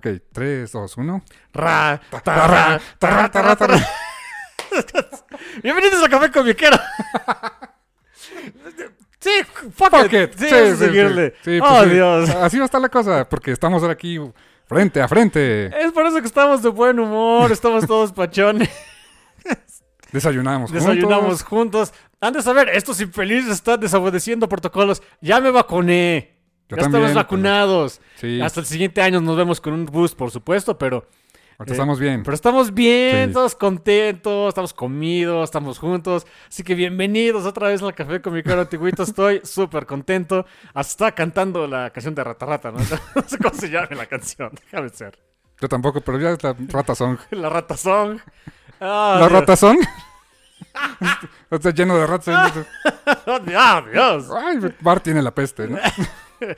Ok, 3, 2, 1. Ra, ta, ra, ta, ra, ta, ra, ta, ra. Bienvenidos a Café Comiquero. Sí, fuck, Fuck it. it. Sí, Sí, a sí, seguirle. sí. Oh, pues sí. Dios. Así va a estar la cosa, porque estamos ahora aquí frente a frente. Es por eso que estamos de buen humor, estamos todos pachones, Desayunamos desayunamos juntos. juntos. Antes de ver, estos infelices están desobedeciendo protocolos. Ya me vacuné. Yo ya también, estamos vacunados. Sí, Hasta el siguiente año nos vemos con un boost, por supuesto, pero ahorita eh, estamos bien. Pero estamos bien, Sí. todos contentos, estamos comidos, estamos juntos. Así que bienvenidos otra vez al Café con mi caro antiguito. Estoy súper contento. Hasta estaba cantando la canción de Rata Rata, ¿no? No sé cómo se llama la canción. Déjame ser. Yo tampoco, pero ya es la rata song. La Rata Song. Ah, ¿La Dios. rata song? Está lleno de ratas. ¡Ah, Dios! Ay, Bart tiene la peste, ¿no?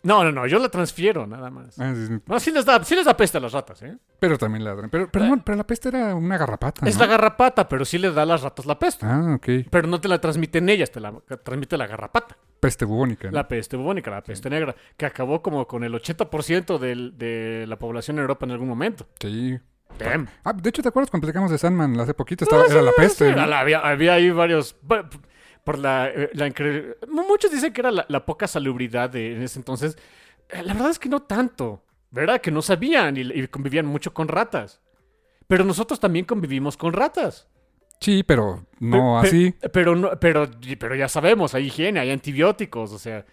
No, no, no, yo la transfiero nada más. Ah, sí, sí. No, sí les da, sí les da peste a las ratas, ¿eh? Pero también ladran. Pero, pero, no, pero la peste era una garrapata. Es la garrapata, pero sí les da a las ratas la peste. Ah, ok. Pero no te la transmiten ellas, te la transmite la garrapata. Peste bubónica. ¿no? La peste bubónica, la peste negra, que acabó como con el 80% del- de la población en Europa en algún momento. Sí. Damn. Ah, de hecho, ¿te acuerdas cuando platicamos de Sandman hace poquito? Estaba, era la peste. Había, había ahí varios... bueno, Por la, eh, la Muchos dicen que era la, la poca salubridad de, en ese entonces. Eh, La verdad es que no tanto. ¿Verdad? Que no sabían y, y convivían mucho con ratas. Pero nosotros también convivimos con ratas. Sí, pero no Pe- pe- así. Pero, no, pero, pero ya sabemos, hay higiene, hay antibióticos, o sea,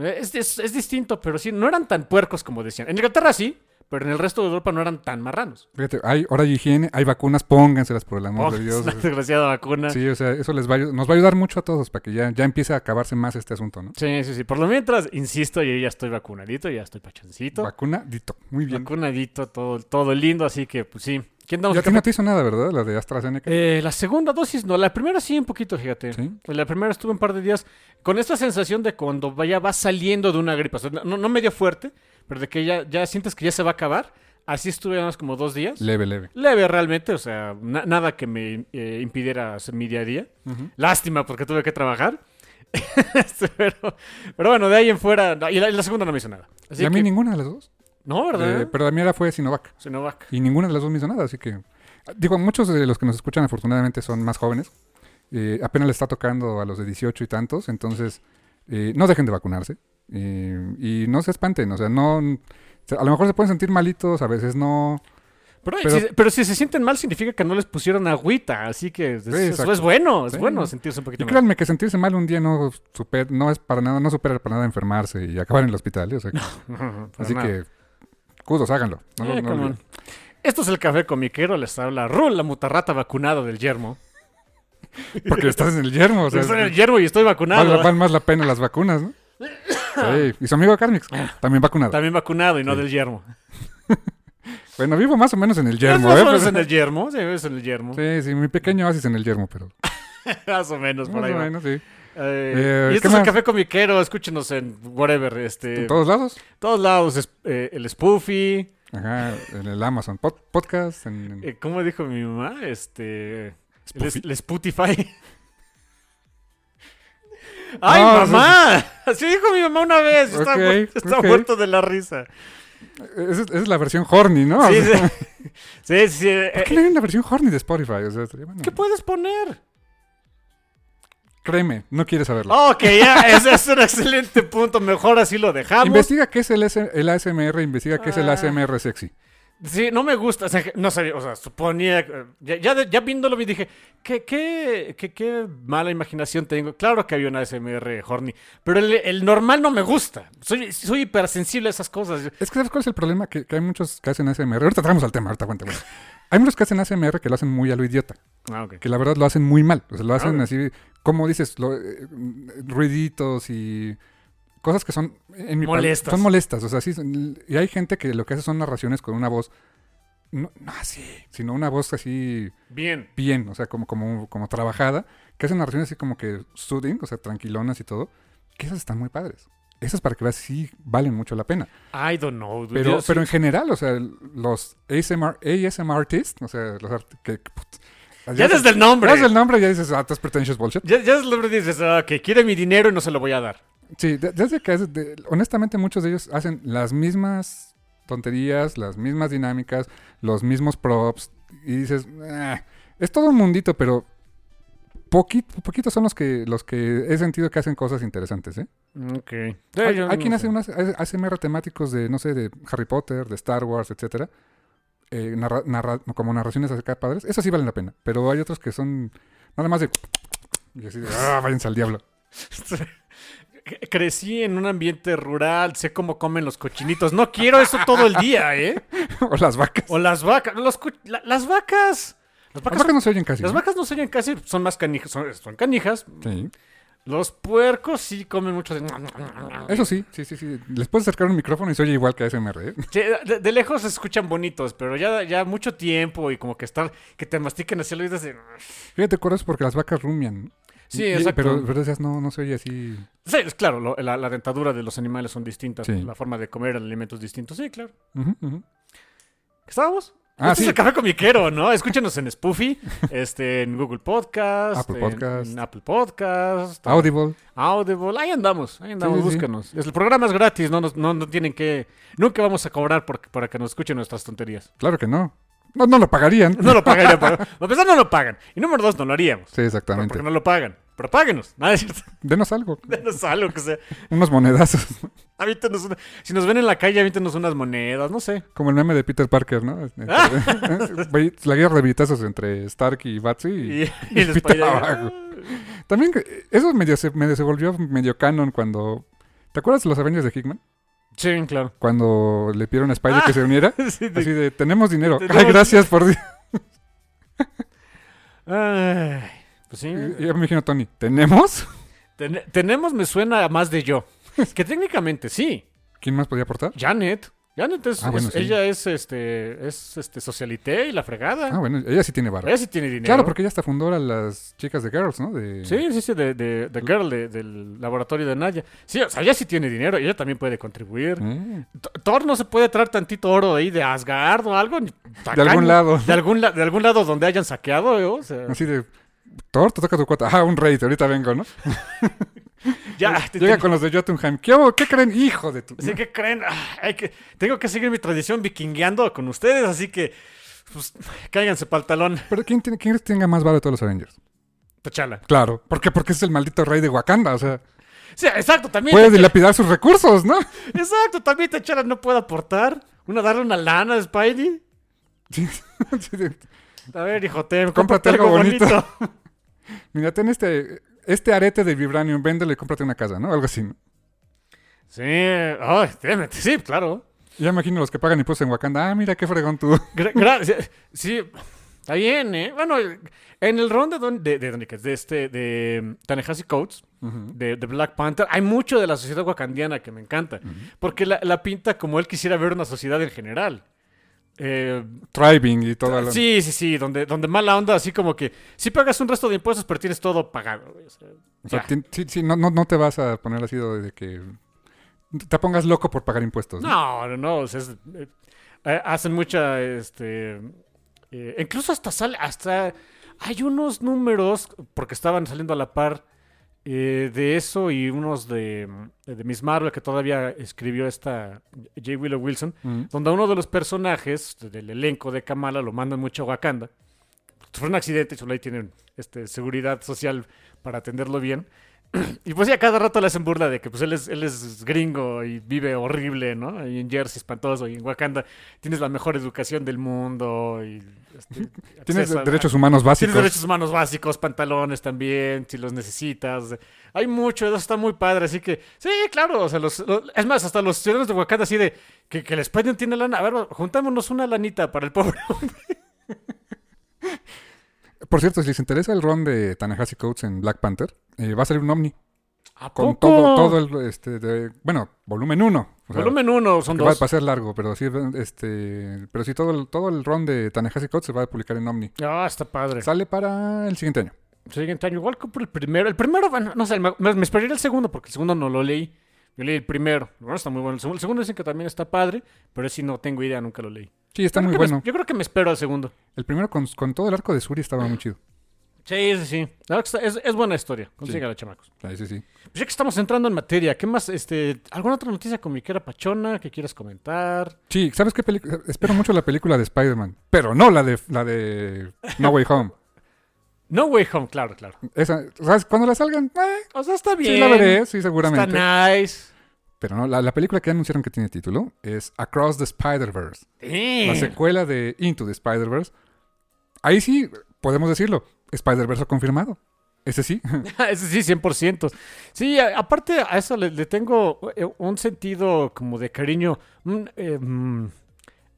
es, es- es distinto, pero sí, no eran tan puercos como decían. En Inglaterra sí, pero en el resto de Europa no eran tan marranos. Fíjate, hay, ahora hay higiene, hay vacunas, pónganselas por el amor de Dios. la desgraciada vacuna. Sí. Sí, o sea, eso les va a, nos va a ayudar mucho a todos para que ya, ya empiece a acabarse más este asunto, ¿no? sí, sí, Por lo mientras, insisto, yo ya estoy vacunadito, ya estoy pachoncito. Vacunadito, muy bien. Vacunadito, todo, todo lindo, así que, pues sí. ¿Quién damos a ti no te hizo nada, ¿verdad? La de AstraZeneca. Eh, la segunda dosis no, la primera sí un poquito, fíjate. Sí. La primera estuve un par de días con esta sensación de cuando vaya va saliendo de una gripa. O sea, no, no medio fuerte, pero de que ya, ya sientes que ya se va a acabar. Así estuve más como dos días. Leve, leve. Leve realmente, o sea, na- nada que me eh, impidiera hacer mi día a día. Lástima porque tuve que trabajar. Este, pero, pero bueno, de ahí en fuera. no, y, la, y la segunda no me hizo nada. Así y a mí ninguna de las dos. No, ¿verdad? Eh, pero la mía fue Sinovac. Sinovac. Y ninguna de las dos me hizo nada, así que... Digo, muchos de los que nos escuchan afortunadamente son más jóvenes. Eh, apenas les está tocando a los de 18 y tantos, entonces eh, no dejen de vacunarse. Y no se espanten, o sea, no... a lo mejor se pueden sentir malitos, a veces no. Pero, Pero- si, pero si se sienten mal significa que no les pusieron agüita, así que es- eso es bueno, es Sí. bueno sentirse un poquito Y mal. créanme que sentirse mal un día no, super, no es para nada, no supera para nada enfermarse y acabar en el hospital. O sea, así nada. que, kudos, háganlo. No, Eh, no. Esto es el café comiquero, les habla Rul, la mutarrata vacunada del yermo. Porque estás en el yermo, o sea, estoy en el yermo y estoy vacunado. vale, vale más la pena las vacunas, ¿no? Sí. Y su amigo Carmix, también vacunado. También vacunado y no del yermo. Bueno, vivo más o menos en el yermo, más ¿eh? o menos Pero- en el yermo, sí, es en el yermo. Sí, sí, mi pequeño oasis en el yermo, pero Más o menos, por más ahí o va. menos, sí. Eh, Eh, y ¿qué esto es el café comiquero, escúchenos en whatever, este... ¿En todos lados? todos lados, es- eh, el Spoofy, Ajá, en el Amazon pod- Podcast, en... en- eh, ¿cómo dijo mi mamá? Este... El, Spoofy. el Spotify. ¡Ay, No, mamá! Así dijo mi mamá una vez. Está, Ok, mu- está ok. muerto de la risa. Esa es, esa es la versión horny, ¿no? O Sí, sea, sí. Sí, sí. eh, ¿Por qué no hay una versión horny de Spotify? O sea, estaría bueno. ¿Qué puedes poner? Créeme, no quieres saberlo. Ok, ya, ese es un excelente punto. Mejor así lo dejamos. Investiga qué es el, S- el ASMR, investiga qué es el Ah. ASMR sexy. Sí, no me gusta. O sea, no sabía, o sea, suponía. Ya, ya, ya viéndolo vi dije, ¿qué, qué, qué, qué mala imaginación tengo. Claro que había una SMR horny, pero el, el normal no me gusta. Soy, soy hipersensible a esas cosas. Es que ¿sabes cuál es el problema? Que, que hay muchos que hacen ASMR. Ahorita traemos al tema, ahorita aguanta. Hay muchos que hacen ASMR que lo hacen muy a lo idiota. Ah, ok. Que la verdad lo hacen muy mal. O sea, lo hacen ok. así, como dices, lo- eh, ruiditos y cosas que son en mi Molestas. Son molestas. O sea, sí. son- Y hay gente que lo que hace son narraciones con una voz. No, no así, sino una voz así Bien. bien, o sea, como, como, como trabajada, que hacen narraciones así como que soothing, o sea, tranquilonas y todo, que esas están muy padres. Esas para que veas sí valen mucho la pena. I don't know. dude. Pero, Yo sí- pero en general, o sea, los ASMR, ASM artists, o sea, los art- que... put- Ya desde el nombre. Ya desde el nombre ya dices, ah, that's pretentious bullshit. Ya, ya desde el nombre dices, ah, que quiere mi dinero y no se lo voy a dar. Sí, de- desde que, es de- honestamente, muchos de ellos hacen las mismas tonterías, las mismas dinámicas, los mismos props, y dices, "Ah, es todo un mundito, pero poquito, poquitos son los que, los que he sentido que hacen cosas interesantes, ¿eh? Ok. hay hay quien hace unas ASMR temáticos de, no sé, de Harry Potter, de Star Wars, etcétera, eh, narra- narra- como narraciones acá padres, eso sí valen la pena, pero hay otros que son nada más de... Y así de, ah, váyanse al diablo. Crecí en un ambiente rural, sé cómo comen los cochinitos. No quiero eso todo el día, ¿eh? o las vacas. O las vacas. Los co- la- las vacas. Las Las vacas, vacas no se oyen casi. las ¿no? vacas no se oyen casi, son más canijas. Son, son canijas. Sí. Los puercos sí comen mucho de... Eso sí, sí, sí, sí. Les puedes acercar un micrófono y se oye igual que ASMR, ¿eh? Sí, de, de lejos se escuchan bonitos, pero ya, ya mucho tiempo y como que estar, que te mastiquen así el oído de... Fíjate, es porque las vacas rumian. Sí, exacto. Pero, pero no, no se oye así. Sí, es claro, lo- la, la dentadura de los animales son distintas, Sí. la forma de comer alimentos distintos. Sí, claro. Ujú, ujú. ¿Estábamos? Ah, este sí. es el café comiquero, ¿no? Escúchenos en Spoofy, este, en Google Podcast, Apple Podcast. en Apple Podcast, Audible. Audible, ahí andamos, ahí andamos, Sí, sí, sí. búscanos. El programa es gratis, no, nos- no, no tienen que, nunca vamos a cobrar por, para que nos escuchen nuestras tonterías. Claro que no. No, no lo pagarían. No lo pagarían, para, para empezar no lo pagan. Y número dos, no lo haríamos. Sí, exactamente. Porque no lo pagan. Pero páguenos. Nada es cierto. Denos algo. Denos algo que sea. Unos monedazos. Avítenos una- Si nos ven en la calle, avítenos unas monedas, no sé. Como el meme de Peter Parker, ¿no? Güey, la guerra de billetazos entre Stark y Batsy. Y... Y, y Peter abajo. También, que- eso medio se, medio se volvió medio canon cuando... ¿Te acuerdas de los Avengers de Hickman? Sí, claro. Cuando le pidieron a Spider Ah. que se uniera. Sí, de- Así de, tenemos dinero. Tenemos Ay, gracias por... Ay, pues sí. Y yo me imagino Tony, ¿tenemos? Ten- tenemos me suena a más de yo. Que técnicamente sí. ¿Quién más podía aportar? Janet. Janet es, Ah, bueno, es- sí. ella es este es este socialité y la fregada. Ah, bueno, ella sí tiene barro. ella sí tiene dinero. Claro, porque ella hasta fundó a las chicas de Girls, ¿no? De... Sí, sí, sí, de, de, de Girl, de- del laboratorio de Naya. Sí, o sea, ella sí tiene dinero, ella también puede contribuir. Mm. Thor no se puede traer tantito oro ahí de Asgard o algo. De algún lado. De algún, la- de algún lado donde hayan saqueado, ¿eh? o sea, Así de... Thor, te toca tu cuota. Ah, un rey, ahorita vengo, ¿no? ya. te- Llega te- con los de Jotunheim. ¿Qué? ¿Qué creen? Hijo de tu... Así que creen, Ah, hay que, tengo que seguir mi tradición vikingueando con ustedes, así que, pues, cáiganse para el talón. Pero ¿quién, tiene, ¿quién tenga más barro de todos los Avengers? Tachala. Claro. ¿Por qué? Porque es el maldito rey de Wakanda. O sea, Sí, exacto, también. puede T'Challa- dilapidar sus recursos, ¿no? exacto, también Tachala no puede aportar. Una, darle una lana a Spidey. Sí. Sí, de- A ver, hijo, ten, Cómprate algo bonito. Mira, ten este, este arete de vibranium, véndelo y cómprate una casa, ¿no? Algo así. ¿no? Sí, déjame, sí, claro. Ya imagino los que pagan impuestos en Wakanda. Ah, mira qué fregón tú. Sí, está bien, ¿eh? Bueno, en el round de, Don- de, de, este, de Tanehasi Coates, de, de Black Panther, hay mucho de la sociedad wakandiana que me encanta. Porque la, la pinta como él quisiera ver una sociedad en general. Eh, Thriving y todo. lo- sí, sí, sí, donde, donde mala onda, así como que sí pagas un resto de impuestos, pero tienes todo pagado. o sea, O sí, sí, no, no, no te vas a poner así de que te pongas loco por pagar impuestos. ¿no? No, no, no. o sea, es- eh, eh, hacen mucha, este... eh, incluso hasta sale, hasta... Hay unos números, porque estaban saliendo a la par eh, de eso y unos de, de Miss Marvel que todavía escribió esta J. Willow Wilson, Mm. donde a uno de los personajes del elenco de Kamala lo mandan mucho a Wakanda. sufrió un accidente y solo ahí tienen este, seguridad social para atenderlo bien. Y pues ya cada rato le hacen burla de que pues él es, él es gringo y vive horrible, ¿no? Ahí en Jersey espantoso y en Wakanda tienes la mejor educación del mundo y este, Tienes a- derechos humanos básicos. Tienes derechos humanos básicos, pantalones también, si los necesitas. Hay mucho, eso está muy padre, así que sí, claro, o sea, los, los- es más, hasta los ciudadanos de Wakanda así de que, que el Spider tiene lana. A ver, juntámonos una lanita para el pobre. Por cierto, si les interesa el ron de Tanahashi Coates en Black Panther, eh, va a salir un Omni. ¿A Con poco? todo, todo el, este, de- bueno, volumen 1. Volumen 1 son que va, dos. va a ser largo, pero sí, este, pero sí todo el, todo el ron de Tanahashi Coates se va a publicar en Omni. Ah, está padre. Sale para el siguiente año. Siguiente año, igual compro el primero. El primero, bueno, no sé, me, me el segundo porque el segundo no lo leí. Yo leí el primero. Bueno, está muy bueno. El segundo, el segundo dicen que también está padre, pero ese sí no tengo idea, nunca lo leí. Sí, está muy me- bueno. yo creo que me espero al segundo. El primero con, con todo el arco de Suri estaba muy chido. Sí, sí, sí. La verdad que está- es, es buena historia. Consígala, chamacos. Sí, sí, sí. Pues ya que estamos entrando en materia, ¿qué más? Este, ¿Alguna otra noticia comiquera pachona que quieras comentar? Sí, ¿sabes qué película? Espero mucho la película de Spider-Man, pero no la de la de No Way Home. No Way Home, claro, claro. Esa, ¿sabes? Cuando la salgan, eh, O sea, está bien. sí la veré, sí, seguramente. Está nice. Pero no, la, la película que anunciaron que tiene título es Across the Spider-Verse, la Damn. secuela de Into the Spider-Verse. Ahí sí, podemos decirlo, Spider-Verse confirmado. Ese sí. Ese sí, 100%. Sí, a- aparte a eso le, le tengo eh, un sentido como de cariño un, eh, mm,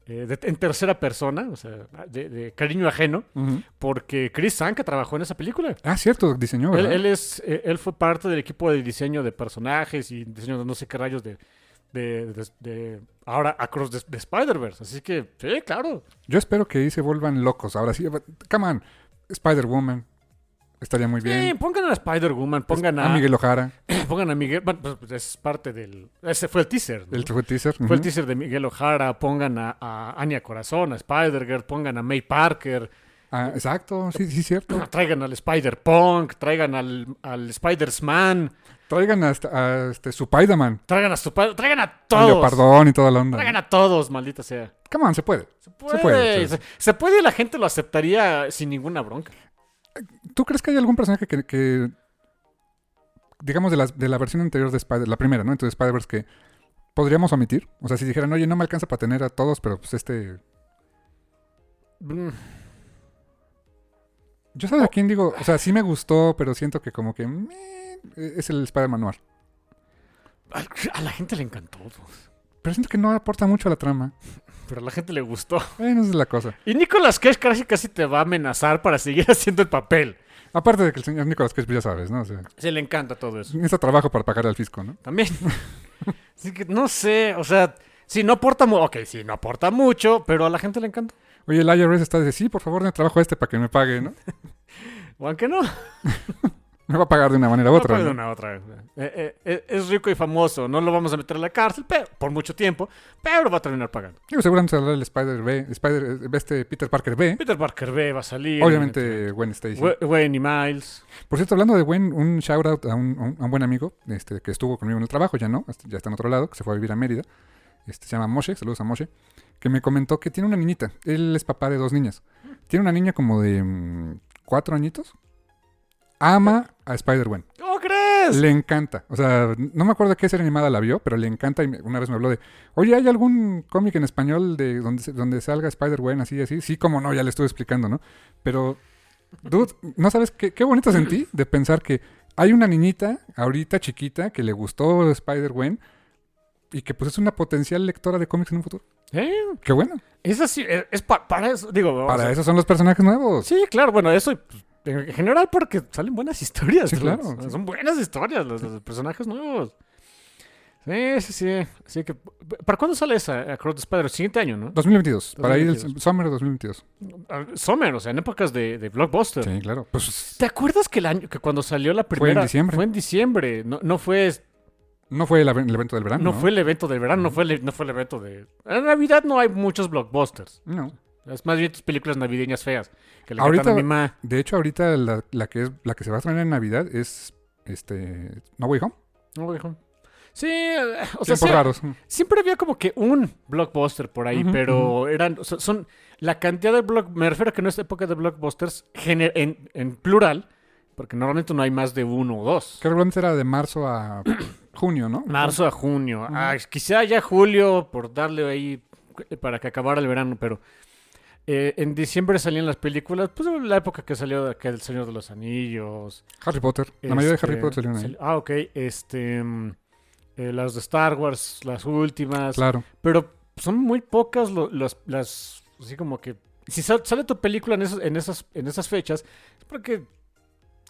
eh, de- en tercera persona, o sea, de, de cariño ajeno, Ujú. porque Chris Sanka trabajó en esa película. Ah, cierto, diseñó, Él, ¿verdad? él es, eh, él fue parte del equipo de diseño de personajes y diseño de no sé qué rayos de, de, de- ahora Across the Spider-Verse. Así que, sí, claro. Yo espero que ahí se vuelvan locos. Ahora sí, come on, Spider-Woman. Estaría muy Sí, bien. pongan a Spider-Woman, pongan a, a Miguel Ojara. pongan a Miguel. Bueno, pues, pues, es parte del. Ese fue el teaser. ¿no? El fue teaser. Fue ujú. el teaser de Miguel Ojara. Pongan a, a Anya Corazón, a Spider-Girl, pongan a May Parker. Ah, exacto, sí, sí, cierto. Traigan al Spider-Punk, traigan al, al Spider-Man, Traigan hasta a este, su Spider-Man. traigan a, su, traigan a todos. Leopardón y toda la onda. Traigan a todos, maldita sea. Come on, se puede. Se puede, puede, se se puede y la gente lo aceptaría sin ninguna bronca. ¿Tú crees que hay algún personaje que, que, digamos, de la, de la versión anterior de Spider, la primera, ¿no? Entonces Spider-Verse que podríamos omitir? O sea, si dijeran, oye, no me alcanza para tener a todos, pero pues este... Mm, Yo sabes a quién digo, o sea, sí me gustó, pero siento que como que... meh, es el Spider-Man Noir. A, a la gente le encantó, Pero siento que no aporta mucho a la trama. pero a la gente le gustó. Bueno, esa es la cosa. Y Nicolas Cage casi casi te va a amenazar para seguir haciendo el papel. Aparte de que el señor Nicolas Cage, pues ya sabes, ¿no? O sea, Se le encanta todo eso. necesita trabajo para pagar al fisco, ¿no? También. Así que no sé, o sea, sí, no aporta mucho. Ok, sí, no aporta mucho, pero a la gente le encanta. Oye, el IRS está de sí, por favor, de trabajo a este para que me pague, ¿no? O aunque no. Me va a pagar de una manera u otra. ¿no? de una otra. Eh, eh, eh, es rico y famoso. No lo vamos a meter a la cárcel pero, por mucho tiempo, pero va a terminar pagando. Digo, seguramente saldrá el Spider B, Spider, este Peter Parker B. Peter Parker B va a salir. Obviamente Gwen Stacy. We- Wayne y Miles. Por cierto, hablando de Gwen, un shout out a un, a un- a un buen amigo este, que estuvo conmigo en el trabajo, ya no, ya está en otro lado, que se fue a vivir a Mérida. Este, se llama Moshe, saludos a Moshe, que me comentó que tiene una niñita. Él es papá de dos niñas. Tiene una niña como de mm, cuatro añitos. Ama a Spider-Gwen. ¿Cómo crees? Le encanta. O sea, no me acuerdo qué serie animada la vio, pero le encanta. Y una vez me habló de, oye, ¿hay algún cómic en español de donde, donde salga Spider-Gwen así y así? Sí, como no, ya le estuve explicando, ¿no? Pero, dude, ¿no sabes qué, qué bonito sentí de pensar que hay una niñita, ahorita chiquita, que le gustó Spider-Gwen y que pues es una potencial lectora de cómics en un futuro? ¿Eh? Qué bueno. Es así, eh, es pa- para eso, digo, o Para sea, eso son los personajes nuevos. Sí, claro, bueno, eso pues, en general porque salen buenas historias. Sí, claro, sí. Son buenas historias los, los personajes nuevos. Sí, sí, sí. Así que, ¿para cuándo sale esa Across the Spider? Siguiente año, ¿no? 2022, para ir el 2022. Summer 2022. Ah, Summer, o sea, en épocas de, de Blockbuster. Sí, claro. Pues ¿Te acuerdas que el año que cuando salió la en primera diciembre. Fue en diciembre, no, no fue no fue el, el evento del verano. no fue el evento del verano, no fue el, no fue el evento de En Navidad no hay muchos blockbusters. No. Es más bien tus películas navideñas feas que le Ahorita- a mi ma. De hecho, ahorita la, la que es la que se va a estrenar en Navidad es este No Way Home. No, hijo. Sí, eh, o sea, raros. siempre había como que un blockbuster por ahí, pero eran, o sea, son, la cantidad de block, me refiero a que en esta época de blockbusters, gener- en, en plural, porque normalmente no hay más de uno o dos. Que regularmente era de marzo a junio, ¿no? Marzo a junio. Ah, quizá ya julio por darle ahí eh, para que acabara el verano, pero eh, en diciembre salían las películas, pues la época que salió acá El Señor de los Anillos. Harry Potter. La mayoría de este, Harry Potter salieron ahí. Ah, ok. Este, mm, eh, las de Star Wars, las últimas. Claro. Pero son muy pocas lo- las, así como que... Si sal- sale tu película en, esos- en, esas, en esas fechas, es porque...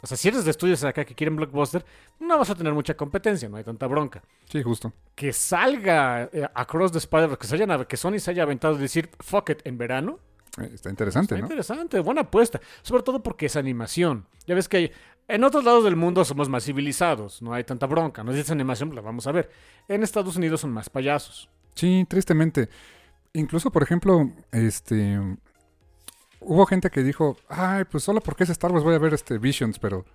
O sea, si eres de estudios acá que quieren blockbuster, no vas a tener mucha competencia, no hay tanta bronca Sí, justo. que salga eh, Across the Spider, que, se hayan, av- que Sony se haya aventado de decir fuck it en verano. Eh, Está interesante, Está ¿no? interesante, buena apuesta. Sobre todo porque es animación. Ya ves que hay- en otros lados del mundo somos más civilizados, no hay tanta bronca. No es animación, la vamos a ver. En Estados Unidos son más payasos. Sí, tristemente. Incluso, por ejemplo, este. Hubo gente que dijo, ay, pues solo porque es Star Wars voy a ver este Visions, pero.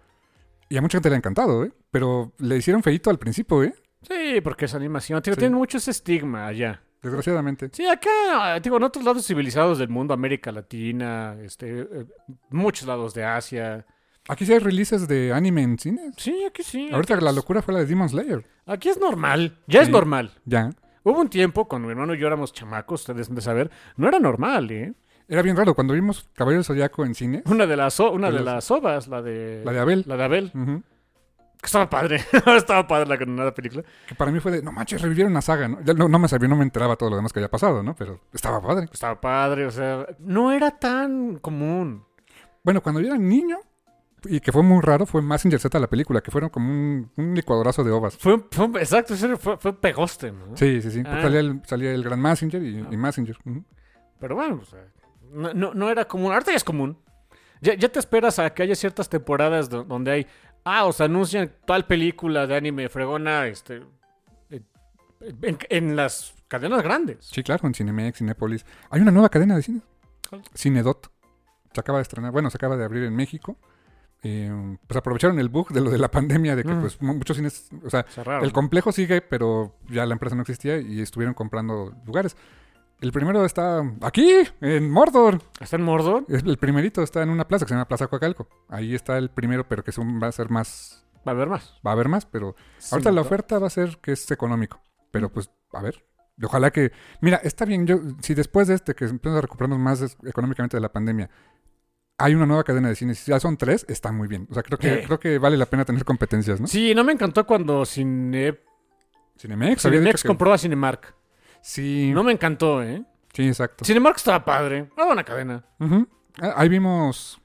Y a mucha gente le ha encantado, ¿eh? Pero le hicieron feito al principio, ¿eh? Sí, porque es animación. Sí. Tienen mucho ese estigma allá. Desgraciadamente. Sí, acá, digo, en otros lados civilizados del mundo, América Latina, este, eh, muchos lados de Asia. Aquí sí hay releases de anime en cines. Sí, aquí sí. Ahorita aquí la es- locura fue la de Demon Slayer. Aquí es normal. Ya es normal. Ya. Hubo un tiempo cuando mi hermano y yo éramos chamacos, ustedes han de saber, no era normal, ¿eh? Era bien raro. Cuando vimos Caballero Zodiaco en cine, Una de las, una De las ovas, la de... la de Abel, La de Abel. ujú, Que estaba padre. estaba padre la condenada película. que para mí fue de, no manches, revivieron una saga, ¿no? No, no me sabía, no me enteraba todo lo demás que había pasado, ¿no? Pero estaba padre. Estaba padre, o sea, no era tan común. Bueno, cuando yo era niño, y que fue muy raro, fue Massinger Z la película, que fueron como un, un licuadorazo de ovas. Fue, fue un- exacto, fue, fue pegoste, ¿no? Sí, sí, sí. Ah. salía, el, salía el gran Massinger y, y Massinger. ujú. Pero bueno, o sea, no, no, no era común. Ahorita ya es común. Ya, ya te esperas a que haya ciertas temporadas do- donde hay. Ah, o sea, anuncian tal película de anime fregona este, en, las cadenas grandes. Sí, claro, en Cinemex, Cinépolis. Hay una nueva cadena de cines. ¿Cuál? Cinedot. Se acaba de estrenar, bueno, se acaba de abrir en México. Eh, pues aprovecharon el bug de lo de la pandemia, de que Mm. pues mu- muchos cines, o sea, Cerraron. el complejo sigue, pero ya la empresa no existía y estuvieron comprando lugares. El primero está aquí, en Mordor. ¿Está en Mordor? Es- El primerito está en una plaza que se llama Plaza Coacalco. Ahí está el primero, pero que es un- va a ser más, Va a haber más. va a haber más, pero ahorita la oferta va a ser que es económico. Pero pues, a ver. Ojalá que, mira, está bien, yo, si después de este, que empezamos a recuperarnos más económicamente de la pandemia, hay una nueva cadena de cines, si ya son tres, está muy bien. O sea, creo que, Sí. creo que vale la pena tener competencias, ¿no? Sí, no me encantó cuando Cine... Cinemex, Cinemex compró a Cinemark. Sí, No me encantó, ¿eh? sí, exacto. Cinemark estaba padre. Era buena cadena. Ujú. Ah, Ahí vimos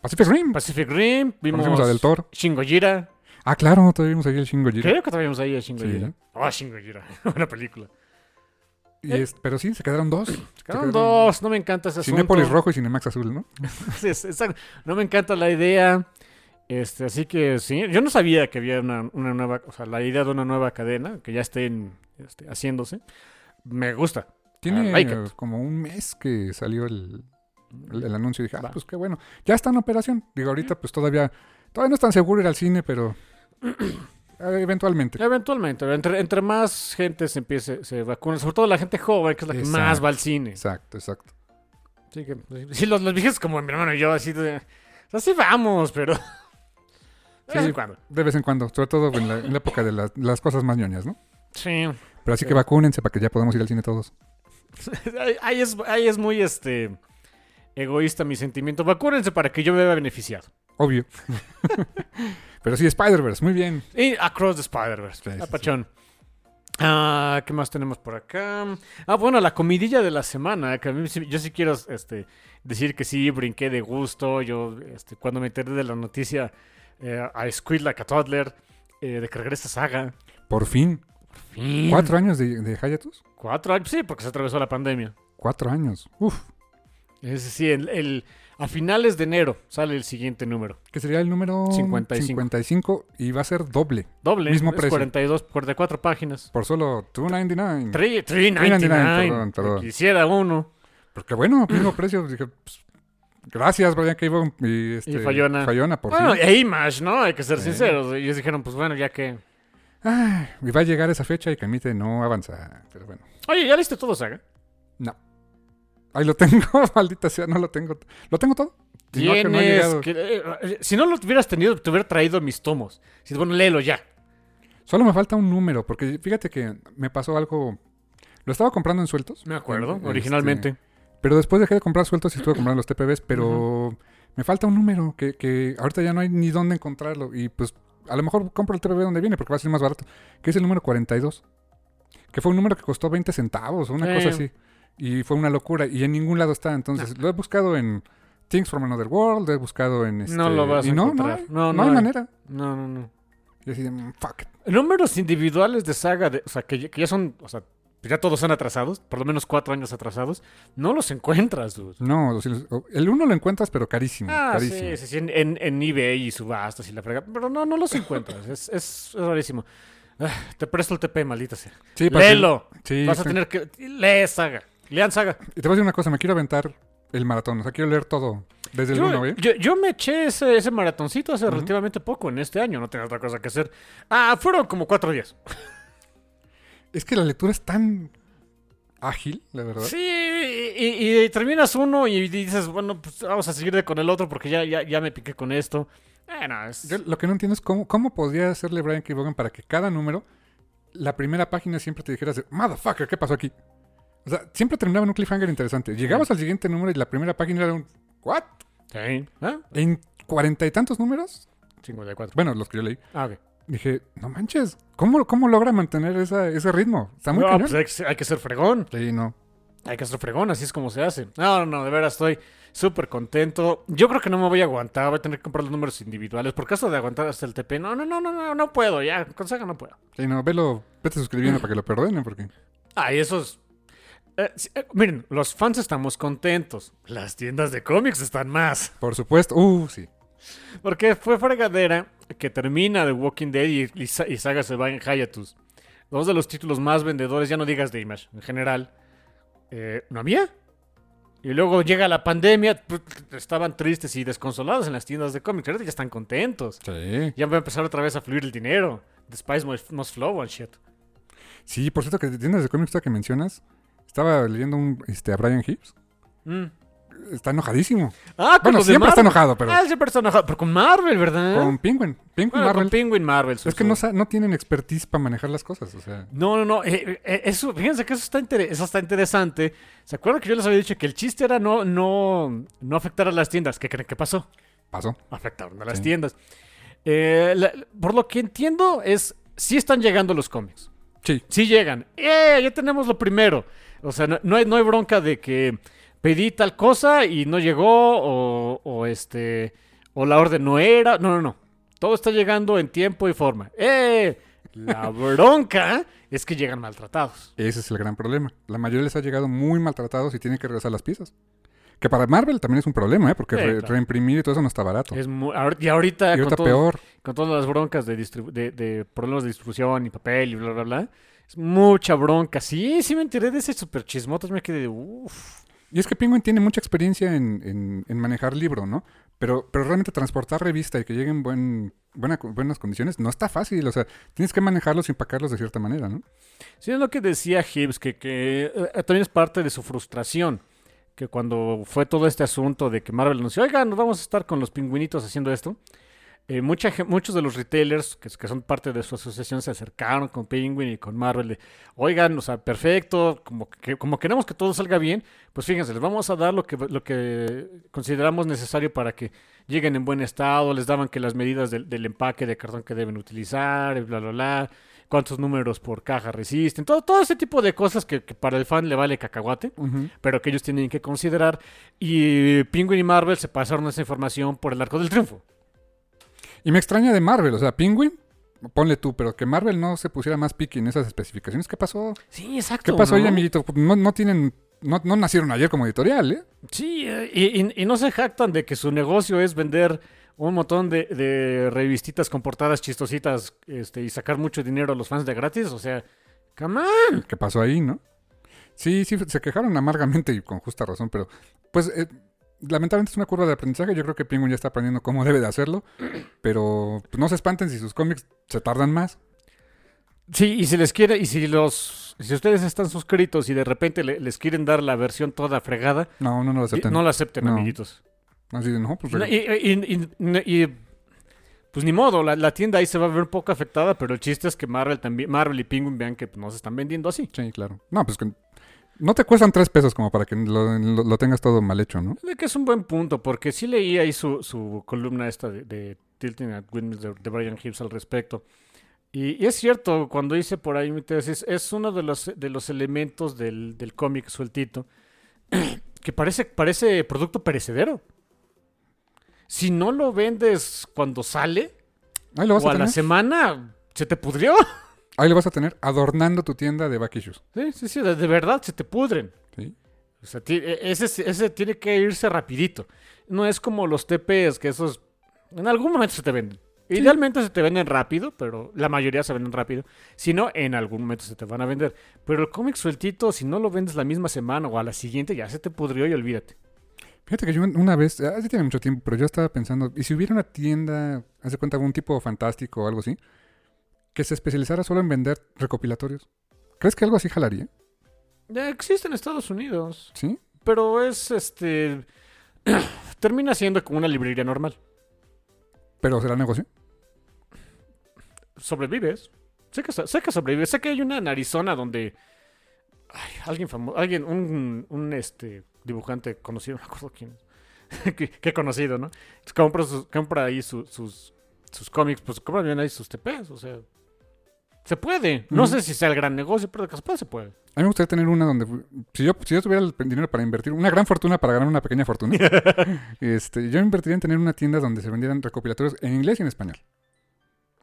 Pacific Rim. Pacific Rim, vimos Conocimos a Del Toro. Shin Gojira. Ah, claro, todavía vimos ahí el Shin Gojira. Creo que todavía vimos ahí a Shin Sí. Ah, Shin Gojira. Buena película. Y es- pero sí, se quedaron dos. Se quedaron dos. No me encanta ese asunto. Cinépolis rojo y Cinemax azul, ¿no? Sí, es- exacto. No me encanta la idea. Este, así que sí, yo no sabía que había una, una nueva, o sea, la idea de una nueva cadena que ya estén este, haciéndose. Me gusta. Tiene like como un mes que salió el, el, el anuncio y dije, ah, pues qué bueno. Ya está en operación. Digo, ahorita pues todavía, todavía no es tan seguro ir al cine, pero eh, eventualmente. Eventualmente, entre, entre más gente se empiece, se vacuna, sobre todo la gente joven, que es la que más va al cine. Exacto, exacto. Así que, sí, los, los viejitos como mi hermano y yo, así de. Así vamos, pero. De vez Sí. en cuando. De vez en cuando, sobre todo en la, en la época de las, las cosas más ñoñas, ¿no? Sí. Pero así Sí. que vacúnense para que ya podamos ir al cine todos. Ahí, es, ahí es muy este egoísta mi sentimiento. Vacúrense para que yo me vea beneficiado. Obvio. pero sí, Spider-Verse, muy bien. Y Across the Spider-Verse. Sí, sí, Apachón. Ah, ¿qué más tenemos por acá? Ah, bueno, la comidilla de la semana. Que a mí yo sí quiero este, decir que sí, brinqué de gusto. Yo, este, cuando me enteré de la noticia, eh, I Squid Like a Toddler, eh, de que regresa Saga. Por fin. Fin. ¿Cuatro años de, de Hayatus? Cuatro años, sí, porque se atravesó la pandemia. Cuatro años. Uf. Es decir, el, el- a finales de enero sale el siguiente número. Que sería el número 55. 55 y va a ser doble. Doble, Mismo es precio. 42, 44 páginas. Por solo 2.99. 3, 3.99. perdón, perdón. Quisiera uno. Porque bueno, mismo precio. Dije, pues, gracias, Brian Cable y, este, Y Fallona. Fallona, por Bueno, fin. e Image, ¿no? Hay que ser Sí. sinceros. Ellos dijeron, pues bueno, ya que... Ay, y va a llegar esa fecha y Camite no avanza. Pero bueno, Oye, ¿ya leíste todo, Saga? no. Ahí lo tengo, maldita sea, no lo tengo. Lo tengo todo. Y no, que no ha Tienes llegado. que- eh, si no lo hubieras tenido, te hubiera traído mis tomos. Si bueno, léelo ya. Solo me falta un número, porque fíjate que me pasó algo. Lo estaba comprando en sueltos. Me acuerdo, Este, originalmente. Pero después dejé de comprar sueltos y estuve comprando los TPBs, pero me falta un número que, que ahorita ya no hay ni dónde encontrarlo. Y pues a lo mejor compro el TPB donde viene porque va a ser más barato, que es el número 42. Que fue un número que costó 20 centavos o una cosa así. Y fue una locura. Y en ningún lado está. Entonces lo he buscado en Things from Another World, lo he buscado en... Este, No lo vas a y no, encontrar. No, hay, No, no hay hay. manera. No, no, no. Y así de, mm, fuck. Números individuales de saga, de- o sea, que, que ya son, o sea, ya todos son atrasados, por lo menos cuatro años atrasados, no los encuentras, dude. No, el uno lo encuentras, pero carísimo. Ah, carísimo. sí, sí, en, en, eBay y subastas y la frega, pero no, no los encuentras, es, es, es rarísimo. Ah, te presto el TP, maldita sea. Sí, Léelo. Sí, Vas a tener que... Lee saga. Lean saga. Y te voy a decir una cosa, me quiero aventar el maratón. O sea, quiero leer todo desde el Yo, uno, ¿eh? yo, yo me eché ese, ese maratoncito hace relativamente poco, en este año, no tenía otra cosa que hacer. Ah, fueron como cuatro días. Es que la lectura es tan ágil, la verdad. Sí, y, y- y terminas uno y dices, bueno, pues vamos a seguir con el otro porque ya, ya, ya me piqué con esto. Bueno, es... Yo lo que no entiendo es cómo, cómo podría hacerle Brian K. Vaughan para que cada número, la primera página siempre te dijeras, motherfucker, ¿qué pasó aquí? O sea, siempre terminaba en un cliffhanger interesante. Llegabas al siguiente número y la primera página era un, ¿what? Sí. ¿Ah? En cuarenta y tantos números, 54. bueno, los que yo leí, Ah, ok. Dije, no manches, ¿cómo, cómo logra mantener esa- ese ritmo? Está muy No, pues hay que, ser- hay que ser fregón. Sí, no. Hay que ser fregón, así es como se hace. No, no, no, de veras estoy súper contento. Yo creo que no me voy a aguantar, voy a tener que comprar los números individuales. Por caso de aguantar hasta el TP, no, no, no, no, no, no puedo, ya, con saga no puedo. Sí, no, velo, vete suscribiendo para que lo perdenen, porque... Ah, y esos... eh, eh, miren, los fans estamos contentos. Las tiendas de cómics están más. Por supuesto, uh, sí. Porque fue fregadera que termina The Walking Dead y, y Sa- y Saga se va en Hiatus. Dos de los títulos más vendedores, ya no digas de Image, en general. eh, ¿No había? Y luego llega la pandemia, pues, estaban tristes y desconsolados en las tiendas de cómics. Ahorita ya están contentos. Sí. Ya va a empezar otra vez a fluir el dinero. The Spice must, flow and shit. Sí, por cierto, que tiendas de cómics que mencionas, estaba leyendo un, este, a Brian Hibbs. Mm. Está enojadísimo. Ah, con Bueno, los de siempre está enojado, pero Ah, siempre está enojado. Pero con Marvel, ¿verdad? con Penguin. Penguin Bueno, Marvel. con Penguin Marvel. su- es que no, no tienen expertise para manejar las cosas, o sea... No, no, no. eh, eh, eso, fíjense que eso está, inter- eso está interesante. ¿Se acuerdan que yo les había dicho que el chiste era no, no, no afectar a las tiendas? ¿Qué creen que pasó? Pasó. Afectaron a las Sí. tiendas. Eh, la- por lo que entiendo es, sí están llegando los cómics. Sí. Sí llegan. ¡Eh! Ya tenemos lo primero. O sea, no, no hay, no hay bronca de que pedí tal cosa y no llegó o, o este o la orden no era. No, no, no. Todo está llegando en tiempo y forma. ¡Eh! La bronca es que llegan maltratados. Ese es el gran problema. La mayoría les ha llegado muy maltratados y tienen que regresar las piezas. Que para Marvel también es un problema, ¿eh? Porque Sí, re- claro. reimprimir y todo eso no está barato. Es y ahorita, y con, peor. todas las broncas de, de, de problemas de distribución y papel y bla, bla, bla, es mucha bronca. Sí, sí me enteré de ese super chismotas. Me quedé de uff. Y es que Penguin tiene mucha experiencia en, en- en manejar libro, ¿no? Pero, pero realmente transportar revista y que lleguen en buen, buena- buenas condiciones no está fácil. O sea, tienes que manejarlos y empacarlos de cierta manera, ¿no? Sí, es lo que decía Hibbs, que, que eh, también es parte de su frustración. Que cuando fue todo este asunto de que Marvel anunció, oigan, nos vamos a estar con los pingüinitos haciendo esto. Eh, mucha, muchos de los retailers que, que son parte de su asociación se acercaron con Penguin y con Marvel de, oigan, o sea, perfecto, como, que, como queremos que todo salga bien, pues fíjense, les vamos a dar lo que, lo que consideramos necesario para que lleguen en buen estado, les daban que las medidas del, del empaque de cartón que deben utilizar, y bla, bla, bla, cuántos números por caja resisten, todo, todo ese tipo de cosas que, que para el fan le vale cacahuate, pero que ellos tienen que considerar. Y Penguin y Marvel se pasaron esa información por el arco del triunfo. Y me extraña de Marvel, o sea, Penguin, ponle tú, pero que Marvel no se pusiera más picky en esas especificaciones. ¿Qué pasó? Sí, exacto. ¿Qué pasó ahí, amiguito? Pues No, no tienen, no, no nacieron ayer como editorial, ¿eh? Sí, eh, y, y- y no se jactan de que su negocio es vender un montón de, de revistitas con portadas chistositas este, y sacar mucho dinero a los fans de gratis. O sea, come on. ¿Qué pasó ahí, no? Sí, sí, se quejaron amargamente y con justa razón, pero pues eh, lamentablemente es una curva de aprendizaje. Yo creo que Penguin ya está aprendiendo cómo debe de hacerlo, pero pues, no se espanten si sus cómics se tardan más. Sí, y si les quiere, y si los, si ustedes están suscritos y de repente le- les quieren dar la versión toda fregada, No, no, no lo y- aceptan. no la acepten, No. amiguitos. Así de, no, pues... No, y, y- y- y- pues ni modo, la, la tienda ahí se va a ver un poco afectada, pero el chiste es que Marvel también, Marvel y Penguin vean que no se están vendiendo así. Sí, claro. No, pues que no te cuestan tres pesos como para que lo, lo- lo tengas todo mal hecho, ¿no? De que es un buen punto, porque sí leí ahí su, su columna esta de, de Tilting at Windmills de, de Brian Hibbs al respecto. Y, y es cierto, cuando hice por ahí mi tesis, es uno de los, de los elementos del, del cómic sueltito que parece, parece producto perecedero. Si no lo vendes cuando sale Ahí lo vas o a a la semana, se te pudrió. Ahí lo vas a tener adornando tu tienda de back issues. Sí, sí, sí, de, de verdad se te pudren. ¿sí? O sea, e- ese, ese tiene que irse rapidito. No es como los TPs, que esos en algún momento se te venden. Idealmente se te venden rápido, pero la mayoría se venden rápido. Si no, en algún momento se te van a vender. Pero el cómic sueltito, si no lo vendes la misma semana o a la siguiente, ya se te pudrió y olvídate. Fíjate que yo una vez, hace tiene mucho tiempo, pero yo estaba pensando, ¿y si hubiera una tienda, haz de cuenta, algún tipo fantástico o algo así, que se especializara solo en vender recopilatorios? ¿Crees que algo así jalaría? Ya existe en Estados Unidos, ¿Sí? pero es este. termina siendo como una librería normal. ¿Pero será negocio? sobrevives. Sé que, sé que sobrevives. Sé que hay una en Arizona donde ay, alguien famoso, alguien, un, un este dibujante conocido, no me acuerdo quién es, que, conocido, ¿no? Entonces, compra, sus- compra ahí su- sus, sus cómics, pues compra bien ahí sus TPs, o sea, se puede. No sé si sea el gran negocio, pero de que se puede, se puede. A mí me gustaría tener una donde, si yo, si yo tuviera el dinero para invertir, una gran fortuna para ganar una pequeña fortuna, este, yo invertiría en tener una tienda donde se vendieran recopilatorios en inglés y en español.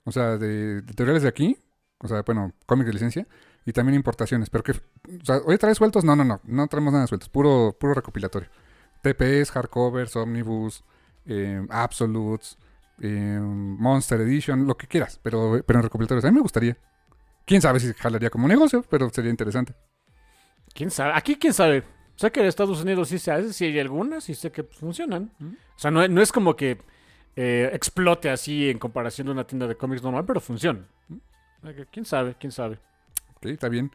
O sea, de, editoriales de aquí, o sea, bueno, cómics de licencia, y también importaciones. Pero que, o sea, ¿hoy traes sueltos? No, no, no, no traemos nada sueltos, puro, puro recopilatorio. TPS, hardcovers, omnibus, eh, absolutes, eh, Monster Edition, lo que quieras, pero, pero en recopilatorios. A mí me gustaría. Quién sabe si jalaría como negocio, pero sería interesante. ¿Quién sabe? Aquí, ¿quién sabe? Sé que en Estados Unidos sí se hace, sí hay algunas, y sé que pues, funcionan. O sea, no, no es como que eh, explote así en comparación de una tienda de cómics normal, pero funciona. ¿Quién sabe? ¿Quién sabe? Ok, está bien.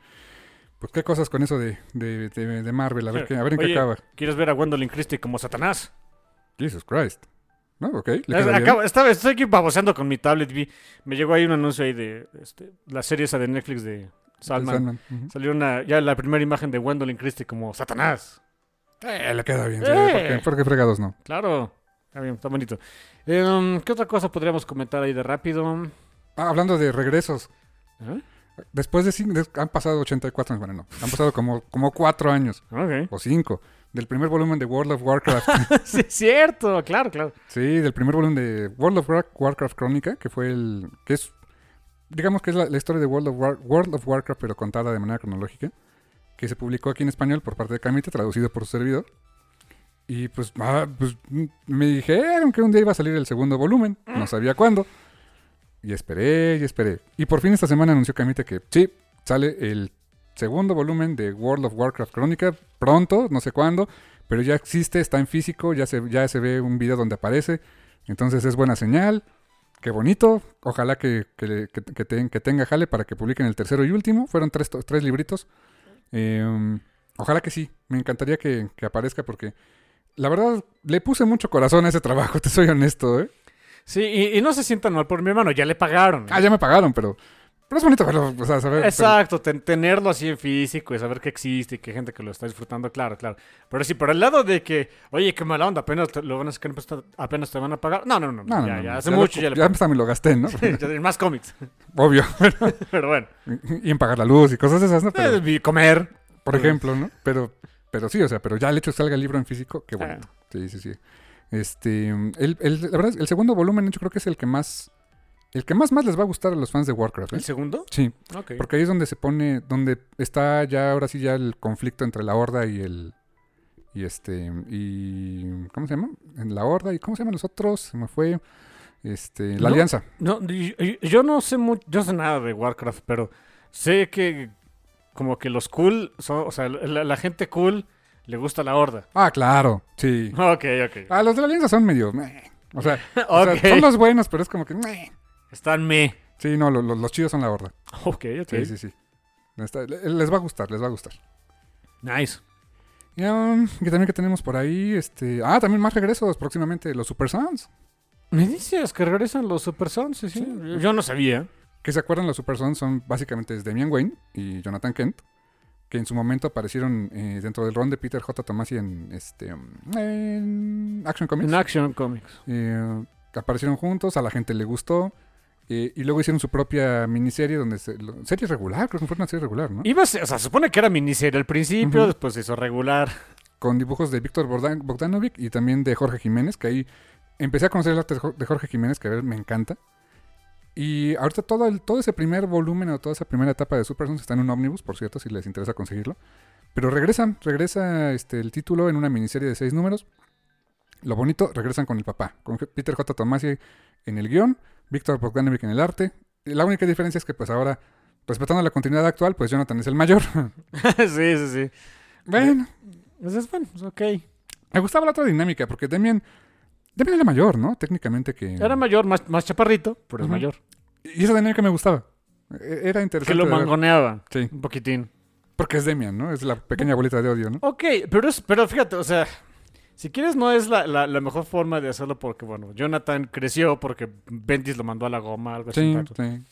Pues qué cosas con eso de, de, de- de Marvel, a ver, qué, a ver en Oye, qué acaba. ¿Quieres ver a Gwendolyn Christie como Satanás? Jesus Christ. No, ok, le bien. acabo- estaba- estoy aquí baboseando con mi tablet. Vi, me llegó ahí un anuncio ahí de este, la serie esa de Netflix de Salman. Salió una, ya la primera imagen de Gwendolyn Christie como Satanás. Eh, le queda bien. sí, Eh. ¿por, qué, por qué fregados no? Claro. Está bien, está bonito. Eh, um, ¿Qué otra cosa podríamos comentar ahí de rápido? Ah, hablando de regresos. ¿Eh? Después de cinco, de- han pasado 84 años, bueno, no, han pasado como, como 4 años Ok. o 5 del primer volumen de World of Warcraft. sí, es cierto, claro, claro. sí, del primer volumen de World of War- Warcraft Crónica, que fue el que es digamos que es la, la historia de World of, War- World of Warcraft pero contada de manera cronológica, que se publicó aquí en español por parte de Camite, traducido por su servidor. Y pues, ah, pues, mm, me dijeron que un día iba a salir el segundo volumen, no sabía cuándo. Y esperé y esperé. Y por fin esta semana anunció Camite que sí, sale el segundo volumen de World of Warcraft Crónica pronto, no sé cuándo, pero ya existe, está en físico, ya se, ya se ve un video donde aparece. Entonces es buena señal. Qué bonito. Ojalá que, que, que- que ten- que tenga jale para que publiquen el tercero y último. Fueron tres, tres libritos. Eh, ojalá que sí. Me encantaría que aparezca porque la verdad le puse mucho corazón a ese trabajo, te soy honesto. ¿eh? Sí, y, y no se sientan mal por mi hermano, ya le pagaron. Ah, ya me pagaron, pero, pero es bonito verlo. O sea, saber, Exacto, ten- tenerlo así en físico y saber que existe y que hay gente que lo está disfrutando, claro, claro. Pero sí, por el lado de que, oye, qué mala onda, apenas te, lo van a sacar, pues, apenas te van a pagar. No, no, no, No, no, ya, no, ya hace mucho ya le ya me lo gasté, ¿no? Ya, Más cómics, Obvio. pero bueno. y en pagar la luz y cosas esas, ¿no? Pero, Eh, y comer. por ejemplo, ¿no? Pero, pero sí, o sea, pero ya el hecho de que salga el libro en físico, qué Ah. bonito. Sí, sí, sí. Este, el, el- la verdad, el segundo volumen yo creo que es el que más, el que más más les va a gustar a los fans de Warcraft. ¿eh? ¿El segundo? Sí, porque ahí es donde se pone, donde está ya ahora sí ya el conflicto entre la Horda y el, y este, y, ¿cómo se llama? En la Horda y ¿cómo se llaman los otros? Se me fue, este, la No. Alianza. No, yo no sé mucho, yo sé nada de Warcraft, pero sé que como que los cool, son, o sea, la, la gente cool le gusta la horda. Ah, claro, sí. Ok, ok. Ah, los de la Alianza son medio, meh. o sea, o sea, Ok. son los buenos, pero es como que, meh. Están me. Sí, no, lo- lo- los chidos son la horda. Ok, ok. Sí, sí, sí. Está- le- les va a gustar, les va a gustar. Nice. Y um, que también que tenemos por ahí, este... Ah, también más regresos próximamente, los Super Sons. ¿Me dices que regresan los Super Sons? Sí, sí. Sí. Yo no sabía. Que se acuerdan, los Super Sons son básicamente es Damian Wayne y Jonathan Kent, que en su momento aparecieron eh, dentro del ron de Peter J. Tomasi en, este, en Action Comics. En Action Comics. Eh, aparecieron juntos, a la gente le gustó. eh, y luego hicieron su propia miniserie donde se, lo- serie regular, creo que fue una serie regular, ¿no? Iba a ser- o sea, se supone que era miniserie al principio, después se hizo regular. Con dibujos de Víctor Bogdan- Bogdanovic y también de Jorge Jiménez, que ahí empecé a conocer el arte de Jorge Jiménez, que a ver, me encanta. Y ahorita todo, el, todo ese primer volumen o toda esa primera etapa de Super Sons está en un ómnibus, por cierto, si les interesa conseguirlo. Pero regresan, regresa este, el título en una miniserie de seis números. Lo bonito, regresan con el papá, con Peter J. Tomasi en el guion, Víctor Bogdanovic en el arte. La única diferencia es que pues ahora, respetando la continuidad actual, pues Jonathan es el mayor. sí, sí, sí. bueno, Pues es bueno, es ok. me gustaba la otra dinámica, porque Demian, Demian era mayor, ¿no? Técnicamente que... Era mayor, más, más chaparrito, pero es mayor. Y esa dinámica me gustaba. E- Era interesante. Que lo mangoneaba Sí, un poquitín. porque es Demian, ¿no? Es la pequeña bolita de odio, ¿no? Ok, pero, es, pero fíjate, o sea, si quieres no es la, la- la mejor forma de hacerlo porque, bueno, Jonathan creció porque Bendis lo mandó a la goma, algo así. Sí, sí.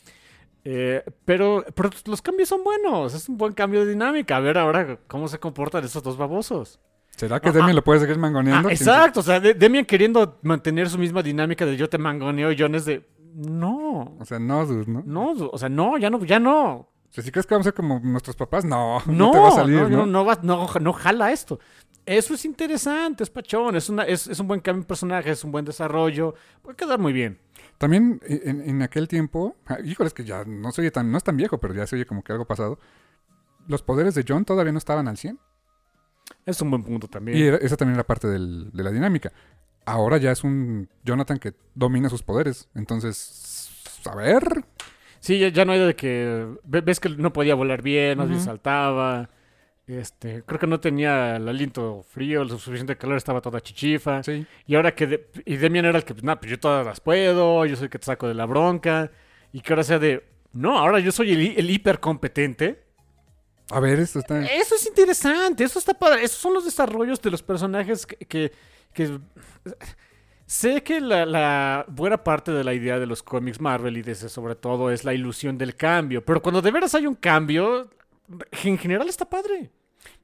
Eh, pero, pero los cambios son buenos, es un buen cambio de dinámica. A ver ahora cómo se comportan esos dos babosos. ¿Será que Ah, Demian ah. lo puede seguir Ah, mangoneando? exacto, o sea, de- Demian queriendo mantener su misma dinámica de yo te mangoneo y John es de, no, O sea, no, dude, ¿no? no, o sea, no, ya no, ya no. O sea, si crees que vamos a ser como nuestros papás, no. No, No, te va a salir, no, ¿no? no, no va- no- no jala esto. Eso es interesante, es pachón, es, una, es, es un buen cambio de personaje, es un buen desarrollo, puede quedar muy bien. También eh, en, en aquel tiempo, ah, híjole, es que ya no se oye tan, no es tan viejo, pero ya se oye como que algo pasado. Los poderes de John todavía no estaban al 100. Es un buen punto también. Y era- esa también era parte del- de la dinámica. Ahora ya es un Jonathan que domina sus poderes. Entonces, a ver. Sí, ya, ya no hay de que. ve- Ves que no podía volar bien, no Ujú. saltaba. Este, creo que no tenía el aliento frío, lo suficiente calor, estaba toda chichifa. Sí. Y ahora que. de- y Demian era el que, pues, nah, pues yo todas las puedo, yo soy el que te saco de la bronca. Y que ahora sea de. No, ahora yo soy el, el hipercompetente. A ver, esto está. Eso es interesante, eso está padre. Esos son los desarrollos de los personajes que. que- que- Sé que la, la buena parte de la idea de los cómics Marvel y de ese sobre todo es la ilusión del cambio. Pero cuando de veras hay un cambio, en general está padre.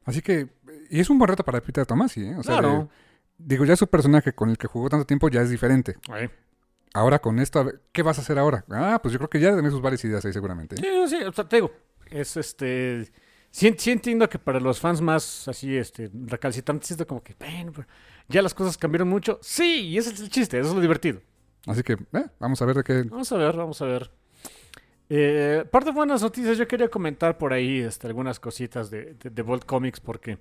Así que. Y es un buen reto para Peter Tomasi, ¿eh? O sea, Claro. de- digo, ya su personaje con el que jugó tanto tiempo ya es diferente. Ay. Ahora con esto, a ver, ¿qué vas a hacer ahora? Ah, pues yo creo que ya tenés sus varias ideas ahí seguramente. ¿eh? Sí, sí, o sea, te digo, es este. Sí, sí entiendo que para los fans más así, este, recalcitrantes es como que, bueno, ya las cosas cambiaron mucho. Sí, y ese es el chiste, eso es lo divertido. Así que, eh, vamos a ver de qué. Vamos a ver, vamos a ver. Eh, parte de buenas noticias, yo quería comentar por ahí este, algunas cositas de, de, de Bolt Comics porque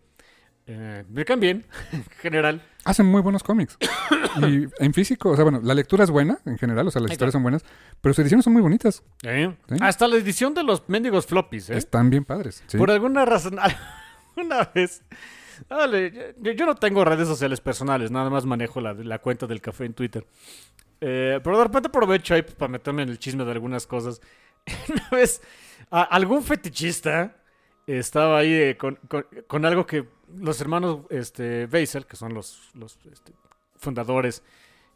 eh, me caen bien, en general. Hacen muy buenos cómics. y en físico, o sea, bueno, la lectura es buena en general, o sea, las Ahí historias está. son buenas, pero sus ediciones son muy bonitas. ¿eh? Sí. Hasta la edición de los mendigos floppies, ¿eh? Están bien padres. ¿sí? Por alguna razón, una vez. Dale, yo, yo no tengo redes sociales personales, nada más manejo la, la cuenta del café en Twitter. Eh, pero de repente aprovecho ahí para meterme en el chisme de algunas cosas. Una vez, a- algún fetichista estaba ahí eh, con, algo que los hermanos este, Beisel, que son los, los este, fundadores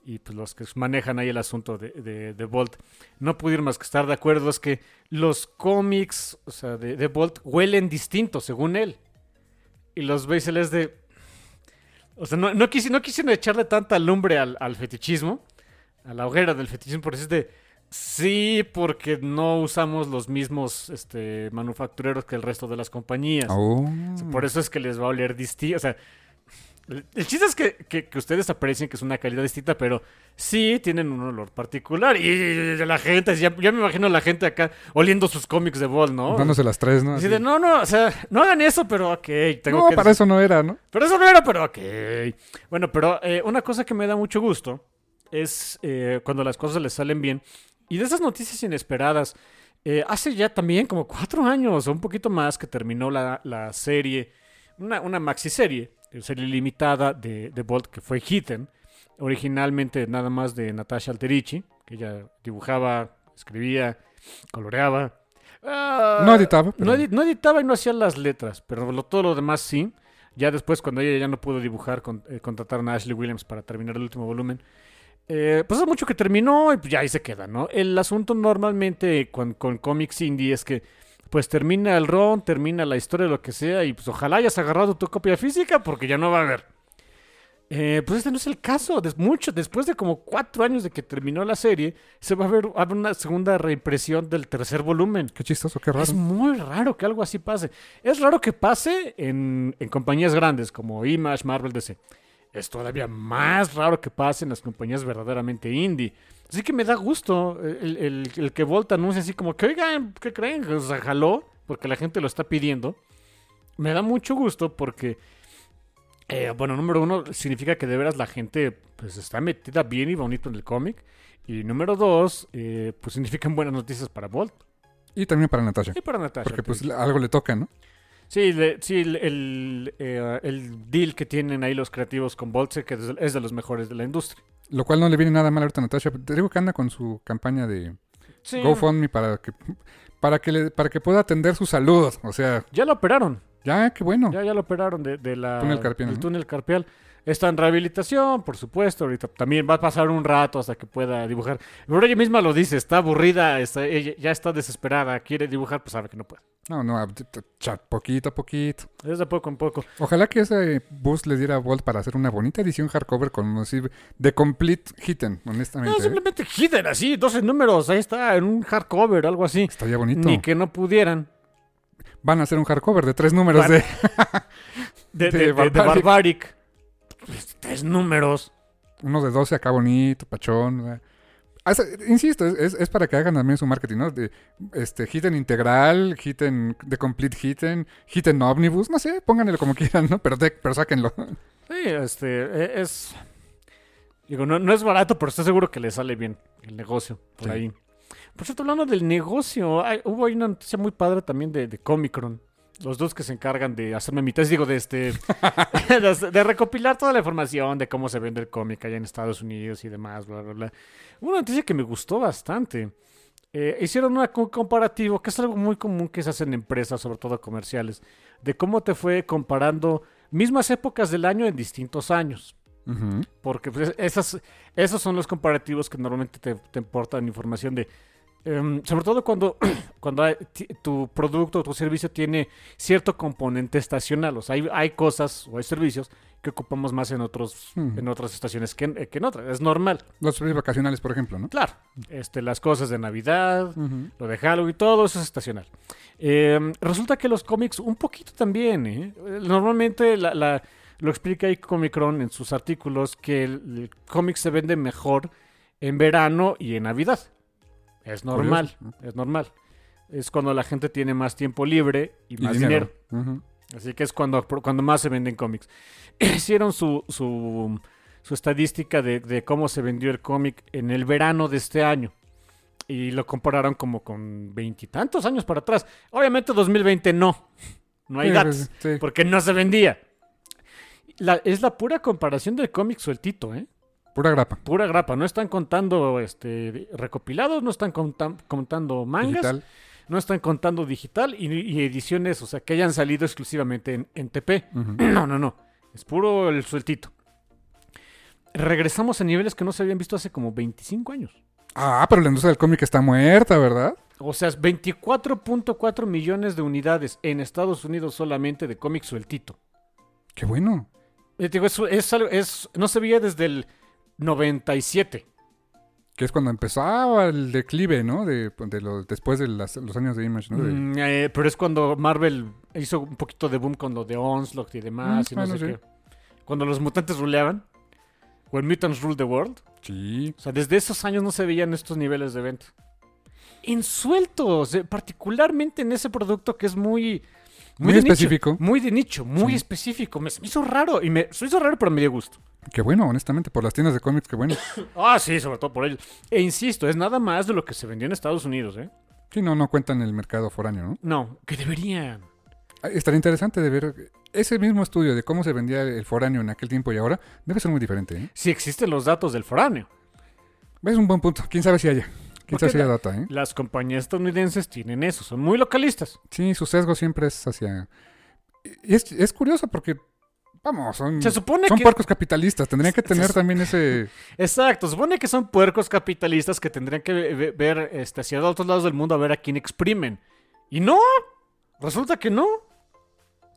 y pues, los que manejan ahí el asunto de, de, de Bolt, no pudieron más que estar de acuerdo. Es que los cómics o sea, de, de Bolt huelen distinto, según él. Y los Beisel es de. O sea, no, no, quisi- no quisieron echarle tanta lumbre al, al fetichismo, a la hoguera del fetichismo, por eso es de. Sí, porque no usamos los mismos este, manufactureros que el resto de las compañías. Oh. Por eso es que les va a oler distinto. O sea, el, chiste es que, que- que ustedes aprecien que es una calidad distinta, pero sí tienen un olor particular. Y, la gente, ya, ya me imagino a la gente acá oliendo sus cómics de Ball, ¿no? Dándose las tres, ¿no? Así Así. de, no, no, o sea, no hagan eso, pero ok. Tengo no, que para eso no era, ¿no? pero eso no era, pero ok. Bueno, pero eh, una cosa que me da mucho gusto es eh, cuando las cosas les salen bien. Y de esas noticias inesperadas, eh, hace ya también como cuatro años o un poquito más que terminó la, la serie, una, una maxi serie, serie limitada de, de Bolt que fue Hidden, originalmente nada más de Natasha Alterici, que ella dibujaba, escribía coloreaba. Ah, No editaba, pero- No, no editaba y no hacía las letras, pero lo- todo lo demás sí. Ya después, cuando ella ya no pudo dibujar, con- eh, contrataron a Ashley Williams para terminar el último volumen. Eh, pues hace mucho que terminó y pues ya ahí se queda, ¿no? El asunto normalmente con, con cómics indie es que pues termina el ron, termina la historia, lo que sea, y pues ojalá hayas agarrado tu copia física porque ya no va a haber. Eh, pues este no es el caso. Des- mucho, después de como cuatro años de que terminó la serie, se va a ver, una segunda reimpresión del tercer volumen. Qué chistoso, qué raro. Es muy raro que algo así pase. Es raro que pase en, en compañías grandes como Image, Marvel, DC. Es todavía más raro que pase en las compañías verdaderamente indie. Así que me da gusto el, el- el que Volt anuncie así como que, oigan, ¿qué creen? O sea, jaló porque la gente lo está pidiendo. Me da mucho gusto porque, eh, bueno, número uno, significa que de veras la gente pues está metida bien y bonito en el cómic. Y número dos, eh, pues significan buenas noticias para Volt Y también para Natasha. y para Natasha. Porque pues algo le toca, ¿no? Sí, le- sí, el, el, eh, el deal que tienen ahí los creativos con Bolt sé que es de- los mejores de la industria. Lo cual no le viene nada mal ahorita a Natasha. Te digo que anda con su campaña de Sí. GoFundMe para que para que le, para que pueda atender su salud. O sea, Ya lo operaron. ya, qué bueno. Ya, ya lo operaron de, de la, Túnel carpiano, del ¿no? túnel carpial. Está en rehabilitación, por supuesto. Ahorita también va a pasar un rato hasta que pueda dibujar. Pero ella misma lo dice, está aburrida, está, ella ya está desesperada, quiere dibujar, pues sabe que no puede. No, no, poquito a poquito. Es de poco en poco. Ojalá que ese boost le diera a Volt para hacer una bonita edición hardcover con así de complete hidden, No, honestamente. ¿eh? simplemente hidden así, 12 números, ahí está, en un hardcover, algo así. Estaría bonito. Ni que no pudieran. Van a hacer un hardcover de tres números de... De, Barbaric. Barbaric. Tres números. Uno de 12 acá bonito, pachón. es- insisto, es, es- para que hagan también su marketing, ¿no? De, este, hidden integral, hidden de complete hidden, hidden omnibus, no sé, pónganlo como quieran, ¿no? Pero, de- pero sáquenlo. Sí, este, e- es... Digo, no, no es barato, pero estoy seguro que le sale bien el negocio por Sí. ahí. Por cierto, hablando del negocio, hay- hubo ahí una noticia muy padre también de, de Comicron. Los dos que se encargan de hacerme mitad, digo, de este, de, de recopilar toda la información de cómo se vende el cómic allá en Estados Unidos y demás, bla, bla, bla. Una noticia que me gustó bastante. Eh, hicieron una- un comparativo, que es algo muy común que se hace en empresas, sobre todo comerciales, de cómo te fue comparando mismas épocas del año en distintos años. Porque pues, esas, esos son los comparativos que normalmente te, te importan información de... em, sobre todo cuando, cuando hay- tu producto o tu servicio tiene cierto componente estacional. O sea, hay, hay cosas o hay servicios que ocupamos más en, otros, Hmm. en otras estaciones que en, que en otras. Es normal. Los servicios vacacionales, por ejemplo, ¿no? Claro. Este, las cosas de Navidad, lo de Halloween, todo eso es estacional. Eh, resulta que los cómics un poquito también, ¿eh? Normalmente la, la- lo explica ahí Comicron en sus artículos que el, el cómic se vende mejor en verano y en Navidad. Es normal, es normal. Es cuando la gente tiene más tiempo libre y Y más dinero. Así que es cuando, cuando más se venden cómics. Hicieron su, su, su estadística de, de cómo se vendió el cómic en el verano de este año. Y lo compararon como con veintitantos años para atrás. Obviamente 2020 no. No hay Sí, datos. sí. Porque no se vendía. La- es la pura comparación del cómic sueltito, ¿eh? Pura grapa. Pura grapa. No están contando este recopilados, no están contan- contando mangas. Digital. No están contando digital y, y ediciones, o sea, que hayan salido exclusivamente en, en TP. No, no, no. Es puro el sueltito. Regresamos a niveles que no se habían visto hace como 25 años. Ah, pero la industria del cómic está muerta, ¿verdad? O sea, es 24.4 millones de unidades en Estados Unidos solamente de cómic sueltito. Qué bueno. Eh, digo, es, es es- no se veía desde el 97. Que es cuando empezaba el declive, ¿no? De, de los- después de las- los años de Image, ¿no? De- Mm, eh, pero es cuando Marvel hizo un poquito de boom con lo de Onslaught y demás. Mm, y no bueno, sé sí. qué. Cuando los mutantes ruleaban. When Mutants Rule the World. Sí. O sea, desde esos años no se veían estos niveles de venta. En sueltos, eh, particularmente en ese producto que es muy... Muy de nicho, específico. muy de nicho, muy Sí. específico. Me, me hizo raro. Y me, me hizo raro, pero me dio gusto. Qué bueno, honestamente, por las tiendas de cómics, qué bueno. Ah, sí, sobre todo por ellos. E insisto, es nada más de lo que se vendió en Estados Unidos, ¿eh? Sí, no, no cuentan el mercado foráneo, ¿no? No, que deberían. Ah, Estaría interesante de ver ese mismo estudio de cómo se vendía el foráneo en aquel tiempo y ahora. Debe ser muy diferente, ¿eh? Si existen los datos del foráneo. Es un buen punto. ¿Quién sabe si haya? Quizás Porque sea la- data, ¿eh? Las compañías estadounidenses tienen eso, son muy localistas. Sí, su sesgo siempre es hacia... Y es, es curioso porque, vamos, son, Se supone son que... puercos capitalistas. Tendrían que tener se- también ese... Exacto, se supone que son puercos capitalistas que tendrían que ve- ve- ver este, hacia otros lados del mundo a ver a quién exprimen. Y no, resulta que no.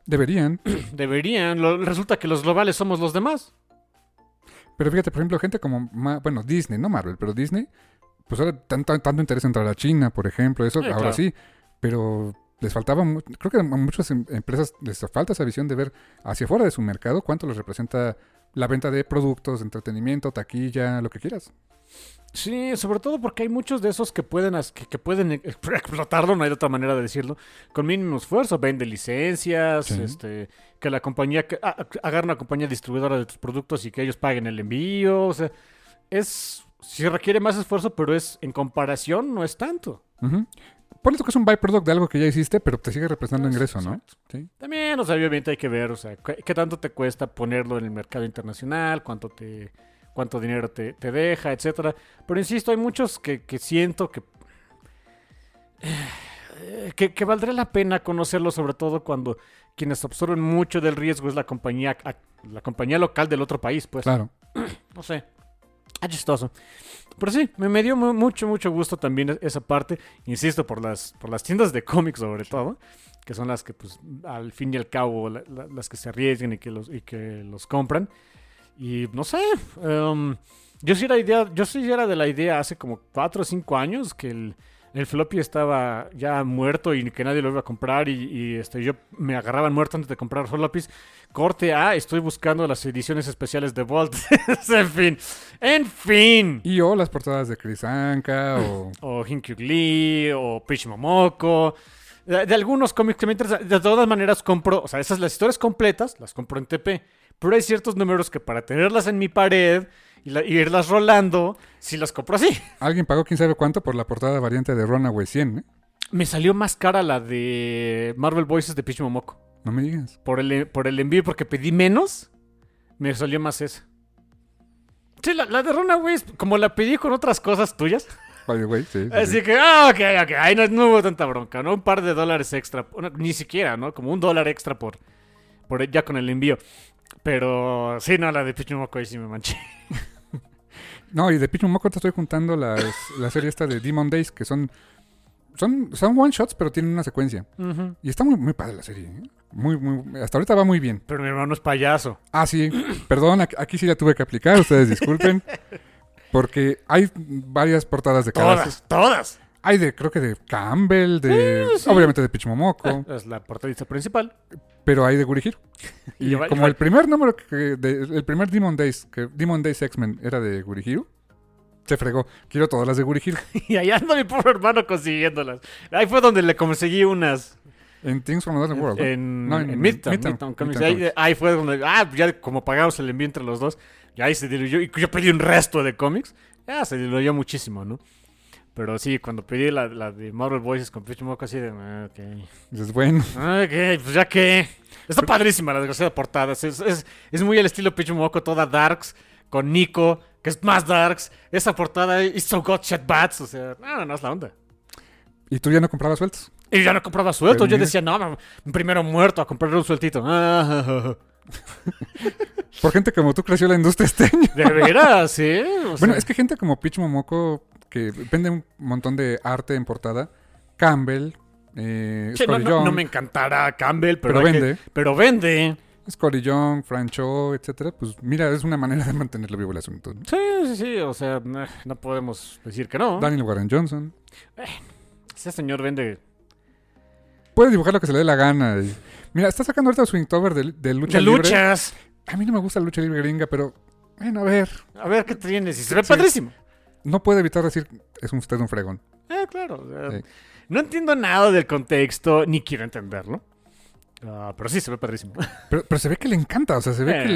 Deberían. Deberían, lo- resulta que los globales somos los demás. Pero fíjate, por ejemplo, gente como, bueno, Disney, no Marvel, pero Disney, pues ahora tanto, tanto interés en entrar a China, por ejemplo, eso Sí, ahora claro. sí, pero les faltaba, creo que a muchas em- empresas les falta esa visión de ver hacia afuera de su mercado cuánto les representa la venta de productos, entretenimiento, taquilla, lo que quieras. Sí, sobre todo porque hay muchos de esos que pueden, que, que pueden ex- explotarlo, no hay otra manera de decirlo, con mínimo esfuerzo. Vende licencias, Sí. este, que la compañía, que, ah, agarra una compañía distribuidora de tus productos y que ellos paguen el envío. O sea, es, sí requiere más esfuerzo, pero es, en comparación, no es tanto. Ujú. Ponle tú que es un byproduct de algo que ya hiciste, pero te sigue representando ingreso, ¿no? Sí. También, o sea, obviamente hay que ver, o sea, qué, tanto te cuesta ponerlo en el mercado internacional, cuánto te cuánto dinero te, te deja, etcétera. Pero insisto, hay muchos que, que siento que, que que valdría la pena conocerlo, sobre todo cuando quienes absorben mucho del riesgo es la compañía la compañía local del otro país, pues. Claro. No sé. Es chistoso. Pero sí, me, me dio mu- mucho, mucho gusto también esa parte. Insisto, por las, por las tiendas de cómics sobre todo. Que son las que, pues, al fin y al cabo, la- la- las que se arriesgan y que los, y que los compran. Y no sé. em, yo sí era idea, yo sí era de la idea hace como 4 o 5 años que el, el floppy estaba ya muerto y que nadie lo iba a comprar. Y, y, este, yo me agarraban muerto antes de comprar floppies. Corte A, estoy buscando las ediciones especiales de Vault. en fin. En fin. Y o las portadas de Chris Anka o... O Hinkyuk Lee, o Pitch Momoko. De, de algunos cómics que me interesan. De todas maneras, compro. O sea, esas las historias completas las compro en TP. Pero hay ciertos números que para tenerlas en mi pared y, la- y irlas rolando, sí las compro así. Alguien pagó quién sabe cuánto por la portada variante de Runaway 100, ¿eh? Me salió más cara la de Marvel Voices de Pitch Momoko. No me digas. Por el, por el envío, porque pedí menos, me salió más esa. Sí, la, la de Runaways, como la pedí con otras cosas tuyas. Way, sí. sí, Así sí. que, ah, ok, ok, ahí no, no hubo tanta bronca, ¿no? Un par de dólares extra, ni siquiera, ¿no? Como un dólar extra por, por ya con el envío. Pero sí, no, la de Pichumoco ahí sí me manché. No, y de Pitch Moco te estoy juntando las, la serie esta de Demon Days, que son... Son, son one shots, pero tienen una secuencia. Y está muy, muy padre la serie, ¿eh? Muy, muy, hasta ahorita va muy bien. Pero mi hermano es payaso. Ah, sí. Perdón, aquí, aquí sí la tuve que aplicar, ustedes disculpen. Porque hay varias portadas de cada... Todas, todas. Hay de, creo que de Campbell, de... sí. Obviamente de Pitch Momoko, Es la portadista principal. pero hay de Gurihiro. Y Igual- como el primer número, que de- el primer Demon Days, que Demon Days X-Men era de Gurihiro, se fregó. Quiero todas las de Gurihiro. Y allá anda mi pobre hermano consiguiéndolas. Ahí fue donde le conseguí unas. En Things from Another World. En, No, en en Midtown, Midtown, Midtown ahí fue donde, ah, ya como pagamos el envío entre los dos, ya ahí se diluyó. Y yo pedí un resto de cómics, ya se diluyó muchísimo, ¿no? Pero sí, cuando pedí la, la de Marvel Voices con Pitch Moco, así de, ah, ok. Dices, bueno, Ok, pues ya que. Está padrísima la desgraciada portada. Es, es, es muy al estilo Pitch Moco, toda darks, con Nico, que es más darks. Esa portada is so got shit bats. O sea, no, no, es la onda. y tú ya no comprabas sueltos. Y ya no compraba sueltos. Yo mira. decía, no, primero muerto a comprar un sueltito. Ah. Por gente como tú creció la industria este año. De veras, sí. O Bueno, sea, es que gente como Pitch Momoko, que vende un montón de arte en portada, Campbell, eh, sí, no, Young, no me encantará Campbell, pero, pero hay que- vende. pero vende. Scotty Young, Francho, etcétera, pues mira, es una manera de mantenerlo vivo el asunto. ¿no? Sí, sí, sí. O sea, eh, no podemos decir que no. Daniel Warren Johnson. Ese señor vende Puede dibujar lo que se le dé la gana. y- Mira, está sacando ahorita su Inktober de, de lucha de libre. luchas. A mí no me gusta la lucha libre gringa, pero bueno, a ver. A ver qué tienes. Y se ve Sí. padrísimo. No puede evitar decir, es usted un fregón. Eh, claro. o sea, Sí. No entiendo nada del contexto, ni quiero entenderlo. Ah, pero sí, se ve padrísimo. Pero, pero se ve que le encanta, o sea, se ve Eh, que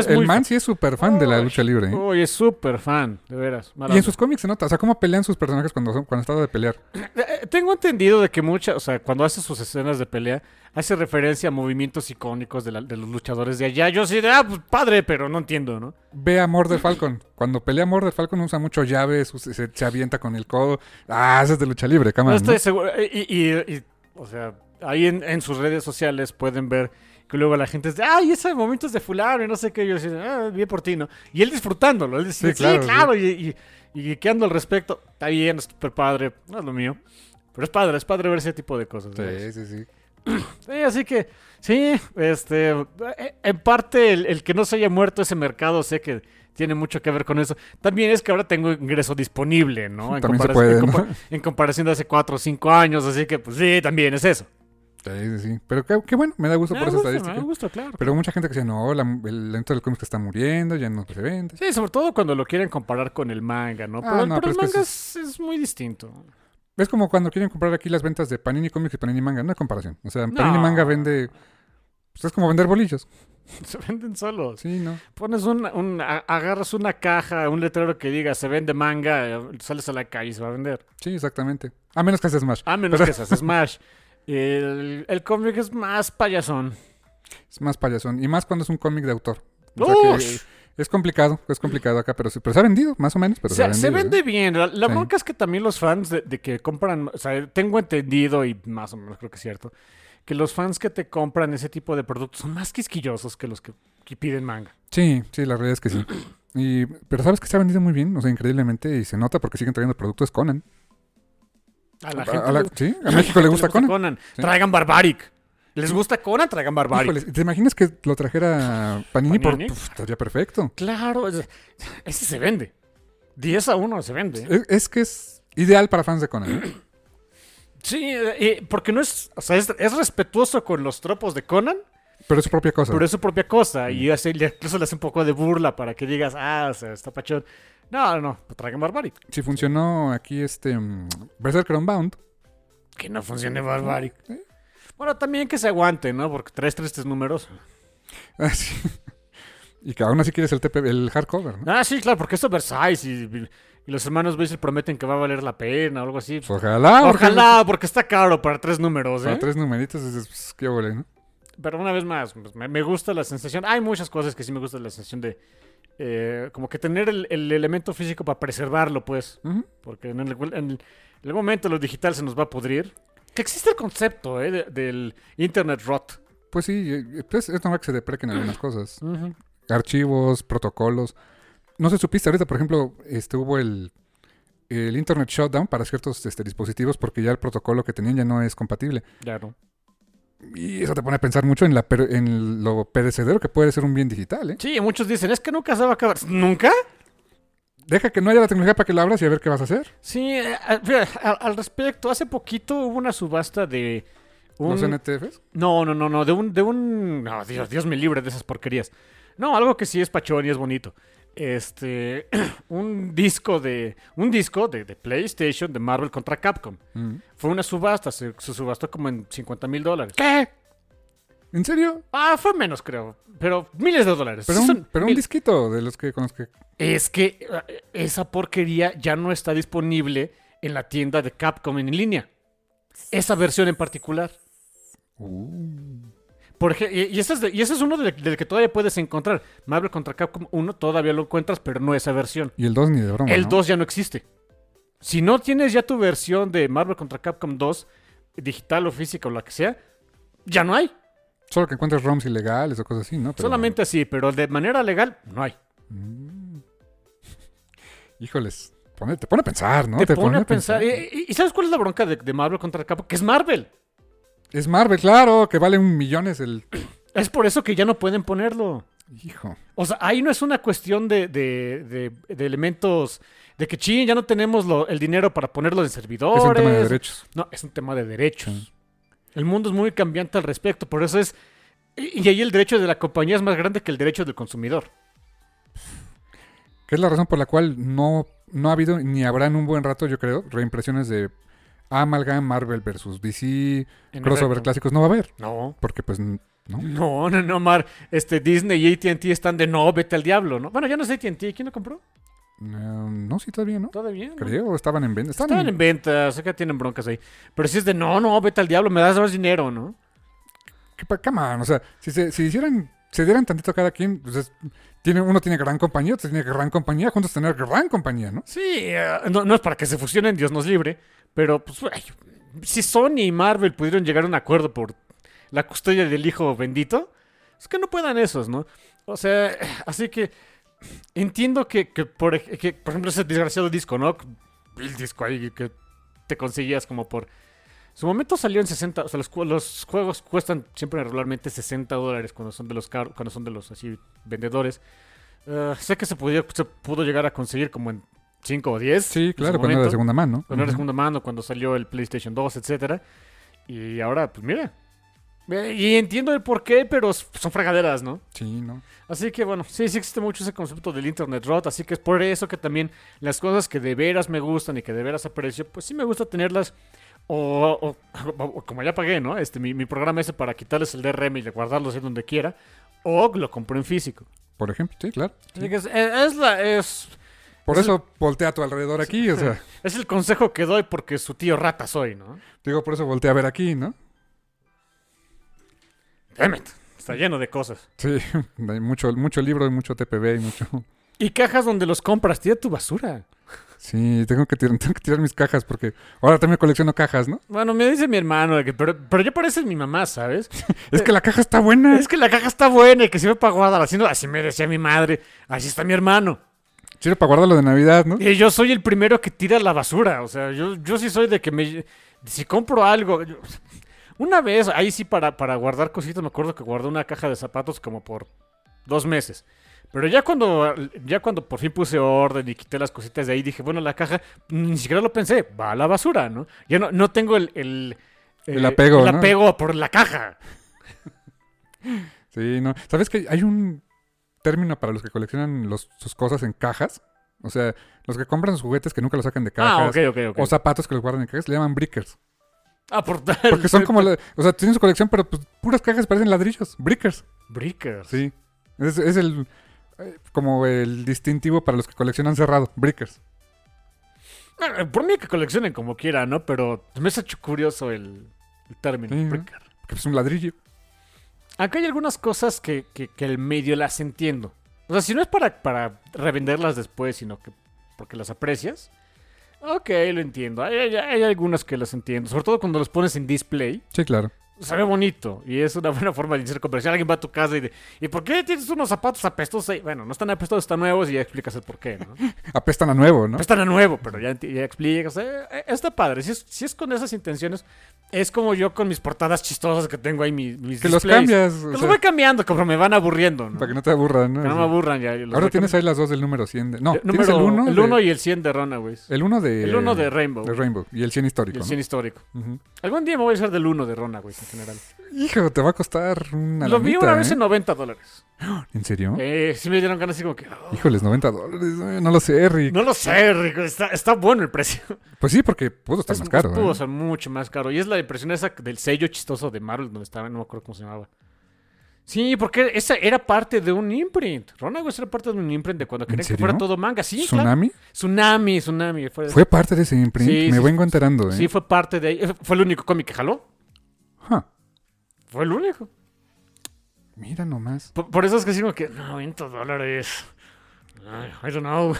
el, muy man sí es súper fan de la lucha libre. ¿eh? Uy, es súper fan, de veras. mala Y en sus cómics se nota, o sea, cómo pelean sus personajes cuando, son- cuando está de pelear. Eh, Tengo entendido de que mucha, o sea, cuando hace sus escenas de pelea, hace referencia a movimientos icónicos de, la- de los luchadores de allá. Yo sí de, ah, pues padre, pero no entiendo, ¿no? Ve a Murder Falcon. Cuando pelea Murder Falcon usa mucho llaves, se, se avienta con el codo. Ah, ese es de lucha libre, No cámara. estoy seguro. Y, y- y, o sea, ahí en, en sus redes sociales pueden ver que luego la gente es de, ay, ese momento es de fulano y no sé qué. Yo así, ah, bien por ti, ¿no? Y él disfrutándolo. Él dice, Sí, sí, claro. Y, y, y geekeando al respecto. Está bien, es súper padre. No es lo mío. Pero es padre, es padre ver ese tipo de cosas. Sí, sí, sí. Sí, así que, sí, este, eh, en parte el, el que no se haya muerto ese mercado sé que tiene mucho que ver con eso. También es que ahora tengo ingreso disponible, ¿no? En, comparación- puede, en, ¿no? compa- en comparación de hace 4 o 5 años, así que, pues sí, también es eso. Sí, sí, sí. Pero qué, qué bueno, me da gusto Me por esa estadística. me gusta, claro. Pero mucha gente que decía, no, la, el evento del cómic está muriendo, ya no se vende. Sí, sobre todo cuando lo quieren comparar con el manga, ¿no? Ah, Pero, no, pero el pero manga es, es muy distinto. Es como cuando quieren comprar aquí las ventas de Panini Comics y Panini Manga, no hay comparación. O sea, No. Panini Manga vende... Pues es como vender bolillos. Se venden solos. Sí, ¿no? Pones un, un- agarras una caja, un letrero que diga se vende manga, eh, sales a la calle y se va a vender. Sí, exactamente. A menos que haces Smash. A menos Pero- que seas Smash. El, el cómic es más payasón. Es más payasón. Y más cuando es un cómic de autor. O sea que Ush. es complicado, es complicado acá, pero, pero se ha vendido, más o menos. Pero se, Se, ha se vendido, vende ¿eh? bien. La, la Sí. bronca es que también los fans de, de que compran, o sea, tengo entendido y más o menos creo que es cierto, que los fans que te compran ese tipo de productos son más quisquillosos que los que, que piden manga. Sí, sí, la realidad es que sí. Y, pero sabes que se ha vendido muy bien, o sea, increíblemente, y se nota porque siguen trayendo productos Conan. A la A- gente a la- le- sí, a México le gusta Conan. Sí. Traigan Barbaric. ¿Les gusta Conan? Traigan Barbaric. ¿te imaginas que lo trajera Panini, por... Puf, estaría perfecto. Claro, es- ese se vende. 10 a 1 se vende. Es, es que es ideal para fans de Conan. ¿eh? Sí, eh, eh, porque no es, o sea, es, es respetuoso con los tropos de Conan, Pero es su propia cosa. pero es su propia cosa. Y hace, incluso le hace un poco de burla para que digas, ah, o sea, está pachón. No, no, no, pues traigan Barbaric. Si funcionó aquí este mm, Berserker Unbound, Que no funcione Barbaric. ¿Eh? Bueno, también que se aguante, ¿no? Porque traes tristes números. ah, sí. y que aún así quieres el, TP, el hardcover, ¿no? Ah, sí, claro, porque es Versailles y, y los hermanos Basil prometen que va a valer la pena o algo así. Pues ojalá. porque Ojalá, porque está caro para tres números, ¿eh? Para tres numeritos, es, pues, qué ole, ¿no? Pero una vez más, pues, me, me gusta la sensación. Hay muchas cosas que sí me gusta la sensación de. eh, como que tener el, el elemento físico para preservarlo, pues. Porque en el, en el- en el momento lo digital se nos va a pudrir. Que existe el concepto, ¿eh? de- del Internet Rot. Pues sí, eh, pues es normal que se deprequen algunas cosas. Archivos, protocolos. No sé, supiste ahorita, por ejemplo, este hubo el, el Internet Shutdown para ciertos este, dispositivos porque ya el protocolo que tenían ya no es compatible. No. Y eso te pone a pensar mucho en, la en lo perecedero que puede ser un bien digital, ¿eh? Sí, muchos dicen, es que nunca se va a acabar. ¿Nunca? Deja que no haya la tecnología para que lo abras y a ver qué vas a hacer. Sí, eh, a- fíjate, a- al respecto, hace poquito hubo una subasta de. Un... Los NTFs. No, no, no, no, de un, de un, no, Dios, Dios me libre de esas porquerías. No, algo que sí es pachón y es bonito. Este, un disco de, un disco de, de PlayStation de Marvel contra Capcom. Mm. Fue una subasta, se, se subastó como en 50 mil dólares. ¿Qué? ¿En serio? Ah, fue menos creo, pero miles de dólares. Pero, un, son pero un disquito de los que con los que. Es que eh, esa porquería ya no está disponible en la tienda de Capcom en línea. Esa versión en particular. Uh. Por ej- y, ese es, de- y ese es uno del, del que todavía puedes encontrar. Marvel contra Capcom 1 todavía lo encuentras, pero no esa versión. Y el 2 ni de broma. El ¿no? 2 ya no existe. Si no tienes ya tu versión de Marvel contra Capcom 2, digital o física o la que sea, ya no hay. Solo que encuentres ROMs ilegales o cosas así, ¿no? Pero- Solamente así, pero de manera legal no hay. Mm. Híjoles. pone- te pone a pensar, ¿no? te, pone a pensar. ¿Y, y- y sabes cuál es la bronca de, de Marvel contra Capcom? Que es Marvel. Es Marvel, claro, que vale un millones el. Es por eso que ya no pueden ponerlo. Hijo. O sea, ahí no es una cuestión de, de- de- de elementos de que ching, ya no tenemos lo- el dinero para ponerlo en servidores. Es un tema de derechos. No, es un tema de derechos. Sí. El mundo es muy cambiante al respecto, por eso es... Y y ahí el derecho de la compañía es más grande que el derecho del consumidor. Que es la razón por la cual no, no ha habido ni habrá en un buen rato, yo creo, reimpresiones de Amalgam, Marvel versus DC, En crossover efecto. clásicos no va a haber. No. Porque pues no. No, no, no, Mar. Este, Disney y AT&T están de no, vete al diablo, ¿no? Bueno, ya no sé AT&T. ¿Quién lo compró? Eh, no, sí, todavía no. Todavía. ¿no? Creo, estaban en venta. Estaban Estaban en- en venta, sé que tienen broncas ahí. Pero si es de no, no, vete al diablo, me das más dinero, ¿no? ¿Qué pa- come on, o sea, si se si hicieran, se dieran tantito cada quien, pues es- tiene, uno tiene gran compañía, otro tiene gran compañía, juntos tener gran compañía, ¿no? Sí, eh, no, es para que se fusionen, Dios nos libre. Pero, pues, si Sony y Marvel pudieron llegar a un acuerdo por la custodia del hijo bendito, es que no puedan esos, ¿no? O sea, así que entiendo que, que, por ejemplo, ese desgraciado disco, ¿no? El disco ahí que te conseguías como por... Su momento salió en 60, o sea, los, juegos cuestan siempre regularmente 60 dólares cuando son de los car- cuando son de los así vendedores. Eh, sé que se, podía, se pudo llegar a conseguir como en 5 o 10. Sí, claro, cuando era de segunda mano. Cuando era de segunda mano, cuando salió el PlayStation 2, etcétera. Y ahora, pues mira. Eh, Y entiendo el por qué, pero son fregaderas, ¿no? Sí, ¿no? Así que bueno, sí, sí existe mucho ese concepto del Internet Rot, así que es por eso que también las cosas que de veras me gustan y que de veras aprecio, pues sí me gusta tenerlas o, o- o como ya pagué, ¿no? Este, mi, mi programa ese para quitarles el DRM y guardarlos en donde quiera, o lo compro en físico. Por ejemplo, sí, claro. Que es, es la, es, Por Es eso voltea a tu alrededor aquí, o sea, es el consejo que doy porque su tío rata soy, ¿no? digo, por eso voltea a ver aquí, ¿no? Damn it, Está lleno de cosas. Sí, hay mucho, mucho libro y mucho TPB y mucho... Y cajas donde los compras, tira tu basura. Sí, tengo que, tirar, tengo que tirar mis cajas porque ahora también colecciono cajas, ¿no? Bueno, me dice mi hermano, que- pero, pero yo parece mi mamá, ¿sabes? Es que la caja está buena. Es que la caja está buena y que sirve para guardar. Así, no- así me decía mi madre. Así está mi hermano. Sirve para guardarlo de Navidad, ¿no? Y yo soy el primero que tira la basura. O sea, yo, yo sí soy de que me... Si compro algo... yo- una vez, ahí sí para, para guardar cositas, me acuerdo que guardé una caja de zapatos como por dos meses. Pero ya cuando, ya cuando por fin puse orden y quité las cositas de ahí, dije, bueno, la caja, ni siquiera lo pensé, va a la basura, ¿no? Ya no, no tengo el... El, El apego, el ¿no? apego por la caja. Sí, no. ¿Sabes que hay un término para los que coleccionan los- sus cosas en cajas? O sea, los que compran sus juguetes que nunca los sacan de Ah, cajas. ok, ok, ok. O zapatos que los guardan en cajas, le llaman brickers. ah, por Porque son como, la- o sea, tienen su colección, pero pues puras cajas parecen ladrillos. Brickers. Brickers. Sí. Es, es el, eh, como el distintivo para los que coleccionan cerrado. Brickers. Ah, Por mí que coleccionen como quieran, ¿no? Pero me ha hecho curioso el, el término. Sí, ¿no? bricker. Que es un ladrillo. Acá hay algunas cosas que, que, que el medio las entiendo. O sea, si no es para, para revenderlas después, sino que porque las aprecias. Ok, lo entiendo. Hay, hay- hay algunas que las entiendo. Sobre todo cuando los pones en display. Sí, claro. Se ve bonito y es una buena forma de hacer comercial. Alguien va a tu casa y de, ¿y por qué tienes unos zapatos apestosos ahí? Bueno, no están apestosos, están nuevos y ya explicas el por qué, ¿no? Apestan a nuevo, ¿no? Están a nuevo, pero ya, explicas. eh, eh, está padre. Si es, si es con esas intenciones, es como yo con mis portadas chistosas que tengo ahí, mis, mis Que los cambias. Que los sea, voy cambiando como me van aburriendo, ¿no? para que no te aburran, ¿no? Que no me aburran ya. Ahora tienes ahí las dos del número 100. De... No, Eh, el número- 1 el 1 y el 100 de Runaways. El 1 de... El 1 de Rainbow. de Rainbow. Y el 100 Y histórico, el ¿no? 100 histórico. Ujú. Algún día me voy a hacer del 1 de Runaways en general. Hijo, te va a costar una Lo vi una vez ¿eh? en 90 dólares. ¿En serio? Eh, sí me dieron ganas así como que... oh, Híjoles, 90 dólares. eh, No lo sé, Rick. no lo sé, Rico. Está, está bueno el precio. Pues sí, porque pudo estar Es- más caro. Pudo ¿eh? ser mucho más caro. Y es la impresión esa del sello chistoso de Marvel donde estaba, no me acuerdo cómo se llamaba. Sí, porque esa era parte de un imprint. Runaways era parte de un imprint de cuando querían que fuera todo manga. Sí, claro. ¿Tsunami? Tsunami, Tsunami. Fue, Fue parte de ese imprint. Sí, Me sí, vengo enterando, ¿eh? sí, fue parte de ahí. Fue el único cómic que jaló. Fue el único. Mira nomás. Por, por eso es que digo que 90 dólares. I don't know.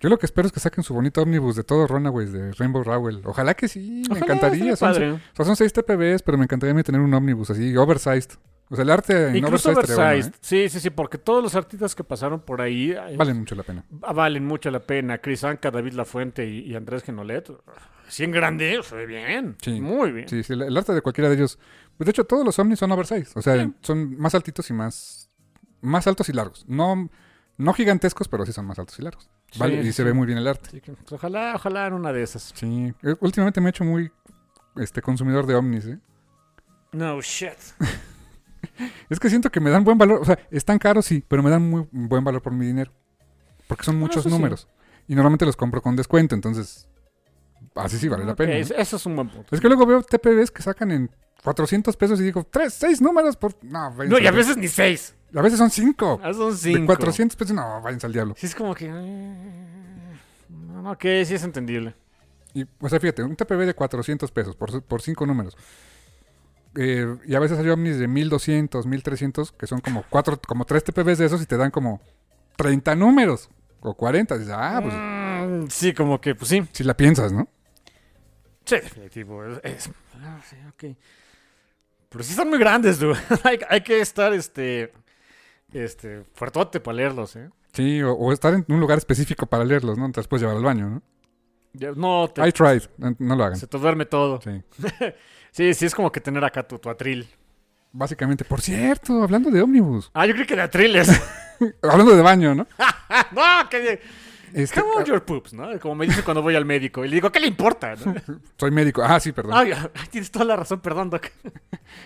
Yo lo que espero es que saquen su bonito ómnibus de todos Runaways de Rainbow Rowell. Ojalá que sí, me Ojalá, encantaría. Son, padre. o sea, son 6 TPBs, pero me encantaría tener un ómnibus así, oversized. O sea, el arte en Incluso estaría oversized. bueno, Sí, sí, sí, porque todos los artistas que pasaron por ahí ¿eh? eh, Vale mucho la pena. valen mucho la pena. Chris Anka, David Lafuente y, y Andrés Genolet. Así en grande, se ve bien. Sí. Muy bien. Sí, sí, el arte de cualquiera de ellos. Pues de hecho, todos los ovnis son oversized. O sea, Sí. son más altitos y más. Más altos y largos. No, no gigantescos, pero sí son más altos y largos. Vale, Sí, y sí. se ve muy bien el arte. Pues, ojalá, ojalá en una de esas. Sí. Eh, Últimamente me he hecho muy este consumidor de ovnis, ¿eh? No shit. Es que siento que me dan buen valor. O sea, están caros, sí, pero me dan muy buen valor por mi dinero. Porque son Bueno, muchos sí. números. Y normalmente los compro con descuento, entonces. así sí vale la Ok, pena. ¿no? eso es un buen punto. Es que luego veo TPBs que sacan en 400 pesos y digo, tres, seis números por... No, No, y a veces ni seis. a veces son cinco. Ah, son De cinco. 400 pesos, no, váyanse al diablo. Sí, es como que. eh, no, Ok, sí es entendible. Y, o sea, fíjate, un TPB de 400 pesos por, por cinco números. Eh, y a veces hay ovnis de 1200, 1300, que son como cuatro, como tres TPBs de esos y te dan como 30 números o 40. Dices, ah, pues Mm, sí, como que, pues sí. si la piensas, ¿no? Sí, definitivo. Es, es- ah, sí, ok. Pero sí están muy grandes, dude. hay, hay que estar, este. Este. Fuertote para leerlos, ¿eh? Sí, o, o estar en un lugar específico para leerlos, ¿no? Los puedes llevar al baño, ¿no? No, te, I tried, no lo hagan. se te duerme todo. Sí. Sí, sí, es como que tener acá tu, tu atril. Básicamente, por cierto, hablando de ómnibus, Ah, yo creo que de atriles. hablando de baño, ¿no? no, que. Este, Come on, your poops, ¿no? Como me dicen cuando voy al médico. Y le digo, ¿qué le importa? ¿no? soy médico. Ah, sí, perdón. Ay, tienes toda la razón, perdón, Doc.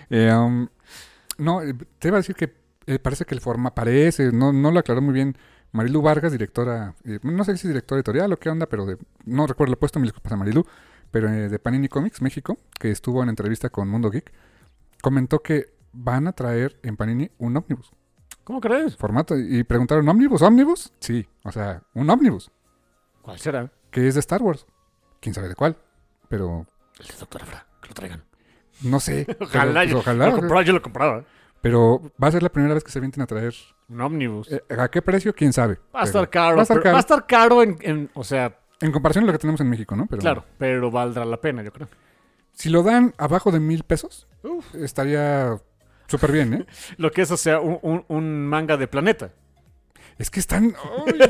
Eh, um, no, eh, te iba a decir que eh, parece que el forma parece, no, no lo aclaró muy bien. Marilu Vargas, directora, eh, no sé si directora editorial o qué onda, pero de- no recuerdo el puesto, mil disculpas a Marilu, pero eh, de Panini Comics México, que estuvo en entrevista con Mundo Geek, comentó que van a traer en Panini un ómnibus, ¿Cómo crees? formato, y preguntaron, ¿ómnibus? ¿ómnibus? Sí, o sea, un ómnibus, ¿Cuál será? que es de Star Wars, quién sabe de cuál, pero El de Doctor Afra, que lo traigan. no sé, pero, Ojalá, pues, yo, ojalá, lo compraba, yo lo compraba. pero va a ser la primera vez que se vienten a traer Un ómnibus. Eh, ¿A qué precio? ¿Quién sabe? va a estar caro. Va a estar caro. Va a estar caro en, en- o sea, En comparación a lo que tenemos en México, ¿no? Pero claro, pero valdrá la pena, yo creo. Si lo dan abajo de mil pesos, Uf. estaría súper bien, ¿eh? Lo que es, o sea, un, un- un manga de planeta. Es que están...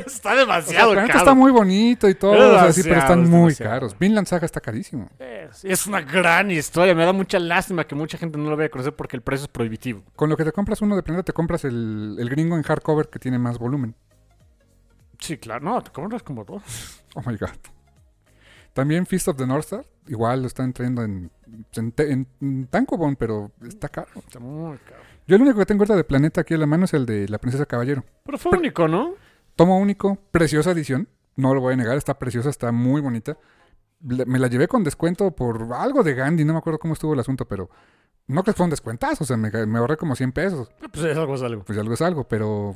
está O sea, demasiado el planeta caro. está muy bonito y todo, o sea, sí, pero Demasiado, están es muy demasiado. caros. Vinland Saga está carísimo. Es, es una gran historia. Me da mucha lástima que mucha gente no lo vaya a conocer porque el precio es prohibitivo. Con lo que te compras uno de planeta, te compras el, el gringo en hardcover que tiene más volumen. Sí, claro. No, te compras como dos. Oh my god. También Feast of the North Star, igual lo están trayendo en, en, en, en Tankobon, pero está caro. Está muy caro. Yo el único que tengo ahorita de planeta aquí a la mano es el de la Princesa Caballero. Pero fue único, ¿no? Tomo único, preciosa edición. No lo voy a negar, está preciosa, está muy bonita. Me la llevé con descuento por algo de Gandhi, no me acuerdo cómo estuvo el asunto, pero no que fue un descuentazo, o sea, me, me ahorré como 100 pesos. Pues es algo, es algo. Pues algo es algo, pero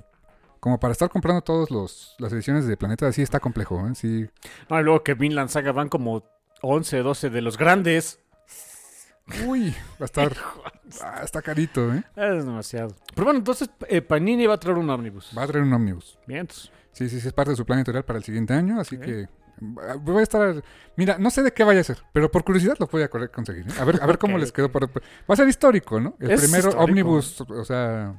como para estar comprando todas las ediciones de Planeta, sí está complejo, ¿eh? Sí. No, y luego que Vinland Saga van como 11, 12 de los grandes. Uy, va a estar. ah, está carito, ¿eh? Es demasiado. Pero bueno, entonces eh, Panini va a traer un ómnibus. Va a traer un ómnibus. Bien. Sí, sí, sí, es parte de su plan editorial para el siguiente año, así que ah, voy a estar... Mira, no sé de qué vaya a ser, pero por curiosidad lo voy a conseguir. ¿eh? A ver, a ver cómo les quedó. Va a ser histórico, ¿no? El Es primer histórico. ómnibus, o sea,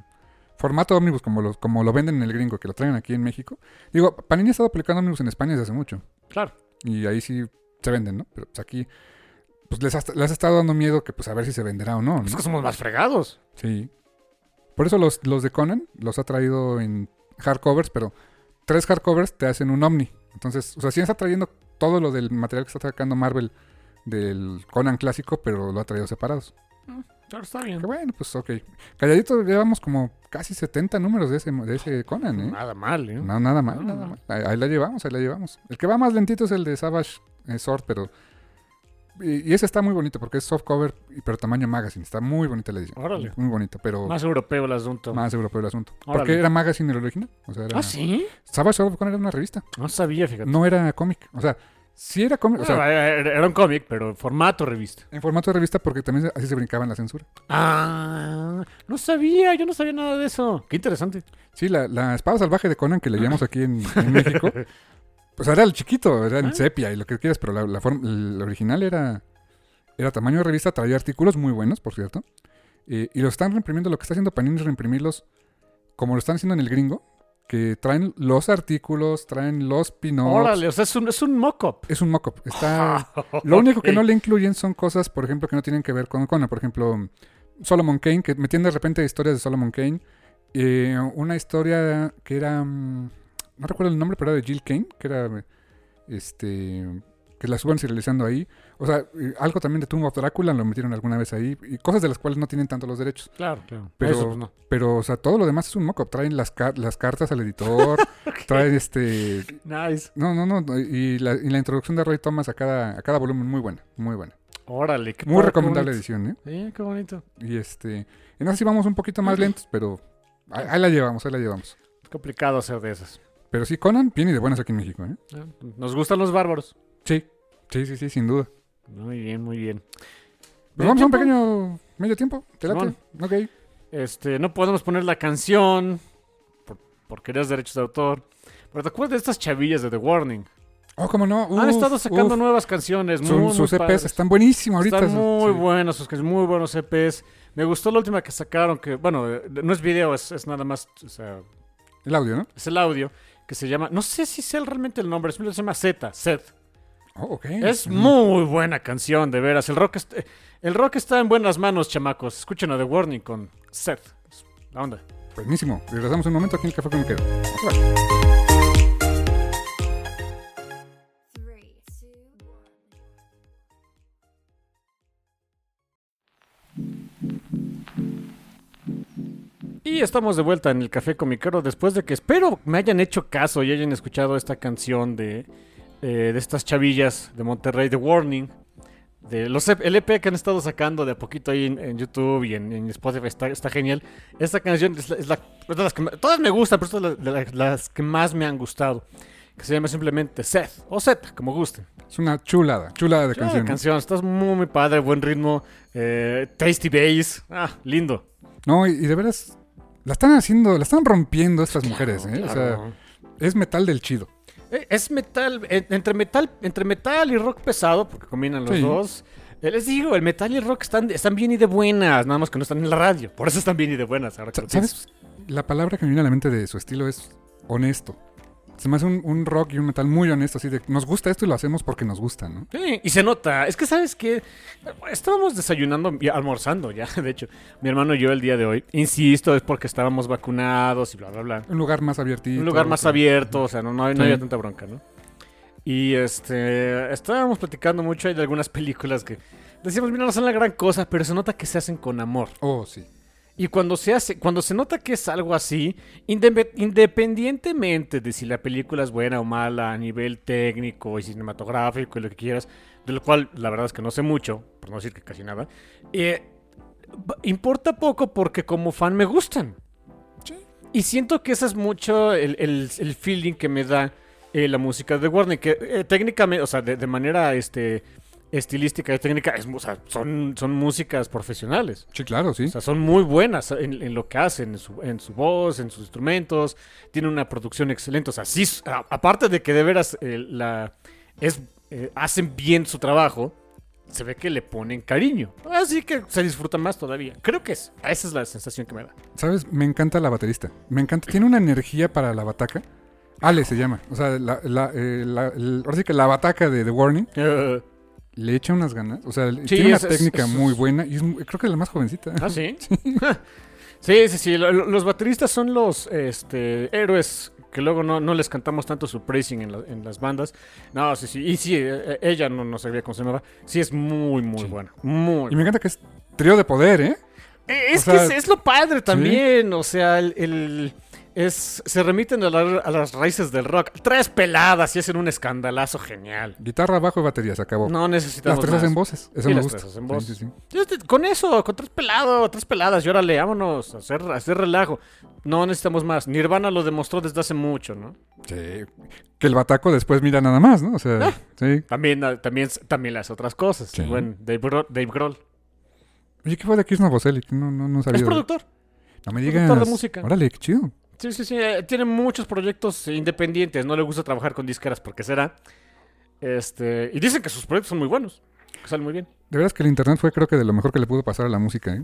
formato ómnibus como lo, como lo venden en el gringo, que lo traen aquí en México. Digo, Panini ha estado aplicando ómnibus en España desde hace mucho. Claro. Y ahí sí se venden, ¿no? Pero pues aquí, pues les ha, les ha estado dando miedo que pues a ver si se venderá o no, ¿no? Es que somos más fregados. Sí. Por eso los, los de Conan los ha traído en hardcovers, pero tres hardcovers te hacen un Omni. Entonces, o sea, sí está trayendo todo lo del material que está sacando Marvel del Conan clásico, pero lo ha traído separados. Claro, está bien. Que bueno, pues ok. Calladito llevamos como casi 70 números de ese, de ese Conan, ¿eh? Nada mal, ¿eh? No, nada mal, nada mal. Ahí, ahí la llevamos, ahí la llevamos. El que va más lentito es el de Savage eh, Sword, pero... Y, y ese está muy bonito porque es softcover, y- pero tamaño magazine. Está muy bonita la edición. Órale. Muy bonito, pero Más europeo el asunto. más europeo el asunto. Órale. Porque era magazine el original. O sea, era... ¿Ah, sí? Savage Sword era una revista. No sabía, fíjate. No era cómic. O sea, sí era cómic. O sea, era era un cómic, pero en formato revista. en formato de revista porque también así se brincaba en la censura. Ah, no sabía, yo no sabía nada de eso. Qué interesante. Sí, la, la espada salvaje de Conan que leíamos aquí en, en México. Pues era el chiquito, era en Ah. sepia y lo que quieras, pero la, la forma- el original era, era tamaño de revista, traía artículos muy buenos, por cierto. Eh, y lo están reimprimiendo, lo que está haciendo Panini es reimprimirlos como lo están haciendo en el gringo, que traen los artículos, traen los pin-ups. Órale, o sea, es un, es un mock-up. Es un mock-up. Está... Lo único que no le incluyen son cosas, por ejemplo, que no tienen que ver con Conan. Por ejemplo, Solomon Kane, que metían de repente historias de Solomon Kane. Eh, una historia que era... mm, No recuerdo el nombre, pero era de Jill Kane, que era... Este... que la suban serializando ahí. O sea, algo también de Tomb of Drácula lo metieron alguna vez ahí. Y cosas de las cuales no tienen tanto los derechos. Claro, claro. Pero, Eso, pues, no. pero o sea, todo lo demás es un mock-up. Traen las, car- las cartas al editor, traen este... Nice. No, no, no. Y la, y la introducción de Roy Thomas a cada, a cada volumen, muy buena, muy buena. Órale, qué Muy padre, qué recomendable bonito. edición, ¿eh? Sí, qué bonito. Y este... En así vamos un poquito más lentos, pero ahí, ahí la llevamos, ahí la llevamos. Es complicado hacer de esas. Pero sí, Conan viene de buenas aquí en México, ¿eh? Ah, Nos gustan los bárbaros. Sí, sí, sí, sí, sin duda. Muy bien, muy bien. Pues vamos a un pequeño medio tiempo. ¿Te late? Ok. Este, no podemos poner la canción por, por querer derechos de autor. Pero te acuerdas de estas chavillas de The Warning. Oh, cómo no. Han Uf, estado sacando uf. nuevas canciones. Muy, muy sus EPs padres. están buenísimos ahorita. Están muy Sí. buenos, sus canciones, muy buenos EPs. Me gustó la última que sacaron, que, bueno, eh, no es video, es, es nada más, o sea, El audio, ¿no? es el audio, que se llama, no sé si sea realmente el nombre, se llama Z, Seth. Oh, ok. Es muy buena canción, de veras. El rock, est- el rock está en buenas manos, chamacos. Escuchen a The Warning con Seth. La onda. Buenísimo. Regresamos un momento aquí en el Café con one. Y estamos de vuelta en el Café Comiquero después de que espero me hayan hecho caso y hayan escuchado esta canción de, eh, de estas chavillas de Monterrey, The Warning. De los EP el EP que han estado sacando de a poquito ahí en, en YouTube y en, en Spotify está, está genial. Esta canción es, la- es la- es de las que todas me gustan, pero es la- de la- las que más me han gustado. Que se llama simplemente Seth o Seth, como gusten. Es una chulada, chulada de canción. ¿no? canción, estás muy, muy padre, buen ritmo, eh, tasty bass. Ah, lindo. No, y, y de veras, la están haciendo, la están rompiendo estas mujeres, ¿eh? O sea, Claro. es metal del chido. Eh, Es metal, eh, entre metal, entre metal y rock pesado, porque combinan los Sí. dos. Eh, Les digo, el metal y el rock están, están bien y de buenas, nada más que no están en la radio. Por eso están bien y de buenas. Ahora que. ¿Sabes? La palabra que me viene a la mente de su estilo es honesto. Se me hace un, un rock y un metal muy honesto, así de nos gusta esto y lo hacemos porque nos gusta, ¿no? Sí, y se nota. Es que, ¿sabes qué? Estábamos desayunando y almorzando ya, de hecho. Mi hermano y yo el día de hoy. Insisto, es porque estábamos vacunados y bla, bla, bla. Un lugar más abiertito. Un lugar más abierto, o sea, no, no, no Sí. había tanta bronca, ¿no? Y este, estábamos platicando mucho de algunas películas que decíamos, mira, no son la gran cosa, pero se nota que se hacen con amor. Oh, sí. Y cuando se hace, cuando se nota que es algo así, indep- independientemente de si la película es buena o mala a nivel técnico y cinematográfico y lo que quieras, de lo cual la verdad es que no sé mucho, por no decir que casi nada, eh, importa poco porque como fan me gustan. Y siento que ese es mucho el, el- el feeling que me da eh, la música de Warner, que eh, técnicamente, o sea, de, de manera este, estilística y técnica, es, mu- o sea, son, son músicas profesionales. Sí, claro, sí. O sea, son muy buenas en, en lo que hacen, en su, en su voz, en sus instrumentos. Tienen una producción excelente. O sea, sí, a- aparte de que de veras eh, la, es, eh, hacen bien su trabajo, se ve que le ponen cariño. Así que se disfruta más todavía. Creo que es, esa es la sensación que me da. ¿Sabes? Me encanta la baterista. Me encanta. Tiene una energía para la bataca. Ale se llama. O sea, la, la, eh, la- el- ahora sí que la bataca de The Warning le echa unas ganas. O sea, Sí, tiene una es- técnica es- muy buena y creo que es la más jovencita. ¿Ah, sí? sí, sí, sí. lo- lo- Los bateristas son los este, héroes que luego no, no les cantamos tanto su praising en, la- en las bandas. No, sí, sí. Y sí, eh, ella no, no sabía cómo se llamaba. Sí, es muy, muy Sí. buena. Muy Y me encanta que es trío de poder, ¿eh? Eh, Es O que sea, es lo padre también, o sea, el, el- es, se remiten a, la- a las raíces del rock. Tres peladas y hacen un escandalazo genial. Guitarra, bajo y batería, se acabó. No necesitamos las tres más. hacen voces. Eso me las gusta. tres hacen voces. sí, sí. Con eso, con tres pelados, tres peladas, y órale, vámonos, a hacer, a hacer relajo. No necesitamos más. Nirvana lo demostró desde hace mucho, ¿no? Sí. Que el bataco después mira nada más, ¿no? O sea, Ah. sí. También, ah, también, también las otras cosas. Sí. Bueno, Dave Grohl, Dave Grohl. Oye, ¿qué fue de Chris Novoselic? No, no, no sabía. es productor. No me productor digas. de música. Órale, qué chido. Sí, sí, sí. eh, tiene muchos proyectos independientes. No le gusta trabajar con disqueras porque será. Este, y dicen que sus proyectos son muy buenos. Que salen muy bien. De veras que el internet fue creo que de lo mejor que le pudo pasar a la música, ¿eh?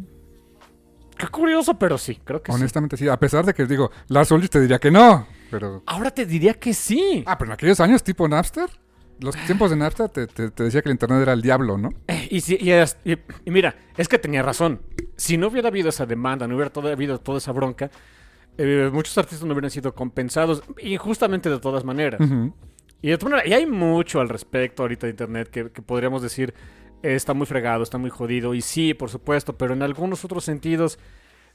Qué curioso, pero sí, creo que sí. Honestamente sí. A pesar de que digo, Lars Ulrich te diría que no. Pero... Ahora te diría que sí. Ah, pero en aquellos años tipo Napster. Los tiempos de Napster te, te- te decía que el internet era el diablo, ¿no? Eh, Y, y, es- y- y mira, es que tenía razón. Si no hubiera habido esa demanda, no hubiera todo- habido toda esa bronca, eh, muchos artistas no hubieran sido compensados injustamente de todas maneras. Y, de otra manera, y hay mucho al respecto ahorita de Internet que, que podríamos decir eh, está muy fregado, está muy jodido. Y sí, por supuesto, pero en algunos otros sentidos...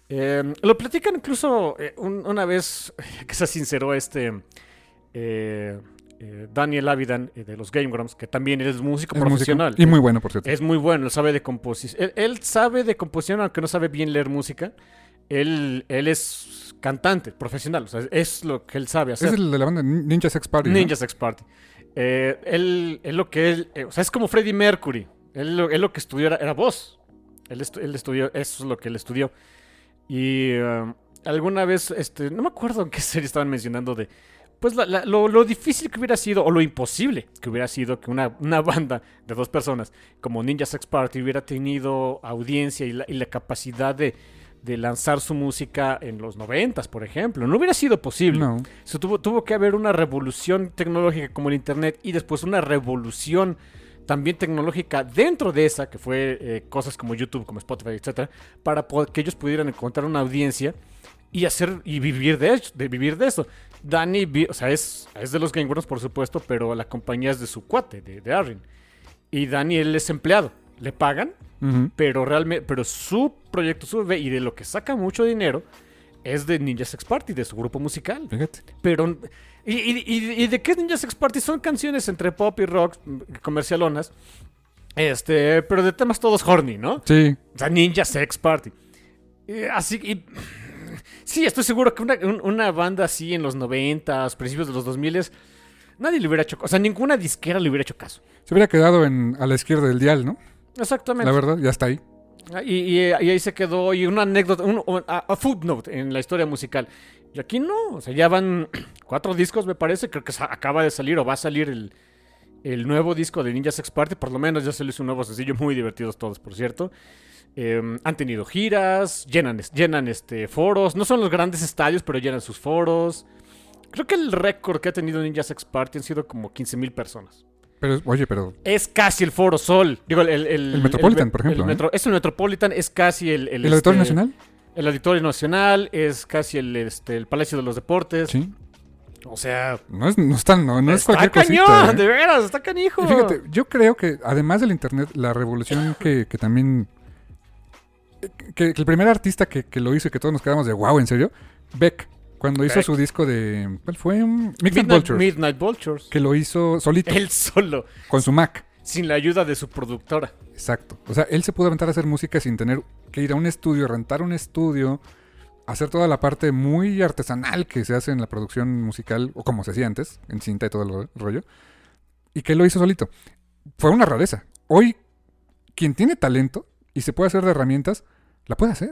eh, lo platican incluso eh, un- una vez que se sinceró este eh, Daniel Avidan de los Game Grumps, que también es músico Es músico. profesional. Y muy bueno, por cierto. Es muy bueno, él sabe de composición. Él, él sabe de composición, aunque no sabe bien leer música. Él, él es cantante profesional, o sea, es lo que él sabe hacer. Es el de la banda Ninja Sex Party. ¿no? Ninja Sex Party. Eh, él, él lo que él, eh, o sea, es como Freddie Mercury. Él, lo- él lo que estudió era, era voz. Él, estu- él estudió, eso es lo que él estudió. Y um, alguna vez, este, no me acuerdo en qué serie estaban mencionando de, pues la- la- lo, lo difícil que hubiera sido, o lo imposible que hubiera sido que una, una banda de dos personas como Ninja Sex Party hubiera tenido audiencia y la, y la capacidad de, de lanzar su música en los noventas, por ejemplo. No hubiera sido posible. No. Se tuvo, tuvo que haber una revolución tecnológica como el Internet y después una revolución también tecnológica dentro de esa, que fue eh, cosas como YouTube, como Spotify, etcétera, para que ellos pudieran encontrar una audiencia y hacer y vivir de, hecho- de vivir de eso. Danny, o sea, es, es de los Game por supuesto, pero la compañía es de su cuate, de, de Arrin. Y Danny, él es empleado. Le pagan, Pero realmente, pero su proyecto, su bebé, y de lo que saca mucho dinero, es de Ninja Sex Party, de su grupo musical. Fíjate. Pero. ¿Y, y- y- y de qué es Ninja Sex Party? Son canciones entre pop y rock mm, comercialonas. Este, pero de temas todos horny, ¿no? Sí. O sea, Ninja Sex Party. Eh, así y, Sí, estoy seguro que una, un- una banda así en los 90, principios de los 2000 nadie le hubiera hecho. O sea, ninguna disquera le hubiera hecho caso. Se hubiera quedado en, a la izquierda del dial, ¿no? Exactamente. La verdad, ya está ahí. Y, y- y ahí se quedó, y una anécdota, un, un- a, a footnote en la historia musical. Y aquí no, o sea, ya van cuatro discos, me parece. Creo que acaba de salir o va a salir el, el nuevo disco de Ninja Sex Party. Por lo menos ya se le hizo un nuevo sencillo, muy divertidos todos, por cierto. Eh, han tenido giras, llenan, llenan este, foros. No son los grandes estadios, pero llenan sus foros. Creo que el récord que ha tenido Ninja Sex Party han sido como 15.000 personas. Pero, oye, pero Es casi el Foro Sol. Digo, el, el, El Metropolitan, por ejemplo, el ¿eh? metro- es el Metropolitan, es casi el. ¿el Auditorio este, Nacional? El Auditorio Nacional, es casi el, este, el Palacio de los Deportes. Sí. O sea. No es, no es tan- no, no es está cualquier cañón, cosita. ¿eh? de veras, está canijo. Y fíjate, yo creo que además del internet, la revolución que, que también. Que, que el primer artista que, que lo hizo y que todos nos quedamos de wow, ¿en serio? Beck, cuando hizo su disco de. ¿Cuál fue? Midnight, Vultures. Midnight Vultures. Que lo hizo solito, Él solo, con su Mac. sin la ayuda de su productora. Exacto. O sea, él se pudo aventar a hacer música sin tener que ir a un estudio, rentar un estudio, hacer toda la parte muy artesanal que se hace en la producción musical, o como se hacía antes, en cinta y todo el ro- rollo. Y que él lo hizo solito. Fue una rareza. Hoy, quien tiene talento y se puede hacer de herramientas, la puede hacer.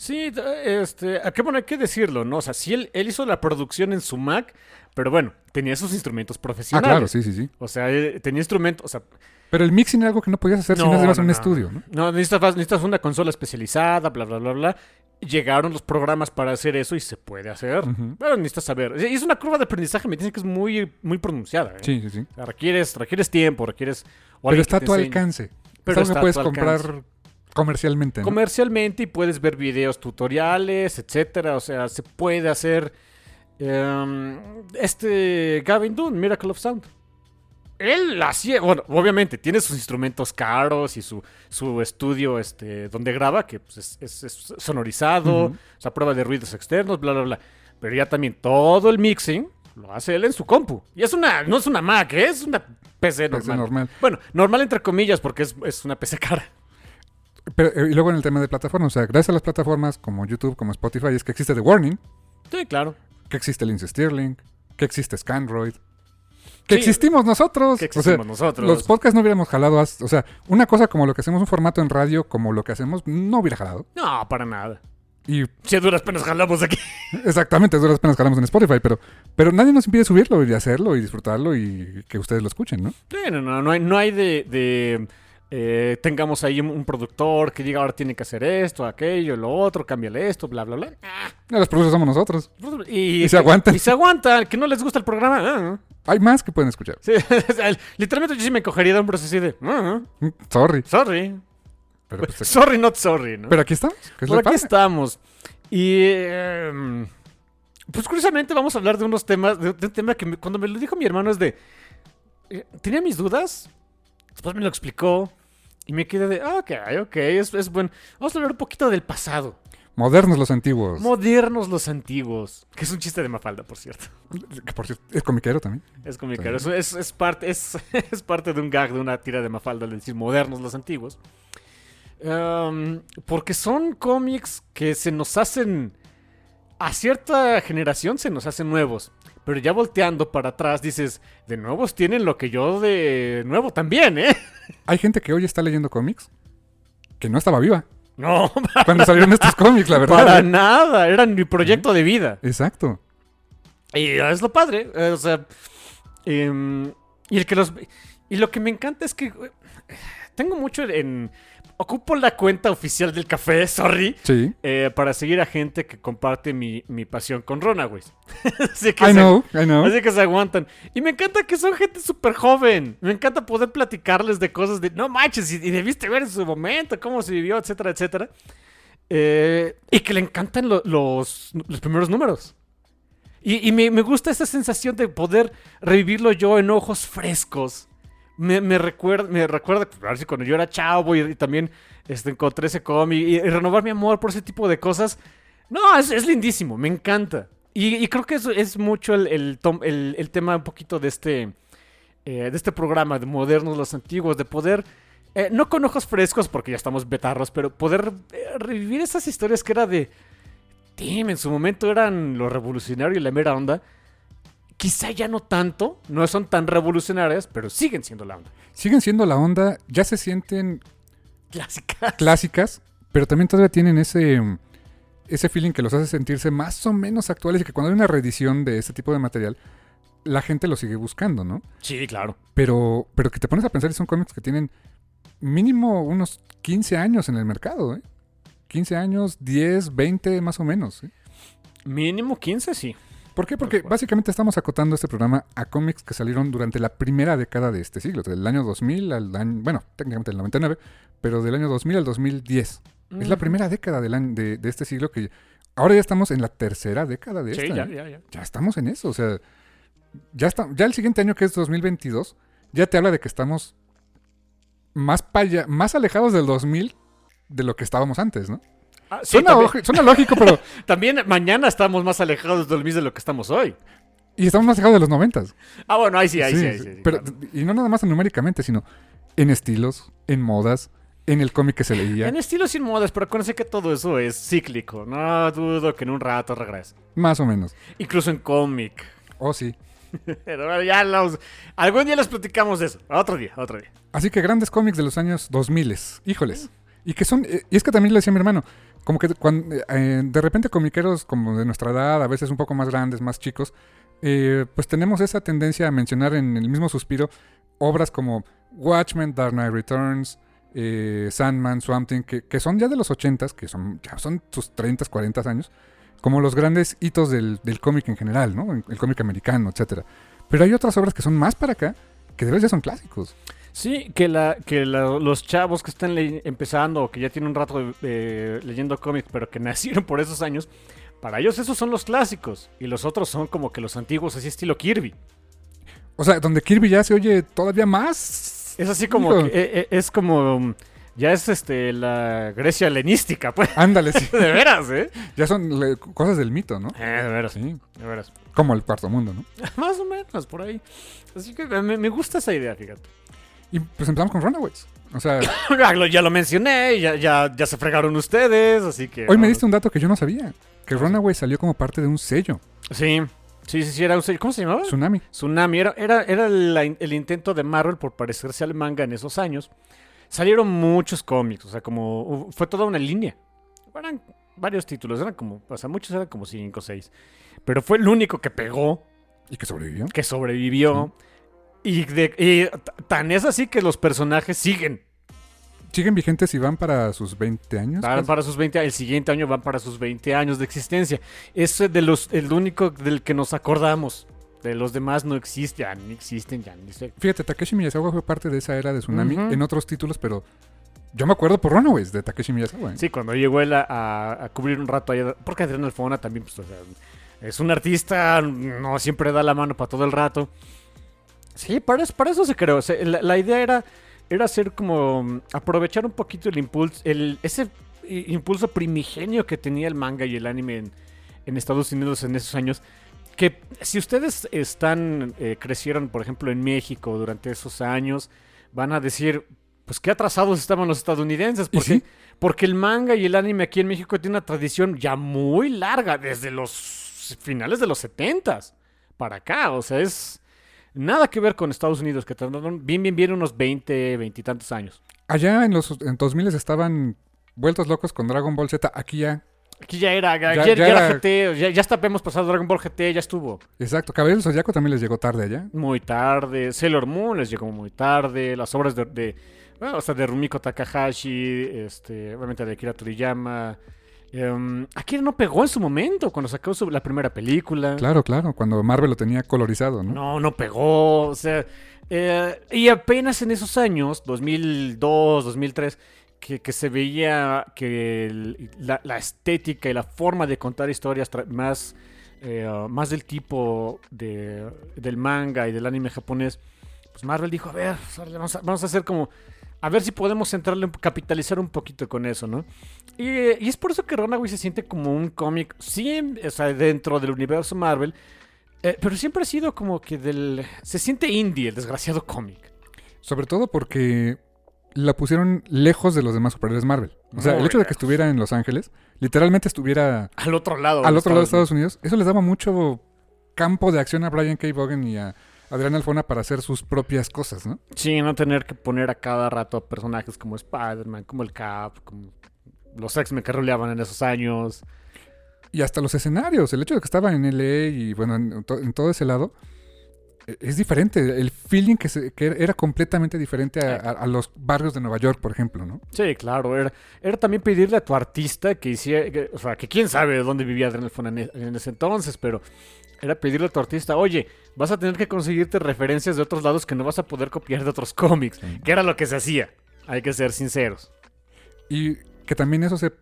Sí, este, a qué bueno, hay que decirlo, ¿no? O sea, sí, él, él hizo la producción en su Mac, pero bueno, tenía sus instrumentos Ah, profesionales. claro, sí, sí, sí. O sea, eh, tenía instrumentos, o sea, Pero el mixing era algo que no podías hacer si no a no, un no. estudio, ¿no? No, necesitas, necesitas una consola especializada, bla, bla, bla, bla. Llegaron los programas para hacer eso y se puede hacer. Ujú. Pero necesitas saber. Es una curva de aprendizaje, me dicen que es muy, muy pronunciada. ¿eh? Sí, sí, sí. O sea, requieres, requieres tiempo, requieres... Pero está a tu enseñe. alcance. Pero está a puedes tu comprar comercialmente. ¿no? Comercialmente y puedes ver videos tutoriales, etcétera. O sea, se puede hacer... em, este Gavin Dunn, Miracle of Sound. Él hacía, bueno, obviamente tiene sus instrumentos caros y su, su estudio este, donde graba, que pues, es, es- es sonorizado, Ujú. o sea, prueba de ruidos externos, bla, bla, bla. Pero ya también todo el mixing lo hace él en su compu. Y es una, no es una Mac, ¿eh? es una PC normal. PC normal. Bueno, normal entre comillas porque es, es una PC cara. Pero, eh, y luego en el tema de plataformas, o sea, gracias a las plataformas como YouTube, como Spotify, es que existe The Warning, Sí, claro. que existe Lindsey Stirling, que existe Scandroid, que Sí. existimos nosotros. Que o sea, existimos nosotros. los podcasts no hubiéramos jalado, o sea, una cosa como lo que hacemos, un formato en radio como lo que hacemos, no hubiera jalado. No, para nada. Y Si a duras penas jalamos aquí. exactamente, es duras penas jalamos en Spotify, pero, pero nadie nos impide subirlo y hacerlo y disfrutarlo y que ustedes lo escuchen, ¿no? Sí, no, no, no hay, no hay de, de, eh, tengamos ahí un, un productor que diga ahora tiene que hacer esto, aquello, lo otro, cámbiale esto, bla, bla, bla. Ya los producers somos nosotros. Y, Y se aguantan. Y se aguanta, que no les gusta el programa. ah, Hay más que pueden escuchar. sí, literalmente yo sí me cogería de hombros así de, ah, Mm, Sorry. sorry. Pero, pues, Sorry, not sorry, ¿no? pero aquí estamos. lo aquí padre. estamos. Y em, pues curiosamente vamos a hablar de unos temas, de, de un tema que me- cuando me lo dijo mi hermano es de, eh, tenía mis dudas. Después me lo explicó. Y me quedé de, ah, ok, ok, es, es bueno. Vamos a hablar un poquito del pasado. Modernos los antiguos. Modernos los antiguos. Que es un chiste de Mafalda, por cierto. que por cierto, es comiquero también. Es comiquero. Es, es, es parte, es, es parte de un gag, de una tira de Mafalda, de decir modernos los antiguos. Um, porque son cómics que se nos hacen. A cierta generación se nos hacen nuevos. Pero ya volteando para atrás dices, de nuevos tienen lo que yo de nuevo también, ¿eh? Hay gente que hoy está leyendo cómics que no estaba viva No, cuando salieron estos cómics, la verdad. para ¿eh? nada. Eran mi proyecto de vida. Exacto. Y es lo padre. eh, o sea. em, y el que los. Y lo que me encanta es que. eh, Tengo mucho en. Ocupo la cuenta oficial del café, sorry. Sí. eh, para seguir a gente que comparte mi, mi pasión con Runaways. así, que I se, know, I know. así que se aguantan. Y me encanta que son gente súper joven. Me encanta poder platicarles de cosas de. No manches, y, y debiste ver en su momento cómo se vivió, etcétera, etcétera. Eh, y que le encantan lo- los, los primeros números. Y, y me, me gusta esa sensación de poder revivirlo yo en ojos frescos. Me, me recuerda, me recuerda a ver si cuando yo era chavo y, también este, encontré ese cómic y, renovar mi amor por ese tipo de cosas. No, es, es lindísimo, me encanta. Y, creo que eso es mucho el, el, tema un poquito de este, eh, de este programa de modernos los antiguos, de poder, eh, no con ojos frescos porque ya estamos betarros, pero poder eh, revivir esas historias que era de, en su momento eran lo revolucionario y la mera onda. Quizá ya no tanto, no son tan revolucionarias, pero siguen siendo la onda. Siguen siendo la onda, ya se sienten Clásica. clásicas, pero también todavía tienen ese, ese feeling que los hace sentirse más o menos actuales y que cuando hay una reedición de este tipo de material, la gente lo sigue buscando, ¿no? Sí, claro. Pero, pero que te pones a pensar y son cómics que tienen mínimo unos 15 años en el mercado, ¿eh? 15 años, 10, 20 más o menos. ¿eh? Mínimo 15, sí. ¿Por qué? Porque Por básicamente estamos acotando este programa a cómics que salieron durante la primera década de este siglo, del año 2000 al año, bueno, técnicamente el 99, pero del año 2000 al 2010. Es la primera década del año, de, de este siglo que ahora ya estamos en la tercera década de Sí, esta. ya, ¿eh? ya, ya. Ya estamos en eso, o sea, ya está, ya el siguiente año que es 2022, ya te habla de que estamos más pa' allá- más alejados del 2000 de lo que estábamos antes, ¿no? Ah, sí, suena, también, oji- suena lógico, pero también mañana estamos más alejados del mismo de lo que estamos hoy. y estamos más alejados de los 90. Ah, bueno, ahí sí, ahí sí, Sí, ahí sí, pero, claro. y no nada más numéricamente, sino en estilos, en modas, en el cómic que se leía, En estilos sin modas, pero acuérdense que todo eso es cíclico. No dudo que en un rato regrese. más o menos. Incluso en cómic. Oh, sí. Pero bueno, ya los... Algún día les platicamos de eso. Otro día, otro día. Así que grandes cómics de los años 2000, híjoles. Y que son, eh, y es que también le decía mi hermano, como que cuando, eh, de repente comiqueros como de nuestra edad, a veces un poco más grandes, más chicos, eh, pues tenemos esa tendencia a mencionar en el mismo suspiro obras como Watchmen, Dark Knight Returns, eh, Sandman, Swamp Thing, que, son ya de los 80s, que son, ya son sus 30, 40 años, como los grandes hitos del, cómic en general, ¿no? El cómic americano, etcétera. Pero hay otras obras que son más para acá, que de verdad ya son clásicos. Sí, que, la, que la- los chavos que están empezando o que ya tienen un rato eh, leyendo cómics, pero que nacieron por esos años, para ellos esos son los clásicos. Y los otros son como que los antiguos, así estilo Kirby. O sea, donde Kirby ya se oye todavía más. Es así como, que, eh, eh, es como, um, ya es este la Grecia helenística, pues. Ándale, sí. De veras, ¿eh? Ya son le- cosas del mito, ¿no? Eh, de veras, Sí. de veras. Como el cuarto mundo, ¿no? Más o menos, por ahí. Así que me, me gusta esa idea, fíjate. Y pues empezamos con Runaways. O sea, Ya lo, ya lo mencioné, ya, ya, ya se fregaron ustedes, así que... hoy me diste un dato que yo no sabía. Que Runaways salió como parte de un sello. Sí, sí, sí, sí, era un sello. ¿Cómo se llamaba? Tsunami. Tsunami. Era, era, era la in- el intento de Marvel por parecerse al manga en esos años. Salieron muchos cómics, o sea, como... Fue toda una línea. Eran varios títulos, eran como... O sea, muchos eran como cinco o seis. Pero fue el único que pegó, Y que sobrevivió. que sobrevivió. Y, de, y tan es así que los personajes siguen. Siguen vigentes y van para sus 20 años. Van para sus 20 el siguiente año van para sus 20 años de existencia. Es de los, el único del que nos acordamos. De los demás no existe, ya ni existen, ya ni sé. Fíjate, Takeshi Miyazawa fue parte de esa era de Tsunami en otros títulos, pero yo me acuerdo por Runaways de Takeshi Miyazawa. ¿eh? Sí, cuando llegó él a, a- a cubrir un rato allá, porque Adrián Alfona también, pues, o sea, es un artista, no siempre da la mano para todo el rato. Sí, para eso, para eso se creó. La, la idea era, era hacer como mm, aprovechar un poquito el impulso, el, ese impulso primigenio que tenía el manga y el anime en, en Estados Unidos en esos años. Que si ustedes están, eh, crecieron, por ejemplo, en México durante esos años, van a decir, pues qué atrasados estaban los estadounidenses. ¿Y Porque, sí? porque el manga y el anime aquí en México tiene una tradición ya muy larga, desde los finales de los 70s para acá. O sea, es nada que ver con Estados Unidos, que tardaron bien, bien, bien unos 20, 20 y tantos años. Allá en los en 2000 estaban vueltos locos con Dragon Ball Z. Aquí ya. Aquí ya era, ya, Ya- ya ya era GT, ya, ya hasta hemos pasado Dragon Ball GT, ya estuvo Exacto. Cabello del Zodiaco también les llegó tarde allá. muy tarde. Sailor Moon les llegó muy tarde. Las obras de, de bueno, o sea, de Rumiko Takahashi, este, obviamente de Akira Toriyama. Em, Akira no pegó en su momento cuando sacó su- la primera película. Claro, claro. Cuando Marvel lo tenía colorizado, ¿no? No, no pegó. O sea, eh, y apenas en esos años, 2002, 2003, que, que se veía que el- la, la estética y la forma de contar historias más, eh, más del tipo de, del manga y del anime japonés, pues Marvel dijo, a ver, vamos a, vamos a hacer como... A ver si podemos centrarle, un- capitalizar un poquito con eso, ¿no? Y, y es por eso que Runaway se siente como un cómic, sí, o sea, dentro del universo Marvel, eh, pero siempre ha sido como que del... Se siente indie el desgraciado cómic. Sobre todo porque la pusieron lejos de los demás superhéroes Marvel. O sea, Muy el hecho de que estuviera en Los Ángeles, literalmente estuviera Al otro lado. al otro lado de Estados Unidos, eso les daba mucho campo de acción a Brian K. Vaughan y a Adrián Alfona para hacer sus propias cosas, ¿no? Sí, no tener que poner a cada rato personajes como Spider-Man, como el Cap, como los X-Men que roleaban en esos años. Y hasta los escenarios, el hecho de que estaba en LA y bueno, en, to- en todo ese lado, eh, es diferente. El feeling que, se- que era completamente diferente a, a- a los barrios de Nueva York, por ejemplo, ¿no? Sí, claro. Era, era también pedirle a tu artista que hiciera... que- o sea, que quién sabe dónde vivía Adrián Alfona en, e- en ese entonces, pero... Era pedirle a tu artista, oye, vas a tener que conseguirte referencias de otros lados que no vas a poder copiar de otros cómics. Que era lo que se hacía. Hay que ser sinceros. Y que también eso se...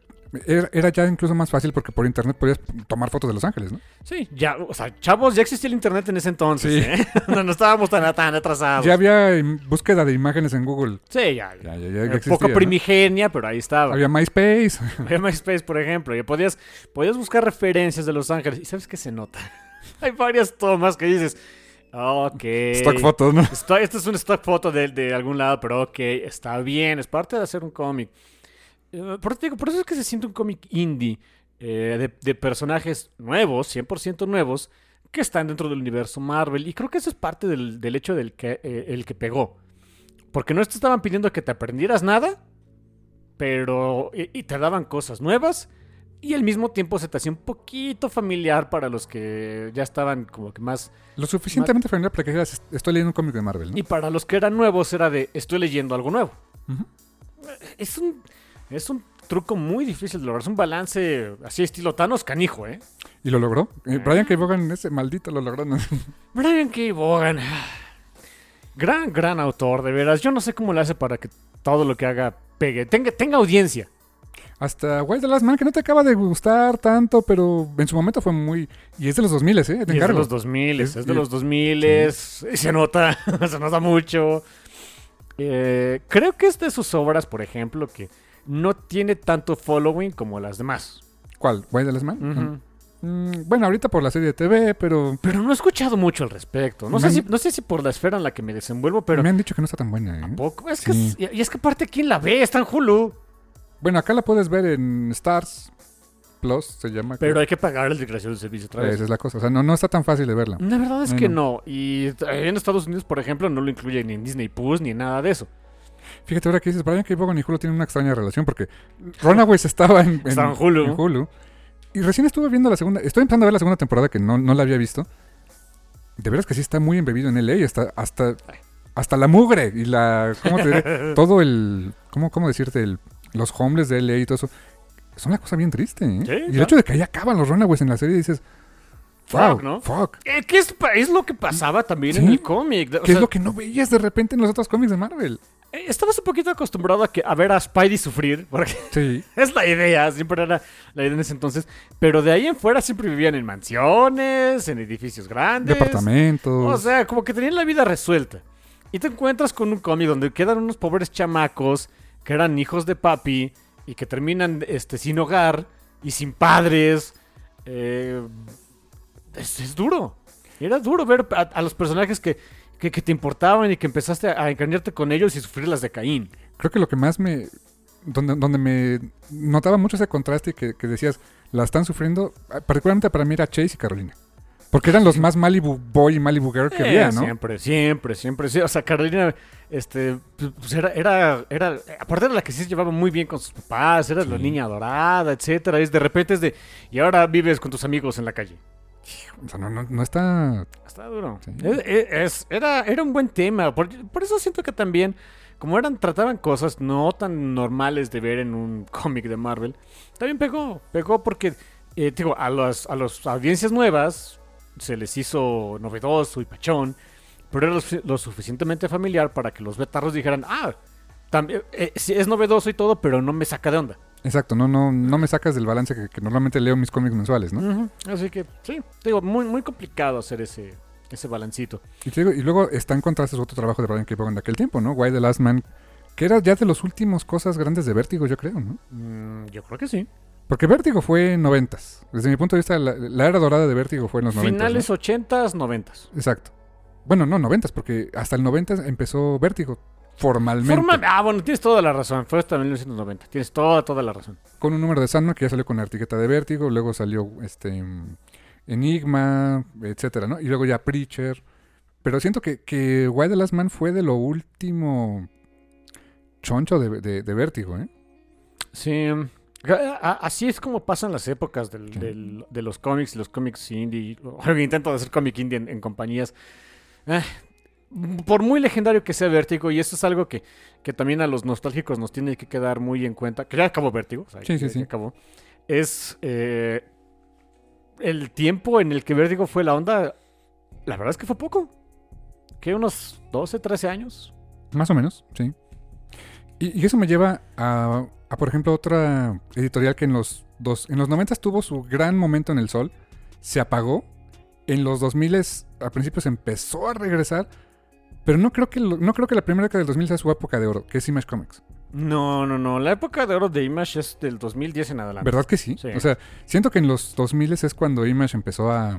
Era, era ya incluso más fácil porque por internet podías tomar fotos de Los Ángeles, ¿no? Sí, ya, o sea, chavos, ya existía el internet en ese entonces, Sí. ¿eh? no, no estábamos tan, tan atrasados. Ya había búsqueda de imágenes en Google. sí, ya. Ya, ya, existía, poco ¿no? primigenia, pero ahí estaba. Había MySpace. Había MySpace, por ejemplo, y podías, podías buscar referencias de Los Ángeles. ¿Y sabes qué se nota? Hay varias tomas que dices, ok. Stock fotos, ¿no? Esto, es una stock foto de, de algún lado, pero ok, está bien, es parte de hacer un cómic. Eh, por, eso por es que se siente un cómic indie eh, de, de personajes nuevos, 100% nuevos, que están dentro del universo Marvel. Y creo que eso es parte del, del hecho del que, eh, el que pegó. Porque no te estaban pidiendo que te aprendieras nada, pero. Y, y te daban cosas nuevas. Y al mismo tiempo se te hacía un poquito familiar para los que ya estaban como que más Lo suficientemente familiar para que digas, estoy leyendo un cómic de Marvel, ¿no? y para los que eran nuevos era de, estoy leyendo algo nuevo. Es un, es un truco muy difícil de lograr. Es un balance así estilo Thanos canijo, ¿eh? Y lo logró. Eh, Brian K. Vaughan, ese maldito lo logró. ¿no? Brian K. Vaughan. Gran, gran autor, de veras. Yo no sé cómo le hace para que todo lo que haga pegue. Tenga, tenga audiencia. Hasta Wild the Last Man, que no te acaba de gustar tanto, pero en su momento fue muy... Y es de los 2000, ¿eh? Te Y es de encargo. los 2000, es, Es- de los 2000, y se nota, se nota mucho. Eh, creo que es de sus obras, por ejemplo, que no tiene tanto following como las demás. ¿Cuál? ¿Wild the Last Man? Ujú. Mm, bueno, ahorita por la serie de TV, pero... Pero no he escuchado mucho al respecto. No, sé han- si, no sé si por la esfera en la que me desenvuelvo, pero me han dicho que no está tan buena, ¿eh? poco. Es que Sí. es- y es que aparte, ¿quién la ve? Está en Hulu. Bueno, acá la puedes ver en Stars Plus, se llama. Pero creo. hay que pagar el desgraciado del servicio otra vez. Esa es la cosa. O sea, no, no está tan fácil de verla. La verdad es que no. no. Y en Estados Unidos, por ejemplo, no lo incluye ni en Disney Plus ni nada de eso. Fíjate ahora que dices, Brian K. Vaughan y Hulu tienen una extraña relación porque Runaways estaba en, en, Estaba en Hulu. en Hulu. Y recién estuve viendo la segunda, estoy empezando a ver la segunda temporada que no, no la había visto. De veras que sí está muy embebido en LA, hasta, hasta, hasta la mugre y la, ¿cómo te diré? Todo el, ¿cómo, cómo decirte? El, los homeless de LA y todo eso. Es una cosa bien triste, ¿eh? Sí, y el hecho de que ahí acaban los Runaways en la serie dices, wow, Fuck, ¿no? fuck. Eh, ¿Qué es, es lo que pasaba también en Sí. el cómic? O ¿Qué es lo que no veías de repente en los otros cómics de Marvel? eh, estabas un poquito acostumbrado a, que, a ver a Spidey sufrir, porque Sí. es la idea, siempre era la idea en ese entonces. Pero de ahí en fuera siempre vivían en mansiones, en edificios grandes. Departamentos. O sea, como que tenían la vida resuelta. Y te encuentras con un cómic donde quedan unos pobres chamacos que eran hijos de papi y que terminan este, sin hogar y sin padres. Eh, es, es duro. Era duro ver a, los personajes que, que, te importaban y que empezaste a, a con ellos y sufrir las de Caín. Creo que lo que más me. Donde, donde me notaba mucho ese contraste que, que decías, la están sufriendo, particularmente para mí era Chase y Carolina. Porque eran los más Malibu Boy y Malibu Girl que Eh, había, ¿no? Siempre, siempre, siempre. Sí. O sea, Carolina, este, pues era, era, era, aparte de la que sí se llevaba muy bien con sus papás, era la niña adorada, etcétera. Es de repente es de, y ahora vives con tus amigos en la calle. O sea, no, no, no está. Está duro. Sí. Es- es- era, era un buen tema. Por, por eso siento que también, como eran, trataban cosas no tan normales de ver en un cómic de Marvel, también pegó. Pegó porque, eh, digo, a las a las audiencias nuevas se les hizo novedoso y pachón, pero era lo, sufi- lo suficientemente familiar para que los betarros dijeran, ah, también, eh, sí, es novedoso y todo, pero no me saca de onda. Exacto, no, no, no me sacas del balance que, que normalmente leo mis cómics mensuales, ¿no? Así que, sí, digo, muy, muy complicado hacer ese, ese balancito. Y, te digo, y luego está en contraste otro trabajo de Brian K. Vaughan de aquel tiempo, ¿no? Why the Last Man, que era ya de los últimos cosas grandes de Vértigo, yo creo, ¿no? Mm, yo creo que sí. Porque Vértigo fue en noventas. Desde mi punto de vista, la, la era dorada de Vértigo fue en los noventas. Finales 80s, 90s. Exacto. Bueno, no, noventas, porque hasta el 90 empezó Vértigo formalmente. Forma- ah, bueno, tienes toda la razón. Fue hasta 1990. Tienes toda, toda la razón. Con un número de Sandman que ya salió con la etiqueta de Vértigo, luego salió este Enigma, etcétera, ¿no? Y luego ya Preacher. Pero siento que, que Why the Last Man fue de lo último choncho de, de, de Vértigo, ¿eh? Sí. A- Así es como pasan las épocas del- Sí. del- de los cómics y los cómics indie. O el intento de hacer cómic indie en, en compañías. Eh, por muy legendario que sea Vértigo, y eso es algo que, que también a los nostálgicos nos tiene que quedar muy en cuenta, que ya acabó Vértigo, o sea, Sí, sí, sí. acabó, es eh, el tiempo en el que Vértigo fue la onda, la verdad es que fue poco. ¿Qué? ¿Unos 12, 13 años? Más o menos, sí. Y, y eso me lleva a, a, por ejemplo, otra editorial que en los, dos, en los 90 tuvo su gran momento en el sol, se apagó, en los 2000 a principios empezó a regresar, pero no creo que, no creo que la primera década del 2000 sea su época de oro, que es Image Comics. No, no, no. La época de oro de Image es del 2010 en adelante. ¿Verdad que sí? Sí. O sea, siento que en los 2000 es cuando Image empezó a,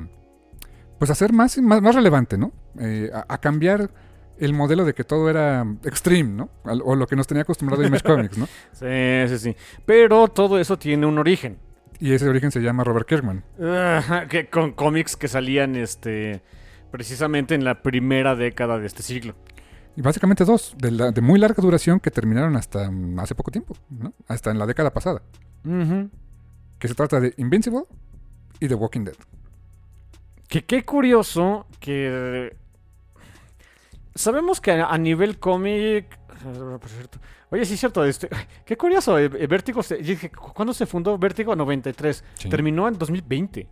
pues a ser más, más, más relevante, ¿no? Eh, a, a cambiar el modelo de que todo era extreme, ¿no? O lo que nos tenía acostumbrado Image Comics, ¿no? Sí, sí, sí. Pero todo eso tiene un origen. Y ese origen se llama Robert Kirkman. Que con cómics que salían este precisamente en la primera década de este siglo. Y básicamente dos, de, la- de muy larga duración que terminaron hasta mm, hace poco tiempo, ¿no? Hasta en la década pasada. Que se trata de Invincible y The Walking Dead. Que qué curioso que sabemos que a, nivel cómic cierto. Oye, sí es cierto, este, qué curioso, eh, eh, Vértigo, se- yo dije, ¿cu- ¿cuándo se fundó Vértigo? 93. Sí. Terminó en 2020.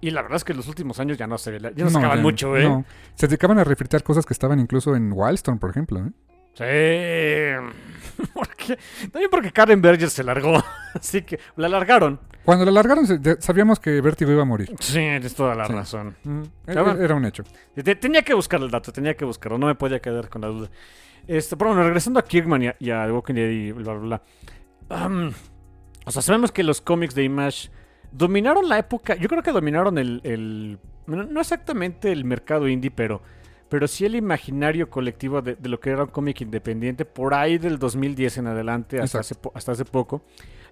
Y la verdad es que en los últimos años ya no se ya no, No, sacaban ya- mucho, ¿eh? no. Se dedicaban a refritar cosas que estaban incluso en Wildstorm, por ejemplo. ¿eh? Sí. Porque, también porque Karen Berger se largó. Así que la largaron. Cuando la largaron, sabíamos que Vértigo iba a morir. Sí, tienes toda la Sí. razón. Era, bueno. era un hecho. Te- Tenía que buscar el dato, tenía que buscarlo, no me podía quedar con la duda. Este, pero bueno, regresando a Kirkman y a, y a Walking Dead y bla, bla, bla. Um, o sea, sabemos que los cómics de Image dominaron la época, yo creo que dominaron el, el- no exactamente el mercado indie, pero, pero sí el imaginario colectivo de, de lo que era un cómic independiente por ahí del 2010 en adelante, hasta hace, hasta hace poco.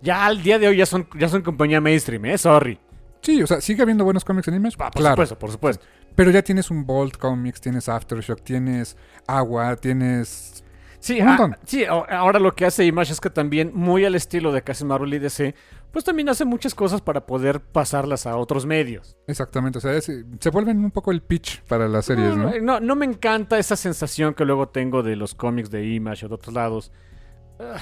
Ya al día de hoy ya son, ya son compañía mainstream, ¿eh? Sorry. Sí, o sea, sigue habiendo buenos cómics en Image. Ah, por claro. supuesto, por supuesto. Pero ya tienes un Bolt Comics, tienes Aftershock, tienes Agua, tienes. Sí, ah, sí, ahora lo que hace Image es que también, muy al estilo de casi Marvel y DC, pues también hace muchas cosas para poder pasarlas a otros medios. Exactamente, o sea, es- se vuelven un poco el pitch para las series, no, ¿no? no, no me encanta esa sensación que luego tengo de los cómics de Image o de otros lados. Ah,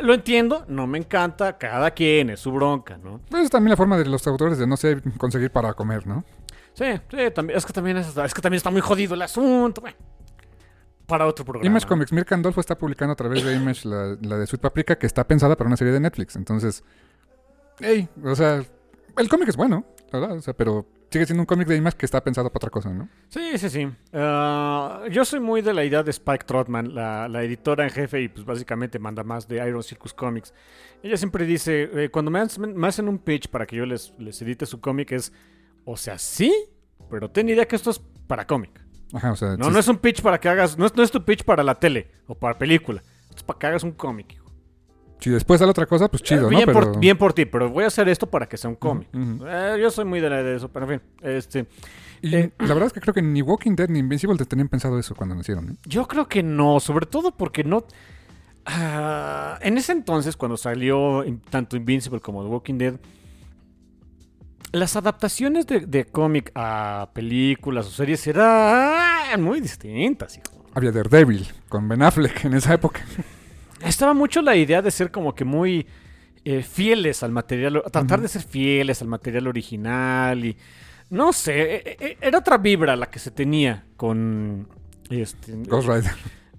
lo entiendo, no me encanta, cada quien es su bronca, ¿no? Pues es también la forma de los autores de no sé conseguir para comer, ¿no? Sí, sí, también, es, que también es, es que también está muy jodido el asunto. bueno. para otro programa. Image Comics, Mirka Andolfo está publicando a través de Image la, la de Sweet Paprika, que está pensada para una serie de Netflix. Entonces, hey, o sea, el cómic es bueno, ¿verdad? O sea, pero sigue siendo un cómic de Image que está pensado para otra cosa, ¿no? Sí, sí, sí. Ah, yo soy muy de la idea de Spike Trotman, la, la editora en jefe y pues básicamente manda más de Iron Circus Comics. Ella siempre dice, eh, cuando me, hacen- me hacen un pitch para que yo les, les edite su cómic es, o sea, sí, pero ten idea que esto es para cómic. Ajá, o sea, No, sí- no es un pitch para que hagas, no es, no es tu pitch para la tele o para película. Es para que hagas un cómic. Si después sale otra cosa, pues chido, bien, ¿no? Pero... por, bien por ti, pero voy a hacer esto para que sea un cómic. Eh, yo soy muy de, la- de eso, pero en fin. Este, Y Eh, la verdad es que creo que ni Walking Dead ni Invincible te tenían pensado eso cuando nacieron, ¿eh? Yo creo que no, sobre todo porque no. ah, en ese entonces, cuando salió tanto Invincible como The Walking Dead, las adaptaciones de, de cómic a películas o series eran muy distintas. hijo. Había Daredevil con Ben Affleck en esa época. Estaba mucho la idea de ser como que muy eh, fieles al material, tratar de ser fieles al material original y no sé, e- e- era otra vibra la que se tenía con este, Ghost Rider.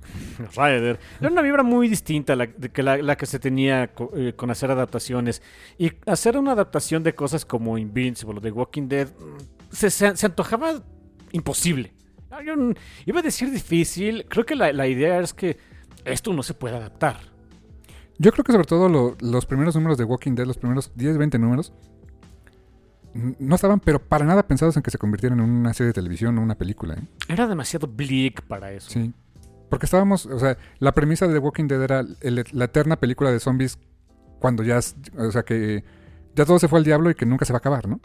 Rider. Era una vibra muy distinta la, de que, la, la que se tenía co- eh, con hacer adaptaciones. Y hacer una adaptación de cosas como Invincible o The Walking Dead mm, se, se- se antojaba imposible. Yo iba a decir difícil. Creo que la, la idea es que esto no se puede adaptar. Yo creo que sobre todo lo- los primeros números de Walking Dead, los primeros 10, 20 números, no estaban pero para nada pensados en que se convirtieran en una serie de televisión o una película, ¿eh? Era demasiado bleak para eso. Sí. Porque estábamos, o sea, la premisa de The Walking Dead era el- la eterna película de zombies cuando ya, o sea, que ya todo se fue al diablo y que nunca se va a acabar, ¿no?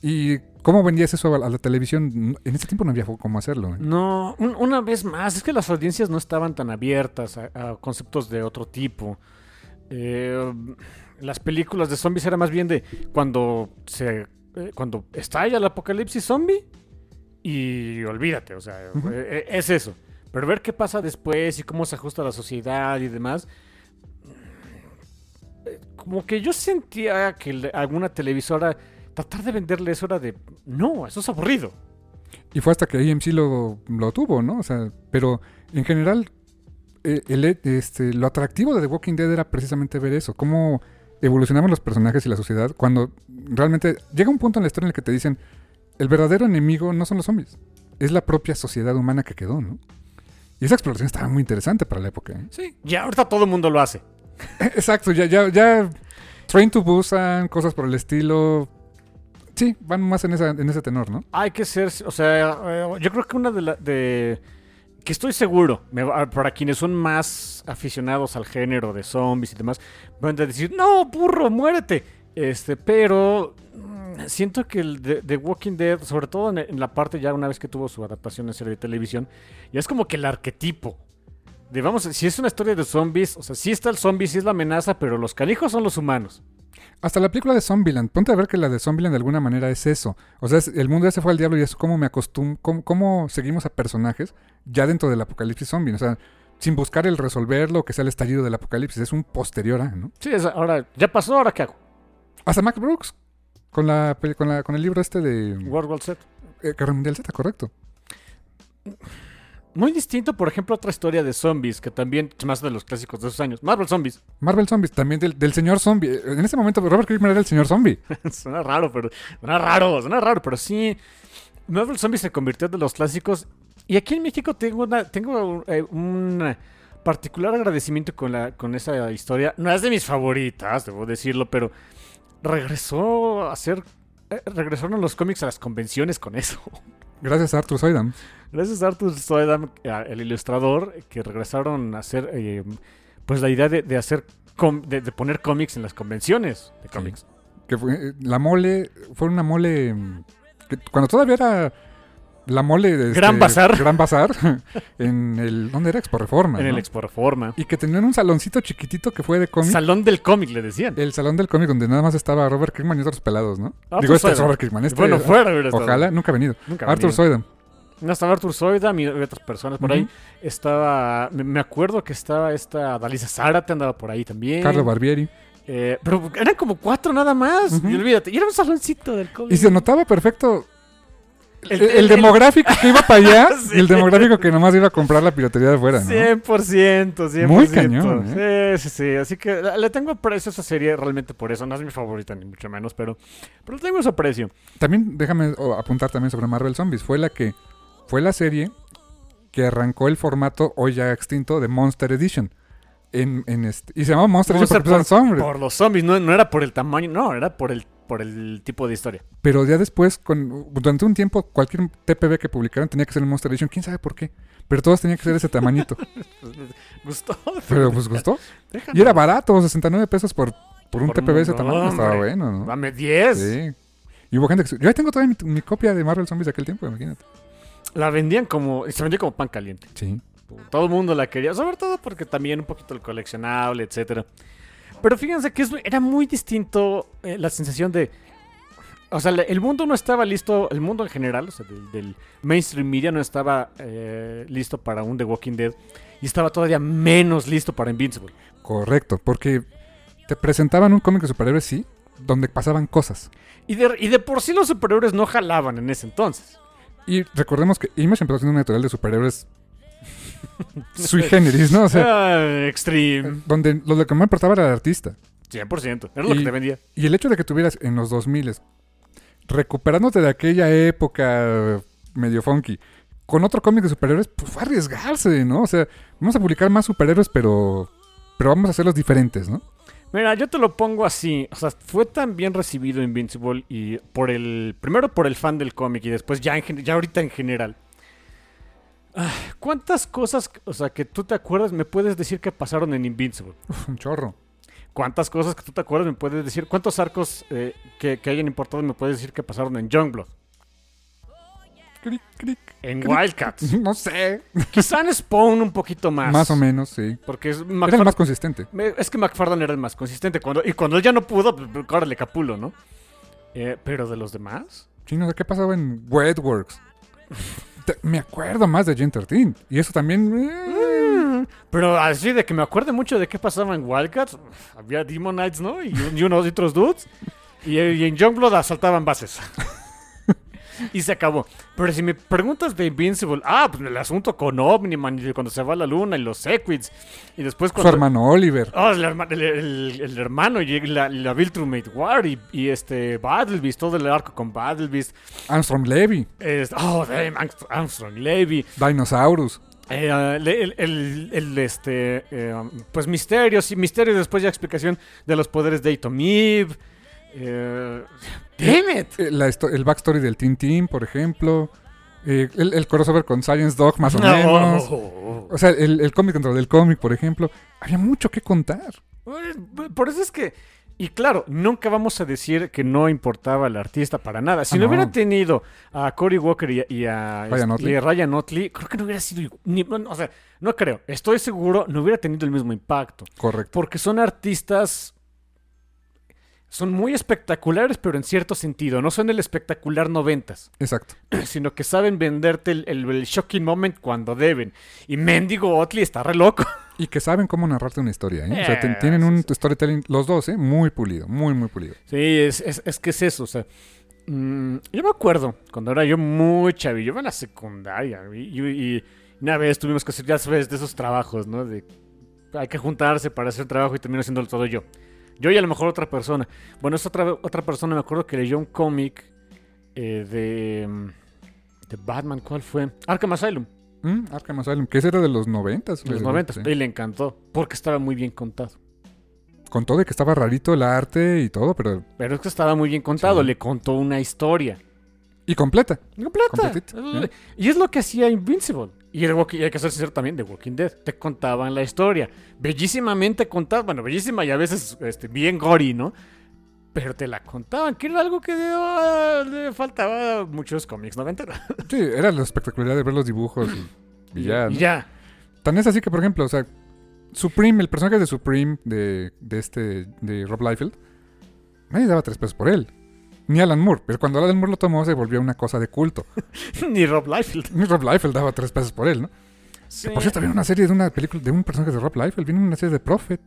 ¿Y cómo vendías eso a la, a la televisión? En ese tiempo no había cómo hacerlo. ¿eh? No, un- una vez más, es que las audiencias no estaban tan abiertas a, a conceptos de otro tipo. Eh, las películas de zombies era más bien de cuando se eh, cuando estalla el apocalipsis zombie y olvídate, o sea, eh, eh, es eso. Pero ver qué pasa después y cómo se ajusta la sociedad y demás. eh, Como que yo sentía que alguna televisora tratar de venderle eso era de no, eso es aburrido. Y fue hasta que AMC lo, lo tuvo, ¿no? O sea, pero en general, eh, el, este, lo atractivo de The Walking Dead era precisamente ver eso, cómo evolucionaban los personajes y la sociedad cuando realmente llega un punto en la historia en el que te dicen, el verdadero enemigo no son los zombies, es la propia sociedad humana que quedó, ¿no? Y esa exploración estaba muy interesante para la época. ¿eh? Sí, ya ahorita todo el mundo lo hace. Exacto, ya, ya, ya Train to Busan, cosas por el estilo. Sí, van más en, esa, en ese tenor, ¿no? Hay que ser, o sea, eh, yo creo que una de la, de, que estoy seguro, para quienes son más aficionados al género de zombies y demás, van a decir, no, burro, muérete. Este, pero mm, siento que el de, de Walking Dead, sobre todo en, en la parte ya una vez que tuvo su adaptación en serie de televisión, ya es como que el arquetipo. De vamos, si es una historia de zombies, o sea, sí está el zombie, sí es la amenaza, pero los canijos son los humanos. Hasta la película de Zombieland. Ponte a ver que la de Zombieland de alguna manera es eso. O sea, es- el mundo ya se fue al diablo y es cómo me acostumbro, cómo, cómo seguimos a personajes ya dentro del apocalipsis zombie. O sea, sin buscar el resolverlo, que sea el estallido del apocalipsis. Es un posterior a, ¿no? Sí, es- ahora, ya pasó, ahora qué hago. Hasta Mac Brooks. Con, la, con, la, con el libro este de World War Z. eh, Guerra Mundial Z, correcto. Muy distinto, por ejemplo, otra historia de zombies, que también es más de los clásicos de esos años. Marvel Zombies. Marvel Zombies, también del, del señor zombie. En ese momento Robert Kirkman era el señor zombie. suena raro, pero. Suena raro, suena raro, pero sí. Marvel Zombies se convirtió de los clásicos. Y aquí en México tengo una, tengo eh, un particular agradecimiento con la, con esa historia. No es de mis favoritas, debo decirlo, pero regresó a ser. eh, regresaron los cómics a las convenciones con eso. Gracias a Arthur Soydam. Gracias a Arthur Soydam, a- el ilustrador, que regresaron a hacer, eh, pues la idea de, de hacer, com- de, de poner cómics en las convenciones de cómics. Que fue, eh, la mole, fue una mole. mm, que cuando todavía era la mole de. este, Gran Bazar. Gran Bazar. en el. ¿Dónde era? Expo Reforma. En el. Expo Reforma. Y que tenían un saloncito chiquitito que fue de cómic. Salón del cómic, le decían. el salón del cómic donde nada más estaba Robert Kirkman y otros pelados, ¿no? Arthur Digo, este es. Robert Kirkman. Este, bueno, fuera. Ojalá, nunca ha venido. Nunca ha Arthur. Soydam. No, estaba Arthur Soydam y otras personas por ahí. Estaba, me, acuerdo que estaba esta Dalisa Zárate, andaba por ahí también. Carlo Barbieri. Eh, pero eran como cuatro nada más. Y olvídate, y era un saloncito del cómic. Y se notaba perfecto El, el demográfico que iba para allá Sí. y el demográfico que nomás iba a comprar la piratería de afuera, ¿no? 100%, 100%. Muy cañón, ¿eh? Sí, sí, sí. Así que le tengo aprecio a esa serie realmente por eso. No es mi favorita, ni mucho menos, pero, pero le tengo ese aprecio. También déjame apuntar también sobre Marvel Zombies. Fue la que fue la serie que arrancó el formato hoy ya extinto de Monster Edition. En, en este, y se llamaba Monster, Monster Edition porque eran zombies. Por los zombies, no, no era por el tamaño, no, era por el, por el tipo de historia. Pero ya después, con, durante un tiempo, cualquier TPB que publicaran tenía que ser el Monster Edition. ¿Quién sabe por qué? Pero todos tenían que ser ese tamañito. Gustó. Pero pues gustó. Déjame. Y era barato, 69 pesos por, por un Por TPB de ese un- tamaño. Estaba bueno, ¿no? Dame 10. Sí. Y hubo gente que... Yo ahí tengo todavía mi, mi copia de Marvel Zombies de aquel tiempo, imagínate. La vendían como, se vendía como pan caliente. Sí. Todo el mundo la quería, sobre todo porque también un poquito el coleccionable, etcétera. Pero fíjense que es- era muy distinto eh, la sensación de... O sea, el mundo no estaba listo, el mundo en general, o sea, del, del mainstream media no estaba eh, listo para un The Walking Dead. Y estaba todavía menos listo para Invincible. Correcto, porque te presentaban un cómic de superhéroes, sí, donde pasaban cosas. Y de, y de por sí los superhéroes no jalaban en ese entonces. Y recordemos que Image empezó haciendo un editorial de superhéroes sui generis, ¿no? O sea, Ah, extreme. donde lo que más importaba era el artista. 100%. Era lo Y- que te vendía. Y el hecho de que tuvieras en los 2000 recuperándote de aquella época medio funky con otro cómic de superhéroes, pues fue arriesgarse, ¿no? O sea, vamos a publicar más superhéroes, pero pero vamos a hacerlos diferentes, ¿no? Mira, yo te lo pongo así. O sea, fue tan bien recibido Invincible y por el. Primero por el fan del cómic y después ya, en ya ahorita en general. Ah, ¿Cuántas cosas, o sea, que tú te acuerdas, me puedes decir que pasaron en Invincible? Uf, un chorro. ¿Cuántas cosas que tú te acuerdas me puedes decir? ¿Cuántos arcos eh, que, que hayan importado me puedes decir que pasaron en Youngblood? Cric, cric. En Cric. Wildcats. No sé. Quizá en Spawn un poquito más. Más o menos, sí. Porque es Era McFarlane- el más consistente. Es que McFarlane era el más consistente. Cuando, y cuando él ya no pudo, pues, pues, órale, capulo, ¿no? Eh, pero de los demás. Chino, ¿de qué pasaba en Wetworks? Te- me acuerdo más de Gen 13. Y eso también. eh, Pero así de que me acuerde mucho de qué pasaba en Wildcats. Había Demonites, ¿no? Y, y otros dudes. Y, y en Youngblood asaltaban bases. Y se acabó. Pero si me preguntas de Invincible, ah, pues el asunto con Omniman y cuando se va a la luna y los Sequids. Y después su hermano Oliver. Oh, el, herma- el- el- el hermano y la, la Viltrumate War y, y este Battlebeast, todo el arco con Battlebeast. Armstrong Levy. Es- oh, damn, Armstrong- Levy. Dinosaurus. Eh, le- el, el- el, este, eh, pues misterios y misterios después ya explicación de los poderes de Atomib. Eh, damn it. eh, la el backstory del Teen Team, por ejemplo. eh, el, el crossover con Science Dog, más o No. menos. O sea, el, el cómic dentro del cómic, por ejemplo. Había mucho que contar. Eh, Por eso es que, y claro, nunca vamos a decir que no importaba el artista para nada. Si Ah, no, no. hubiera tenido a Cory Walker y a, y a- Ryan Otley. a Ryan Otley, creo que no hubiera sido. ni- o sea, no creo. Estoy seguro, no hubiera tenido el mismo impacto. Correcto. Porque son artistas. Son muy espectaculares, pero en cierto sentido. No son el espectacular noventas, Exacto. sino que saben venderte el, el- el shocking moment cuando deben. Y Mendigo Otley está re loco. Y que saben cómo narrarte una historia. ¿eh? O sea, Eh, tienen un sí. storytelling, los dos, ¿eh? muy pulido, muy, muy pulido. Sí, es, es- es que es eso. O sea, mm, yo me acuerdo cuando era yo muy chavillo, yo iba en la secundaria. Y, y- y una vez tuvimos que hacer, ya sabes, de esos trabajos, ¿no? De hay que juntarse para hacer trabajo y termino haciéndolo todo yo. Yo y a lo mejor otra persona. Bueno, esa otra, otra persona me acuerdo que leyó un cómic eh, de, mm, de Batman. ¿Cuál fue? Arkham Asylum, Mm, Arkham Asylum, que ese era de los noventas. de los les- 90. sí. Y le encantó porque estaba muy bien contado. Con todo de que estaba rarito el arte y todo, pero... Pero es que estaba muy bien contado. Sí. Le contó una historia. Y completa. Completa. ¿eh? Y es lo que hacía Invincible. Y, el Walking- y hay que ser sincero también de Walking Dead. Te contaban la historia. Bellísimamente contada. Bueno, bellísima y a veces este, bien gory, ¿no? Pero te la contaban, que era algo que ah, le faltaba a muchos cómics noventeros. Sí, era la espectacularidad de ver los dibujos y, y ya. Y ya. Tan es así que, por ejemplo, o sea, Supreme, el personaje de Supreme de, de este, de Rob Liefeld, nadie daba tres pesos por él. Ni Alan Moore, pero cuando Alan Moore lo tomó se volvió una cosa de culto. Ni Rob Liefeld. Ni Rob Liefeld daba tres pesos por él, ¿no? Sí. Que, por cierto, viene una serie de una película de un personaje de Rob Liefeld, viene una serie de Prophet,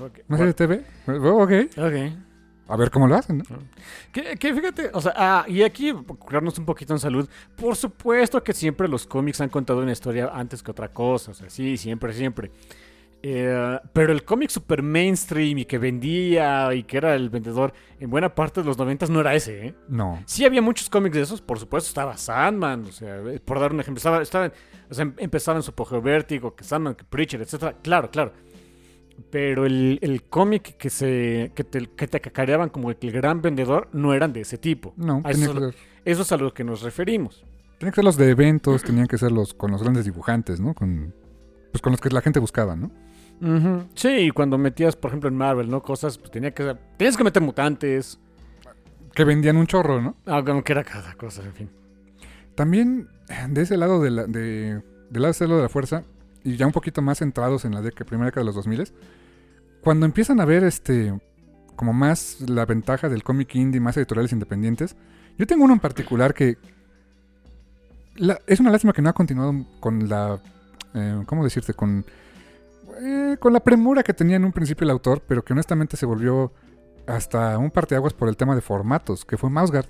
Ok. una serie de TV. Ok. Ok. a ver cómo lo hacen, ¿no? Que, que fíjate, o sea, ah, y aquí curarnos un poquito en salud. Por supuesto que siempre los cómics han contado una historia antes que otra cosa, o sea, sí, siempre, siempre. Eh, pero el cómic super mainstream y que vendía y que era el vendedor en buena parte de los noventas no era ese, ¿eh? No. Sí había muchos cómics de esos, por supuesto estaba Sandman, o sea, eh, por dar un ejemplo, estaba, estaba- o sea, em- empezaba en su apogeo Vértigo, que Sandman, que Preacher, etcétera. Claro, claro. Pero el, el cómic que se que te, que te cacareaban como el gran vendedor no eran de ese tipo. No, eso, es a lo que nos referimos. tenía que ser los de eventos, tenían que ser los con los grandes dibujantes, ¿no? Con, pues con los que la gente buscaba, ¿no? Ujú. Sí, y cuando metías, por ejemplo, en Marvel, ¿no? Cosas, pues tenía que tenías que meter mutantes, Que vendían un chorro, ¿no? aunque era cada cosa, en fin. También de ese lado de la, de, del lado de de la fuerza, y ya un poquito más centrados en la década, primera década de los 2000 cuando empiezan a ver este como más la ventaja del cómic indie, más editoriales independientes, yo tengo uno en particular que la- es una lástima que no ha continuado con la, eh, ¿cómo decirte? Con, eh, con la premura que tenía en un principio el autor, pero que honestamente se volvió hasta un parteaguas por el tema de formatos, que fue Mouseguard.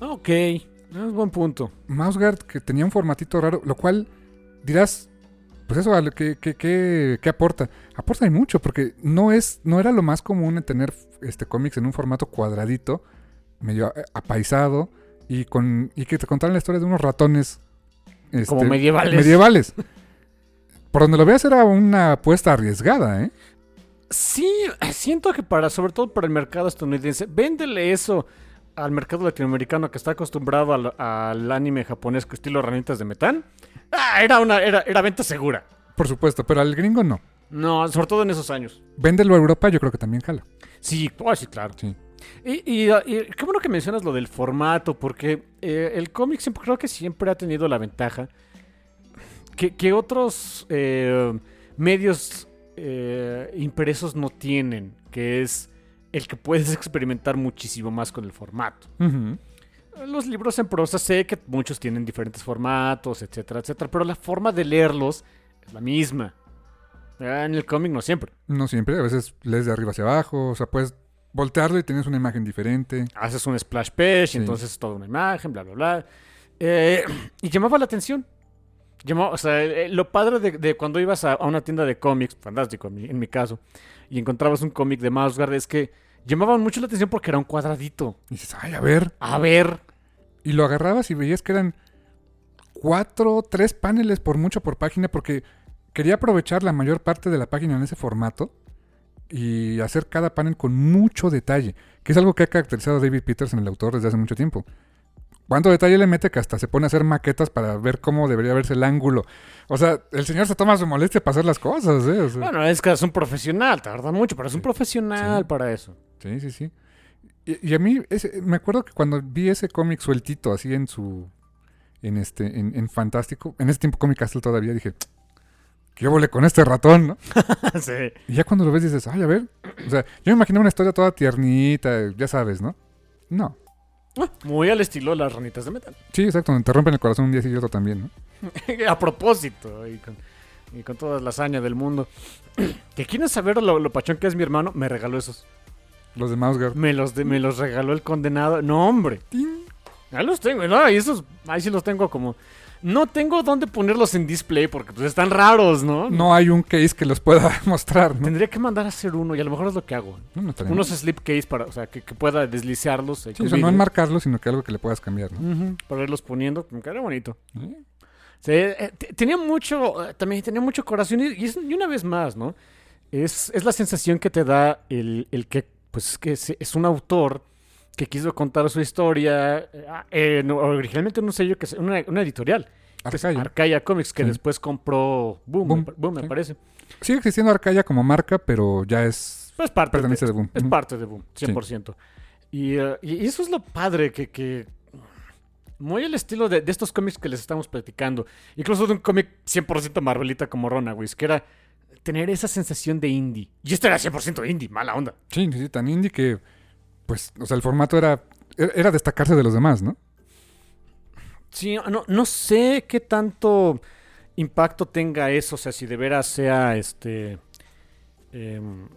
Ah, Ok, es buen punto. Mouseguard que tenía un formatito raro, lo cual dirás, pues eso, ¿a ¿qué, qué, qué, qué aporta? Aporta y mucho, porque no es no era lo más común en tener este cómics en un formato cuadradito, medio apaisado, y con y que te contaran la historia de unos ratones. este, Como medievales. Medievales. Por donde lo veas era una apuesta arriesgada, ¿eh? Sí, siento que para, sobre todo para el mercado estadounidense, véndele eso al mercado latinoamericano que está acostumbrado al, al anime japonés estilo ranitas de metán. Ah, era una, era, era venta segura. Por supuesto, pero al gringo no. No, sobre todo en esos años. Véndelo a Europa, yo creo que también jala. Sí, oh, sí, claro. Sí. Y, y- y qué bueno que mencionas lo del formato, porque eh, el cómic siempre, creo que siempre ha tenido la ventaja que, que otros eh, medios eh, impresos no tienen, que es el que puedes experimentar muchísimo más con el formato. Los libros en prosa sé que muchos tienen diferentes formatos, etcétera, etcétera, pero la forma de leerlos es la misma. En el cómic no siempre. No siempre, a veces lees de arriba hacia abajo, o sea, puedes voltearlo y tienes una imagen diferente. haces un splash page, Sí. y entonces es toda una imagen, bla, bla, bla. Eh, y llamaba la atención. O sea, eh, lo padre de, de cuando ibas a, a una tienda de cómics, fantástico en mi, en mi caso, y encontrabas un cómic de Mouseguard, es que llamaban mucho la atención porque era un cuadradito. Y dices, ay, a ver. A ver, Y lo agarrabas y veías que eran cuatro, tres paneles por mucho por página, porque quería aprovechar la mayor parte de la página en ese formato y hacer cada panel con mucho detalle, que es algo que ha caracterizado a David Peterson, el autor, desde hace mucho tiempo. ¿Cuánto detalle le mete que hasta se pone a hacer maquetas para ver cómo debería verse el ángulo? O sea, el señor se toma su molestia para hacer las cosas, ¿eh? O sea, bueno, es que es un profesional, tarda mucho, pero es un profesional Sí. para eso. Sí, sí, sí. Y, y a mí, ese- me acuerdo que cuando vi ese cómic sueltito, así en su. En este, en, en Fantástico, en ese tiempo Comic Castle todavía, dije, ¿qué volé con este ratón, no? sí. Y ya cuando lo ves dices, ay, a ver. O sea, yo me imaginé una historia toda tiernita, ya sabes, ¿no? No. Muy al estilo de las ranitas de metal. Sí, exacto, te rompen el corazón un día y otro también, ¿no? a propósito, y con, y con toda la hazaña del mundo. que quieren saber lo, lo pachón que es mi hermano, me regaló esos. Los de Mouseguard. Me los, de- me los regaló el condenado. No, hombre. Ya los tengo, no, y esos, ahí sí los tengo como... No tengo dónde ponerlos en display porque pues están raros, ¿no? No hay un case que los pueda mostrar, ¿no? Tendría que mandar a hacer uno y a lo mejor es lo que hago. No, no Unos mal. slipcase para, o sea, que, que pueda deslizarlos. eh, Sí, o sea, no enmarcarlos, sino que algo que le puedas cambiar, ¿no? Para irlos poniendo, me quedaría bonito. ¿Eh? Sí, eh, tenía mucho, eh, también tenía mucho corazón y, y es- y una vez más, ¿no? Es, es la sensación que te da el, el que, pues, que es, es un autor que quiso contar su historia, eh, eh, no, originalmente en un sello, que es una, una editorial, Arcaya. Arcaya Comics, que Sí. después compró Boom, Boom, me, pa- Boom, me sí. parece. Sigue existiendo Arcaya como marca, pero ya es. Pues parte Pertenece de Boom. es parte de Boom, 100%. Y, eh, y- eso es lo padre, que, que muy el estilo de, de estos cómics que les estamos platicando, incluso de un cómic 100% Marvelita como Runaways, que era tener esa sensación de indie. Y esto era 100% indie, mala onda. Sí, sí, sí, tan indie que. Pues, o sea, el formato era. Era era destacarse de los demás, ¿no? Sí, no, no sé qué tanto impacto tenga eso, o sea, si de veras sea este... em,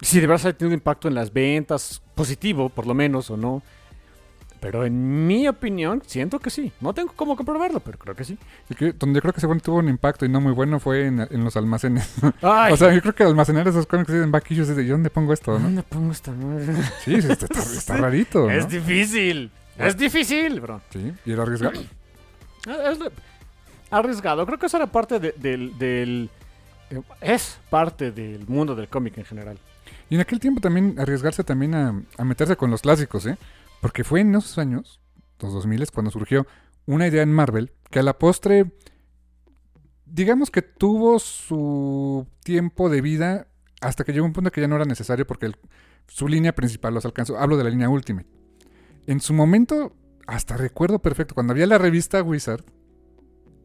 si de verdad ha tenido impacto en las ventas, positivo por lo menos o no. Pero en mi opinión, siento que sí. No tengo cómo comprobarlo, pero creo que sí. Y que- donde creo que según tuvo un impacto y no muy bueno fue en, en los almacenes. Ay, o sea, yo creo que almacenar esos cómics en back issues es de, ¿y dónde pongo esto? ¿no? ¿dónde pongo esta madre? Sí, sí, está, está- está rarito, ¿no? Es difícil. Es difícil, bro. Sí, y era arriesgado. Es arriesgado. Creo que eso era parte de- del, del- eh, Es parte del mundo del cómic en general. Y en aquel tiempo también arriesgarse también a, a meterse con los clásicos, ¿eh? Porque fue en esos años, los 2000 cuando surgió una idea en Marvel que a la postre, digamos que tuvo su tiempo de vida hasta que llegó un punto que ya no era necesario porque su línea principal los alcanzó. Hablo de la línea Ultimate. En su momento, hasta recuerdo perfecto, cuando había la revista Wizard,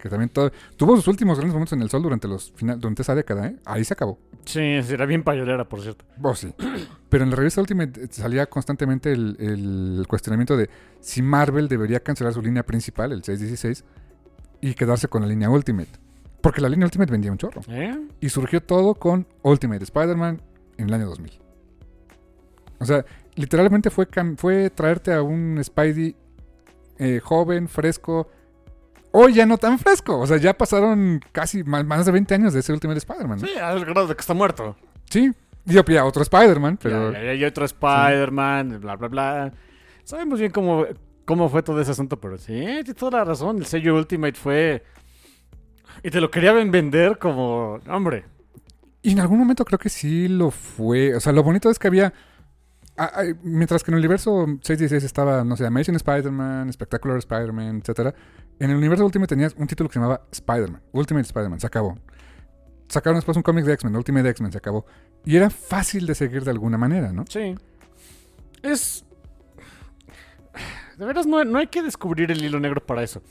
que también todo- tuvo sus últimos grandes momentos en el sol durante, los final, durante esa década, ¿eh? ahí se acabó. Sí, era bien payolera, por cierto. Oh, sí. Pero en la revista Ultimate eh, salía constantemente el, el cuestionamiento de si Marvel debería cancelar su línea principal, el 616, y quedarse con la línea Ultimate. Porque la línea Ultimate vendía un chorro. ¿Eh? Y surgió todo con Ultimate Spider-Man en el año 2000. O sea, literalmente fue, fue traerte a un Spidey eh, joven, fresco. Hoy ya no tan fresco. O sea, ya pasaron casi más de 20 años de ese Ultimate Spider-Man. ¿no? Sí, al grado de que está muerto. Sí. Dio pie a otro Spider-Man, pero... Ya, ya, ya hay otro Spider-Man, bla, bla, bla. Sabemos bien cómo, cómo fue todo ese asunto, pero sí, tienes toda la razón. El sello Ultimate fue. Y te lo querían vender como. Hombre. Y en algún momento creo que sí lo fue. O sea, lo bonito es que había. mientras que en el universo 616 estaba, no sé, Amazing Spider-Man, Spectacular Spider-Man, etcétera. En el universo Ultimate tenías un título que se llamaba Spider-Man. Ultimate Spider-Man, se acabó. Sacaron después un cómic de X-Men, Ultimate X-Men, se acabó. Y era fácil de seguir de alguna manera, ¿no? Sí. Es. De veras, no, no hay que descubrir el hilo negro para eso.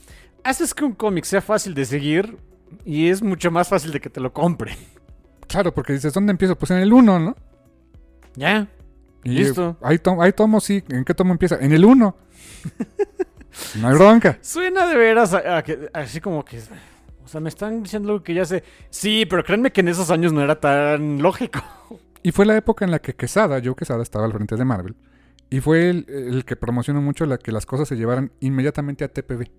Haces que un cómic sea fácil de seguir y es mucho más fácil de que te lo compre. Claro, porque dices, ¿dónde empiezo? Pues en el 1, ¿no? Ya. Y Listo. Hay, tom hay tomos, sí. ¿En qué tomo empieza? En el 1. no hay bronca. Suena de veras a- a que- así como que. O sea, me están diciendo algo que ya sé. Sí, pero créanme que en esos años no era tan lógico. Y fue la época en la que Quesada, Joe Quesada, estaba al frente de Marvel. Y fue el, el que promocionó mucho la que las cosas se llevaran inmediatamente a TPB.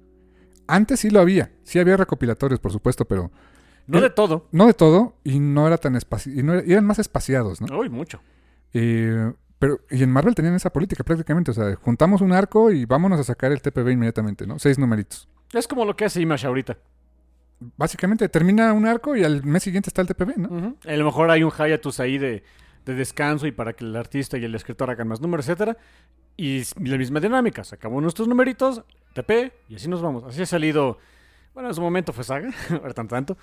Antes sí lo había. Sí había recopilatorios, por supuesto, pero No de todo. no de todo. Y no era tan espaci y no era- y eran más espaciados, ¿no? Uy, mucho. Eh, pero, y en Marvel tenían esa política prácticamente. O sea, juntamos un arco y vámonos a sacar el TPB inmediatamente, ¿no? Seis numeritos. Es como lo que hace Image ahorita. Básicamente termina un arco y al mes siguiente está el TPB, ¿no? A lo mejor hay un hiatus ahí de, de descanso y para que el artista y el escritor hagan más números, etcétera. Y la misma dinámica. Sacamos nuestros numeritos, TP, y así nos vamos. Así ha salido. Bueno, en su momento fue Saga, ahora tanto tanto.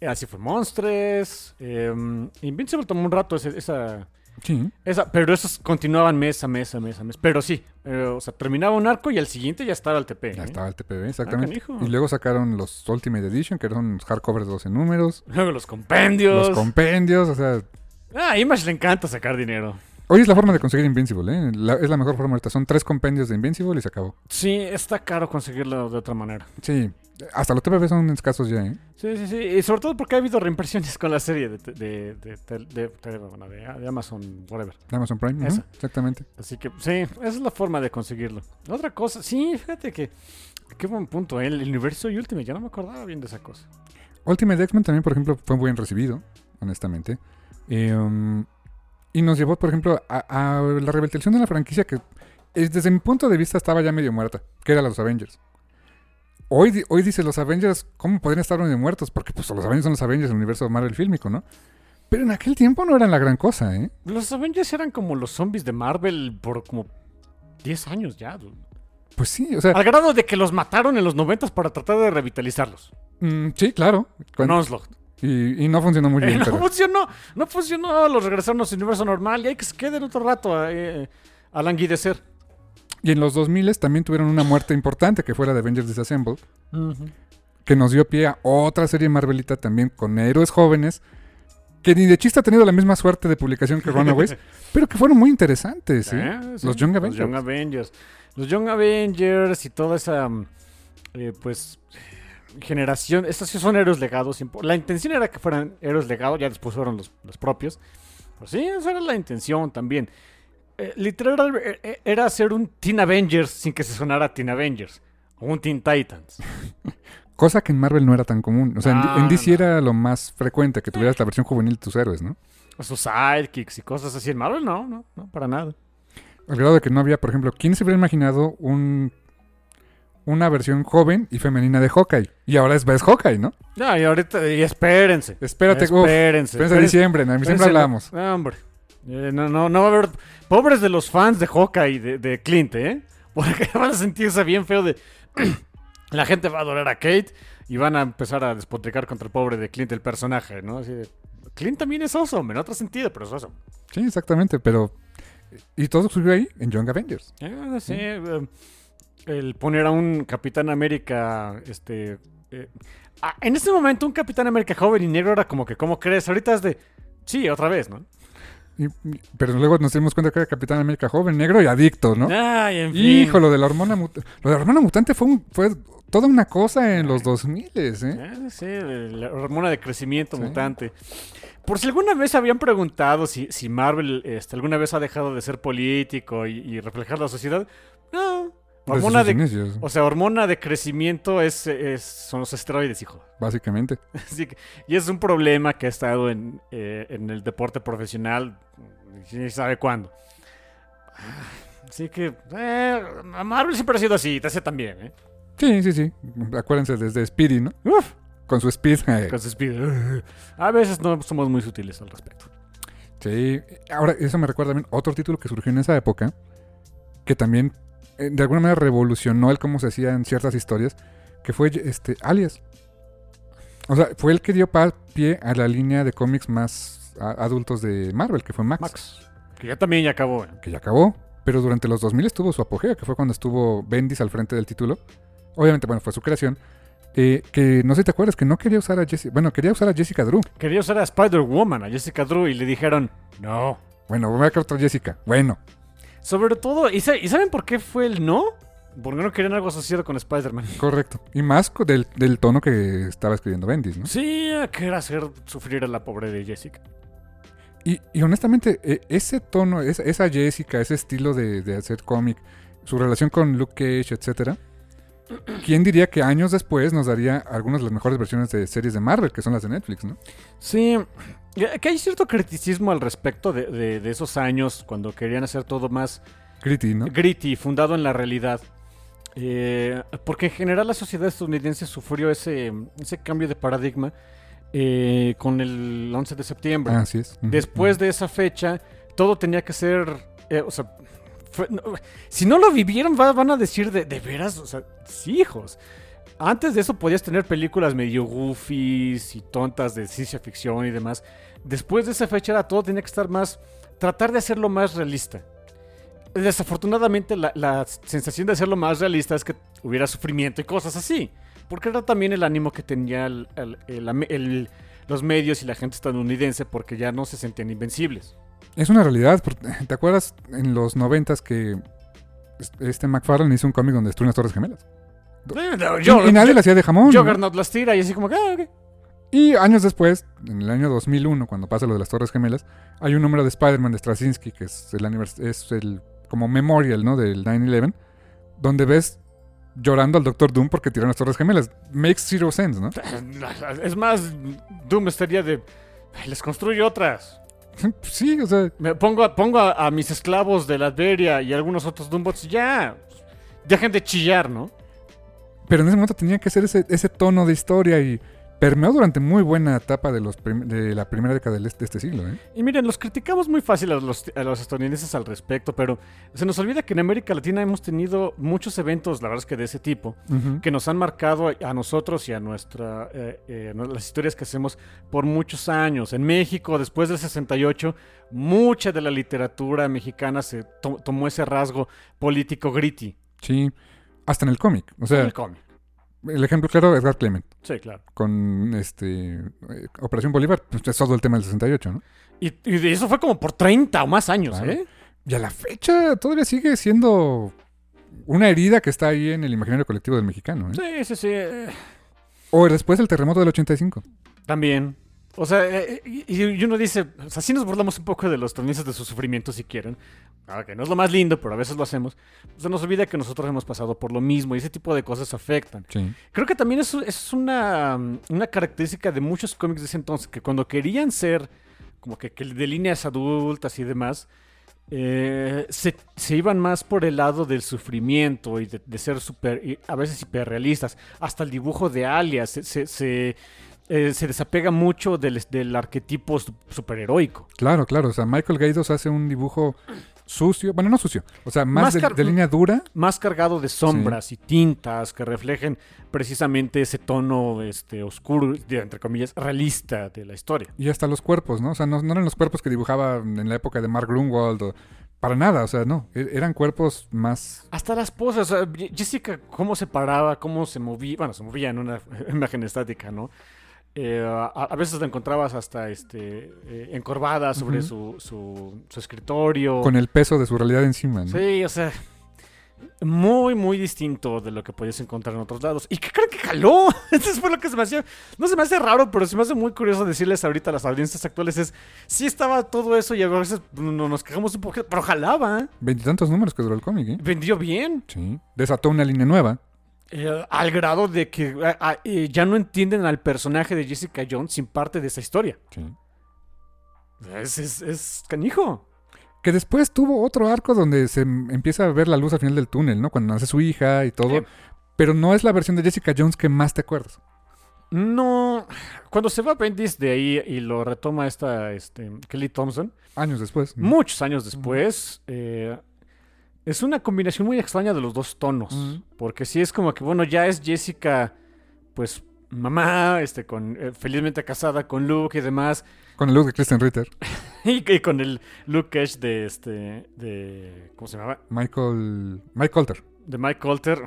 Así fue Monstres. eh, Invincible tomó un rato ese- esa, Sí. esa. Pero esos continuaban mes a mes a mes a mes. Pero sí, eh, o sea, terminaba un arco y al siguiente ya estaba el TP. Ya ¿eh? estaba el TPB, exactamente. canijo. y luego sacaron los Ultimate Edition, que eran los hardcovers de 12 números. Luego los compendios. Los compendios, o sea, ah, a Image le encanta sacar dinero. Hoy es la forma de conseguir Invincible, ¿eh? La- es la mejor forma ahorita. Son tres compendios de Invincible y se acabó. Sí, está caro conseguirlo de otra manera. Sí, hasta los TPB son escasos ya, ¿eh? Sí, sí, sí. Y sobre todo porque ha habido reimpresiones con la serie de, de, de, de- Amazon, whatever. De Amazon Prime, exactamente. Así que sí, esa es la forma de conseguirlo. Otra cosa, sí, fíjate que. Qué buen punto, ¿eh? el universo y Ultimate. Ya no me acordaba bien de esa cosa. Ultimate X-Men también, por ejemplo, fue muy bien recibido, honestamente. Eh, um, y nos llevó, por ejemplo, a, a la revelación de la franquicia que, eh, desde mi punto de vista, estaba ya medio muerta, que era los Avengers. Hoy, hoy dice los Avengers, ¿cómo podrían estar medio muertos? Porque pues los Avengers son los Avengers del universo Marvel fílmico, ¿no? Pero en aquel tiempo no eran la gran cosa, ¿eh? Los Avengers eran como los zombies de Marvel por como 10 años ya. dude. Pues sí, o sea, Al grado de que los mataron en los 90 para tratar de revitalizarlos. mm, sí, claro. Con Onslaught. Y, y no funcionó muy Eh, bien, no pero... funcionó, no funcionó. Los regresaron a su universo normal y hay que se queden otro rato a, eh, a languidecer. Y en los 2000 también tuvieron una muerte importante, que fue la de Avengers Disassembled. que nos dio pie a otra serie Marvelita también con héroes jóvenes, que ni de chiste ha tenido la misma suerte de publicación que Runaways, pero que fueron muy interesantes, ¿sí? Eh, sí, Los Young Los Avengers. Young Avengers. Los Young Avengers y toda esa, mm, eh, pues, generación. Estos sí son héroes legados. La intención era que fueran héroes legados, ya después fueron los, los propios. Pues sí, esa era la intención también. Eh, literal eh, era hacer un Teen Avengers sin que se sonara Teen Avengers. O un Teen Titans. Cosa que en Marvel no era tan común. O sea, en- en, DC no. era lo más frecuente que tuvieras la versión juvenil de tus héroes, ¿no? O sus sidekicks y cosas así. En Marvel no, no, no, para nada. Al grado de que no había, por ejemplo, ¿quién se hubiera imaginado un, una versión joven y femenina de Hawkeye? Y ahora es Hawkeye, ¿no? Ya, y ahorita, y espérense. Espérate, uf, espérense. espérense diciembre, en diciembre hablamos. No, hombre. Eh, no, no, no va a haber. Pobres de los fans de Hawkeye de, de Clint, ¿eh? Porque van a sentirse bien feo de. La gente va a adorar a Kate y van a empezar a despotricar contra el pobre de Clint, el personaje, ¿no? Así de. Clint también es awesome, en otro sentido, pero es awesome. Sí, exactamente, pero... Y todo surgió ahí, en Young Avengers. Ah, sí, eh, el poner a un Capitán América, este... eh, ah, en ese momento un Capitán América joven y negro era como que, ¿cómo crees? Ahorita es de... Sí, otra vez, ¿no? Y- pero luego nos dimos cuenta que era Capitán América joven, negro y adicto, ¿no? Ay, en fin. Hijo, lo de la hormona mutante. Lo de la hormona mutante fue, un- fue toda una cosa en los 2000, ¿eh? Ah, sí, la hormona de crecimiento Sí. mutante. Por si alguna vez habían preguntado si, si Marvel este, alguna vez ha dejado de ser político y, y reflejar la sociedad, no. Desde Hormona de, inicios, o sea, hormona de crecimiento es, es- son los esteroides, hijo. básicamente. Así que- y es un problema que ha estado en, eh, en el deporte profesional, quién sabe cuándo. Así que eh, Marvel siempre ha sido así, DC también, ¿eh? Sí, sí, sí. Acuérdense desde Speedy, ¿no? Uf, Con su speed. eh, con su speed. A veces no somos muy sutiles al respecto. Sí. Ahora, eso me recuerda también otro título que surgió en esa época, que también de alguna manera revolucionó el cómo se hacían ciertas historias, que fue este Alias. O sea, fue el que dio pie a la línea de cómics más adultos de Marvel, que fue Max, Max, que ya también ya acabó. ¿eh? que ya acabó. Pero durante los 2000 estuvo su apogeo, que fue cuando estuvo Bendis al frente del título. Obviamente, bueno, fue su creación. eh, que no sé si te acuerdas, que no quería usar a Jessica. Bueno, quería usar a Jessica Drew. Quería usar a Spider-Woman, a Jessica Drew, y le dijeron, no. Bueno, voy a crear otra Jessica. Bueno, Sobre todo, ¿y, sa- ¿y saben por qué fue el no? Porque no querían algo asociado con Spider-Man. correcto. Y más del, del tono que estaba escribiendo Bendis, ¿no? Sí, que era hacer sufrir a la pobre de Jessica. Y, y honestamente, e- ese tono, esa, Jessica, ese estilo de, de hacer cómic, su relación con Luke Cage, etcétera, ¿quién diría que años después nos daría algunas de las mejores versiones de series de Marvel, que son las de Netflix, ¿no? Sí, que hay cierto criticismo al respecto de, de- de esos años cuando querían hacer todo más Gritty, ¿no? gritty, fundado en la realidad. Eh, porque en general la sociedad estadounidense sufrió ese, ese cambio de paradigma eh, con el 11 de septiembre. Ah, así es. Después de esa fecha, todo tenía que ser. eh, o sea, fue- no, si no lo vivieron, va- van a decir de, de veras. O sea, sí, hijos. Antes de eso podías tener películas medio goofies y tontas de ciencia ficción y demás. Después de esa fecha era todo tenía que estar más. Tratar de hacerlo más realista. Desafortunadamente, la, la sensación de hacerlo más realista es que hubiera sufrimiento y cosas así. Porque era también el ánimo que tenía el- el- el- los medios y la gente estadounidense porque ya no se sentían invencibles. Es una realidad. ¿Te acuerdas en los noventas que es- este McFarlane hizo un cómic donde destruyen las Torres Gemelas? Yo, y, nadie le hacía de jamón. ¿no? Juggernaut las tira y así como que, ah, ok. Y años después, en el año 2001, cuando pasa lo de las Torres Gemelas, hay un número de Spider-Man de Straczynski, que es el, es el como memorial, ¿no? Del 9-11, donde ves llorando al Doctor Doom porque tiraron las Torres Gemelas. Makes zero sense, ¿no? Es más, Doom estaría de. "Ay, Les construyo otras. sí, o sea, Me pongo, a- pongo a, a mis esclavos de la Adveria y algunos otros Doombots y ya. Dejen de chillar, ¿no? pero en ese momento tenía que ser ese, ese tono de historia y permeó durante muy buena etapa de, los prim- de la primera década de este siglo, ¿eh? Y miren, los criticamos muy fácil a los, a los estadounidenses al respecto, pero se nos olvida que en América Latina hemos tenido muchos eventos, la verdad es que de ese tipo, que nos han marcado a nosotros y a nuestra eh, eh, las historias que hacemos por muchos años. En México, después del 68, mucha de la literatura mexicana se to- tomó ese rasgo político gritty. Sí, hasta en el cómic. O sea, el cómic. El ejemplo claro, Edgar Clement. Sí, claro. con este eh, Operación Bolívar, pues es todo el tema del 68, ¿no? Y, eso fue como por 30 o más años, Claro. ¿eh? Y a la fecha todavía sigue siendo una herida que está ahí en el imaginario colectivo del mexicano, ¿eh? Sí, sí, sí. eh, O después del terremoto del 85. También. O sea, eh, y, y uno dice, o sea, sí nos burlamos un poco de los estadounidenses de su sufrimiento si quieren. Claro que no es lo más lindo, pero a veces lo hacemos. Se nos olvida que nosotros hemos pasado por lo mismo y ese tipo de cosas afectan. Sí. Creo que también es, es una, una característica de muchos cómics de ese entonces, que cuando querían ser como que, que de líneas adultas y demás, eh, se, se iban más por el lado del sufrimiento y de, de ser super, a veces hiperrealistas. Hasta el dibujo de alias se, eh, se desapega mucho del, del arquetipo su- superheroico. Claro, claro. O sea, Michael Gaidos hace un dibujo sucio. Bueno, no sucio. O sea, más, Más de, línea dura. Más cargado de sombras y tintas que reflejen precisamente ese tono este, oscuro, de- entre comillas, realista de la historia. Y hasta los cuerpos, ¿no? O sea, no, no eran los cuerpos que dibujaba en la época de Mark Grunwald o... Para nada, o sea, no. E- Eran cuerpos más... Hasta las poses, o sea, Ye- Jessica, cómo se paraba, cómo se movía, bueno, se movía en una imagen estática, ¿no? Eh, a, a veces la encontrabas hasta este, eh, encorvada sobre su, su, su escritorio. Con el peso de su realidad encima, ¿no? Sí, o sea, muy, muy distinto de lo que podías encontrar en otros lados. ¿Y qué creen que jaló? Eso fue lo que se me hacía. No se me hace raro, pero se me hace muy curioso decirles ahorita a las audiencias actuales: es sí estaba todo eso y a veces no, nos quejamos un poco, pero jalaba. Veintitantos números que duró el cómic, ¿eh? Vendió bien. Sí. Desató una línea nueva. Eh, al grado de que ah, ah, eh, ya no entienden al personaje de Jessica Jones sin parte de esa historia. Sí. Es, es, es canijo. Que después tuvo otro arco donde se m- empieza a ver la luz al final del túnel, ¿no? Cuando nace su hija y todo. Pero no es la versión de Jessica Jones que más te acuerdas. No. Cuando se va Bendis de ahí y lo retoma esta este, Kelly Thompson. Años después. Muchos años después, eh, es una combinación muy extraña de los dos tonos. Porque sí es como que, bueno, ya es Jessica, pues, mamá, este, con, eh, felizmente casada con Luke y demás. Con el look de Kristen Ritter. Y, y con el Luke Cage de este, de, ¿cómo se llamaba? Michael. Mike Colter. De Mike Colter.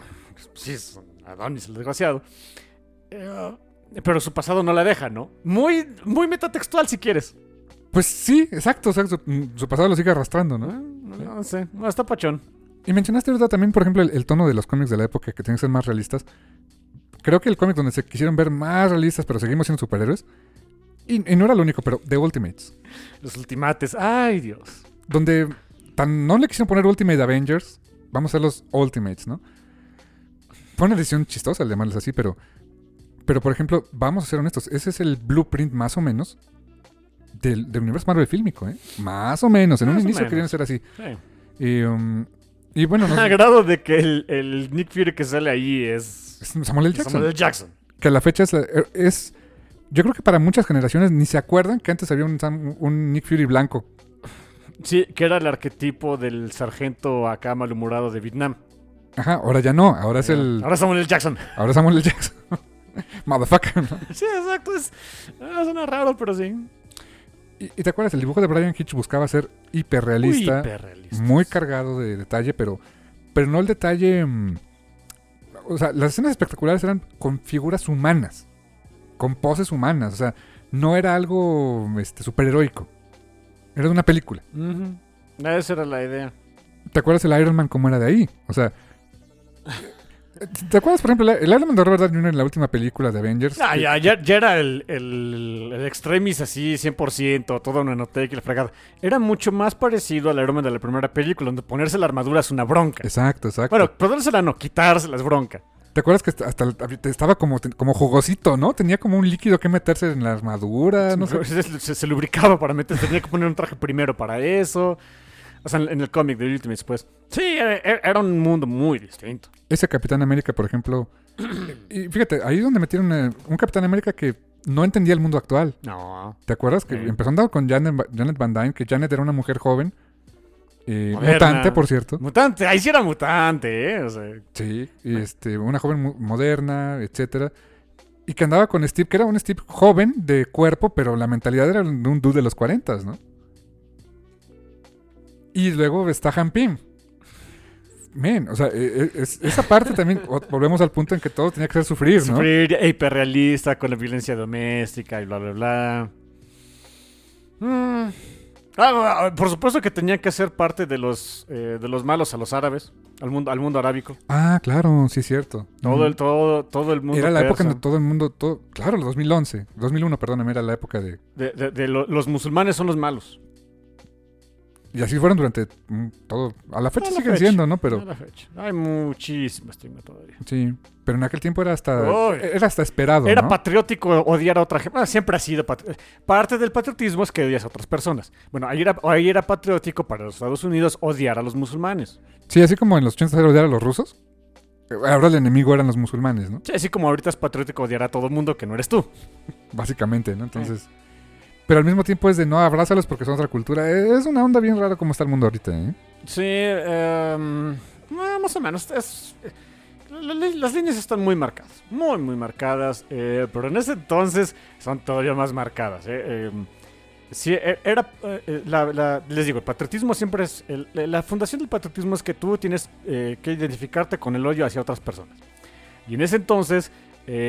Sí, es Adonis, el desgraciado. Eh, pero su pasado no la deja, ¿no? Muy, muy metatextual si quieres. Pues sí, exacto. o sea, su, mm, su pasado lo sigue arrastrando, ¿no? No, no sé, no, está pachón. Y mencionaste ahorita también, por ejemplo, el, el tono de los cómics de la época que tienen que ser más realistas. Creo que el cómic donde se quisieron ver más realistas, pero seguimos siendo superhéroes. Y, y no era lo único, pero The Ultimates. Los ultimates, ay Dios. Donde tan no le quisieron poner Ultimate Avengers, vamos a hacer los Ultimates, ¿no? Fue una decisión chistosa el llamarles así, pero. Pero, por ejemplo, vamos a ser honestos, ese es el blueprint más o menos del, del universo Marvel fílmico, ¿eh? Más o menos. En un Más inicio menos. querían ser así. Sí. Y, um, y bueno, no, A grado de que el, el Nick Fury que sale ahí es es Samuel L. Jackson. Samuel L. Jackson. que a la fecha es, la- es- yo creo que para muchas generaciones ni se acuerdan que antes había un, un Nick Fury blanco. Sí, que era el arquetipo del sargento acá malhumorado de Vietnam. Ajá, ahora ya no, ahora es el Ahora Samuel L. Jackson. ahora es Samuel L. Jackson. Motherfucker, ¿no? Sí, exacto. Es, suena raro, pero sí. Y, y te acuerdas, el dibujo de Brian Hitch buscaba ser hiperrealista, Muy hiperrealista. muy cargado de detalle, pero pero no el detalle mm, o sea, las escenas espectaculares eran con figuras humanas, con poses humanas, o sea, no era algo este superheroico. Era de una película. Ujú. Esa era la idea. ¿Te acuerdas el Iron Man cómo era de ahí? O sea, ¿te acuerdas, por ejemplo, el Iron Man de Robert Downey Jr. en la última película de Avengers? Ah, ya, ya, ya era el, el, el extremis así, 100%, todo una notec y la fregada. Era mucho más parecido al Iron Man de la primera película, donde ponerse la armadura es una bronca. Exacto, exacto. Bueno, ponérsela no, quitársela es bronca. ¿Te acuerdas que hasta, estaba como, como jugosito, ¿no? Tenía como un líquido que meterse en la armadura, no sé. se- se lubricaba para meterse, tenía que poner un traje primero para eso. O sea, en, el cómic de Ultimates, pues. Sí, era, era un mundo muy distinto. Ese Capitán América, por ejemplo. y fíjate, ahí es donde metieron eh, un Capitán América que no entendía el mundo actual. No. ¿Te acuerdas? Que Sí. empezó andando con Janet, Janet Van Dyne, que Janet era una mujer joven. eh, mutante, por cierto. Mutante, ahí sí era mutante, ¿eh? O sea, Sí, y este, una joven mu- moderna, etcétera. Y que andaba con Steve, que era un Steve joven de cuerpo, pero la mentalidad era de un dude de los 40, ¿no? Y luego está Han Pym. Men, o sea, e- e- es- esa parte también, volvemos al punto en que todo tenía que ser sufrir, ¿no? Sufrir, hiperrealista con la violencia doméstica y bla, bla, bla. Mm. Ah, ah, por supuesto que tenía que ser parte de los, eh, de los malos a los árabes. al mundo, al mundo arábico. Ah, claro, sí es cierto. Todo el, todo, todo el mundo. Era la época persa. donde todo el mundo, todo, claro, el 2011, 2001, perdóname, era la época de... De, de- de lo- los musulmanes son los malos. Y así fueron durante mm, todo... A la fecha A la siguen fecha. siendo, ¿no? A Pero la fecha. Hay muchísimo estigma todavía. sí, pero en aquel tiempo era hasta... Uy. Era hasta esperado, Era ¿no? patriótico odiar a otra gente. Bueno, siempre ha sido patri- Parte del patriotismo es que odias a otras personas. Bueno, ahí era, ahí era patriótico para los Estados Unidos odiar a los musulmanes. Sí, así como en los 80 era odiar a los rusos. eh, Ahora el enemigo eran los musulmanes, ¿no? Sí, así como ahorita es patriótico odiar a todo mundo que no eres tú. Básicamente, ¿no? Entonces... Pero al mismo tiempo es de no abrázalos porque son otra cultura. Es una onda bien rara como está el mundo ahorita, ¿eh? Sí, eh, más o menos. las líneas están muy marcadas, muy, muy marcadas, eh, pero en ese entonces son todavía más marcadas. eh, em, e- era, eh, les digo, el patriotismo siempre es, la fundación del patriotismo es que tú tienes que identificarte con el odio hacia otras personas. Y en ese entonces,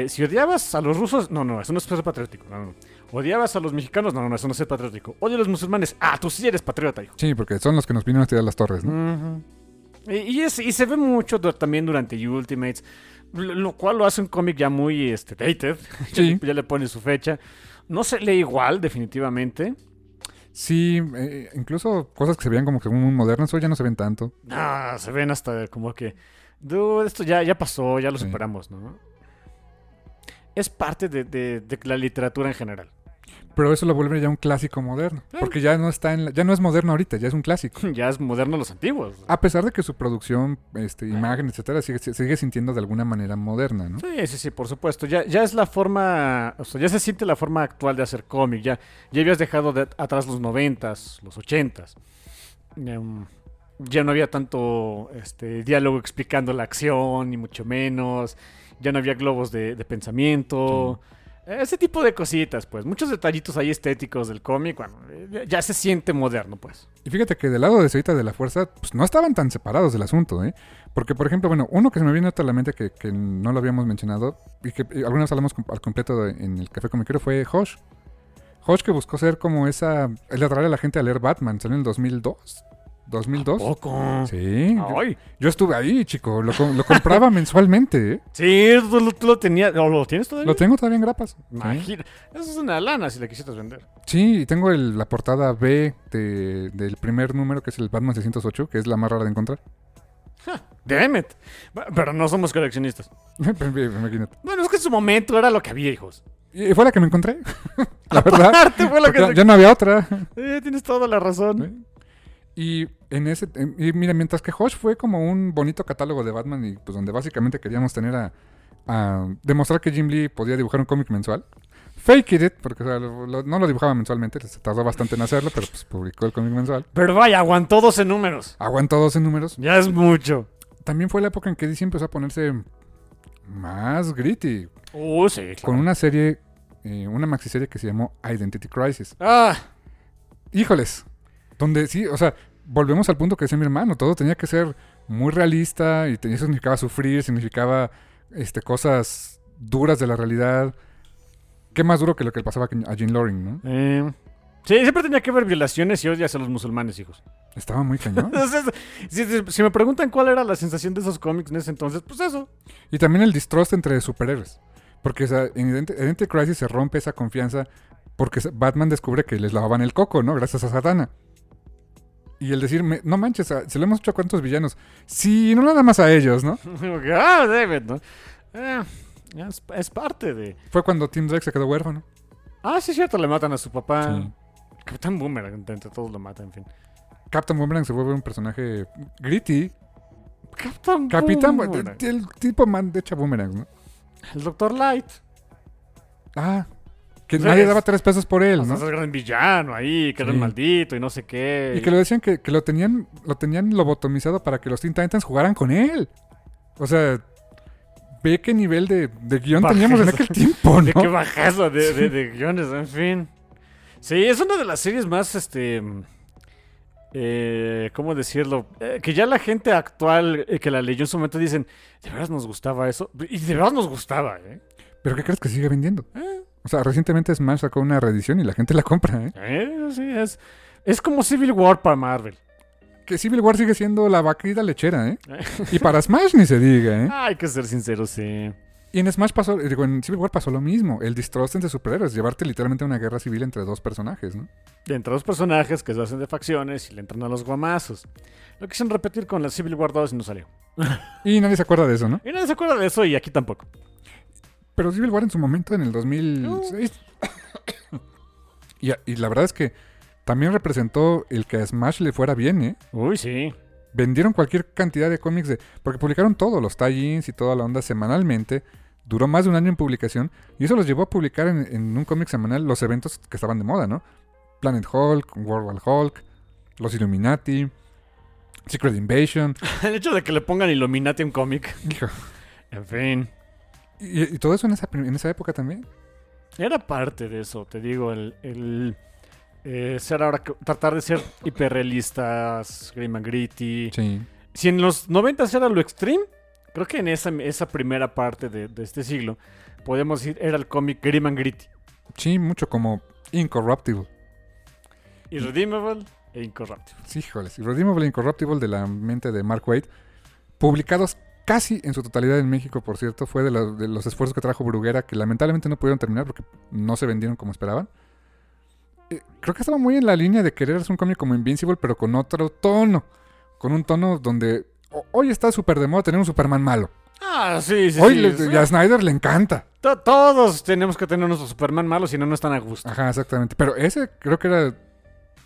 si odiabas a los rusos, no, no, eso no es patriótico, no, no. Odiabas a los mexicanos, no, no, eso no es patriótico. Odio a los musulmanes, ah, tú sí eres patriota, hijo. Sí, porque son los que nos vinieron a tirar las torres, ¿no? Y, y es- y se ve mucho también durante Ultimates, lo, lo cual lo hace un cómic ya muy este, dated. Sí. ya le pone su fecha. No se lee igual, definitivamente. Sí, eh, incluso cosas que se veían como que muy modernas, hoy ya no se ven tanto. Ah, se ven hasta como que. Dude, esto ya, ya pasó, ya lo Sí. superamos, ¿no? Es parte de, de- de la literatura en general. Pero eso lo vuelve ya un clásico moderno. Porque ya no está en la- ya no es moderno ahorita, ya es un clásico. Ya es moderno los antiguos. A pesar de que su producción, este, imagen, etcétera, sigue, sigue sintiendo de alguna manera moderna, ¿no? Sí, sí, sí, por supuesto. Ya, ya es la forma, o sea, ya se siente la forma actual de hacer cómic. Ya, ya habías dejado de- atrás los noventas, los ochentas. Em, ya no había tanto este, diálogo explicando la acción, ni mucho menos. Ya no había globos de, de pensamiento. Ese tipo de cositas, pues. Muchos detallitos ahí estéticos del cómic. Bueno, ya se siente moderno, pues. Y fíjate que del lado de Cerita de la Fuerza, pues no estaban tan separados del asunto, ¿eh? Porque, por ejemplo, bueno, uno que se me viene a la mente que, que no lo habíamos mencionado y que eh, alguna vez hablamos al completo en el Café Comiquero fue Hosh. Hosh que buscó ser como esa... El atraer a la gente a leer Batman, salió en el 2002. ¿2002? Poco. Sí, yo, Ay. yo estuve ahí, chico. Lo, com- lo compraba mensualmente, ¿eh? Sí, tú, lo- lo tenías. ¿O lo tienes todavía? Lo tengo todavía en grapas. Sí. Imagina. Eso es una lana si la quisieras vender. Sí, y tengo el- la portada B de- del primer número, que es el Batman 608, que es la más rara de encontrar. Damn it. Pero no somos coleccionistas. Imagínate. Bueno, es que en su momento era lo que había, hijos. Y fue la que me encontré. la verdad. Fue lo que Ya no había otra. Eh, tienes toda la razón. Y en ese, en- y mira, mientras que Hosh fue como un bonito catálogo de Batman y pues donde básicamente queríamos tener a, a demostrar que Jim Lee podía dibujar un cómic mensual. Fake it, porque o sea, lo- lo- no lo dibujaba mensualmente, se tardó bastante en hacerlo, pero pues publicó el cómic mensual. Pero vaya, aguantó 12 números. Aguantó 12 números. Ya es mucho. También fue la época en que DC empezó a ponerse más gritty, Uh, sí, con una serie, eh, una maxiserie que se llamó Identity Crisis. Ah, Híjoles, donde sí, o sea, volvemos al punto que decía mi hermano, todo tenía que ser muy realista y eso significaba sufrir, significaba este, cosas duras de la realidad. ¿Qué más duro que lo que le pasaba a Jean Loring, no? eh, sí, siempre tenía que haber violaciones y odias a los musulmanes, hijos. Estaba muy cañón. Entonces, si, si- si me preguntan cuál era la sensación de esos cómics en ese entonces, pues eso. y también el distrust entre superhéroes. Porque o sea, en Ident- Identity Crisis se rompe esa confianza porque Batman descubre que les lavaban el coco, ¿no? Gracias a Satana. Y el decir, me- no manches, se lo hemos hecho a cuántos villanos. Sí, no nada más a ellos, ¿no? ah, David, ¿no? Eh, es, es parte de... Fue cuando Tim Drake se quedó huérfano. Ah, sí, es cierto, le matan a su papá. Sí. Capitán Boomerang, entre todos lo matan, en fin. Captain Boomerang se vuelve un personaje gritty. Capitán Capitán, Boomerang. el, el tipo man de hecha Boomerang, ¿no? El Doctor Light. Ah, que Sí, nadie daba tres pesos por él, ¿no? es el gran villano ahí, que era Sí. maldito y no sé qué. Y que lo decían que, que lo tenían lo tenían lobotomizado para que los Teen Titans jugaran con él. O sea, ve qué nivel de, de guion Bajazo. teníamos en aquel tiempo, De qué ¿no? bajazo de, de, de guiones, en fin. Sí, es una de las series más, este... Eh, ¿Cómo decirlo? Eh, que ya la gente actual eh, que la leyó en su momento dicen, ¿de veras nos gustaba eso? Y de veras nos gustaba, ¿eh? Pero ¿qué crees que sigue vendiendo? Eh, O sea, recientemente Smash sacó una reedición y la gente la compra, ¿eh? eh, sí, es, es como Civil War para Marvel. que Civil War sigue siendo la vaquita lechera, ¿eh? Y para Smash ni se diga, ¿eh? Hay que ser sinceros, sí. Y en Smash pasó, digo, en Civil War pasó lo mismo. El distrust entre superhéroes, llevarte literalmente a una guerra civil entre dos personajes, ¿no? Y entre dos personajes que se hacen de facciones y le entran a los guamazos. Lo quisieron repetir con la Civil War 2 y no salió. Y nadie se acuerda de eso, ¿no? Y nadie se acuerda de eso y aquí tampoco. Pero Civil War en su momento, en el 2006. y, y la verdad es que también representó el que a Smash le fuera bien, ¿eh? Uy, sí. Vendieron cualquier cantidad de cómics de. Porque publicaron todo, los tie-ins y toda la onda semanalmente. Duró más de un año en publicación. Y eso los llevó a publicar en, en un cómic semanal los eventos que estaban de moda, ¿no? Planet Hulk, World War Hulk, los Illuminati, Secret Invasion. El hecho de que le pongan Illuminati a un cómic. En fin. Y, y todo eso en esa, en esa época también. Era parte de eso, te digo, el, el, eh, ser ahora tratar de ser hiperrealistas, grim and gritty. Sí. Si en los 90 era lo extreme, creo que en esa, esa primera parte de, de este siglo, podemos decir, era el cómic grim and gritty. Sí, mucho como Incorruptible. Irredeemable e incorruptible. Sí, híjoles. Irredeemable e Incorruptible de la mente de Mark Waid. Publicados casi en su totalidad en México, por cierto. Fue de, los- de los esfuerzos que trajo Bruguera, que lamentablemente no pudieron terminar porque no se vendieron como esperaban. Eh, creo que estaba muy en la línea de querer hacer un cómic como Invincible, pero con otro tono. Con un tono donde hoy está súper de moda tener un Superman malo. Ah, sí, sí, hoy sí. le- sí. a Snyder le encanta. To- Todos tenemos que tener nuestro Superman malo, si no, no están a gusto. Ajá, exactamente. Pero ese creo que era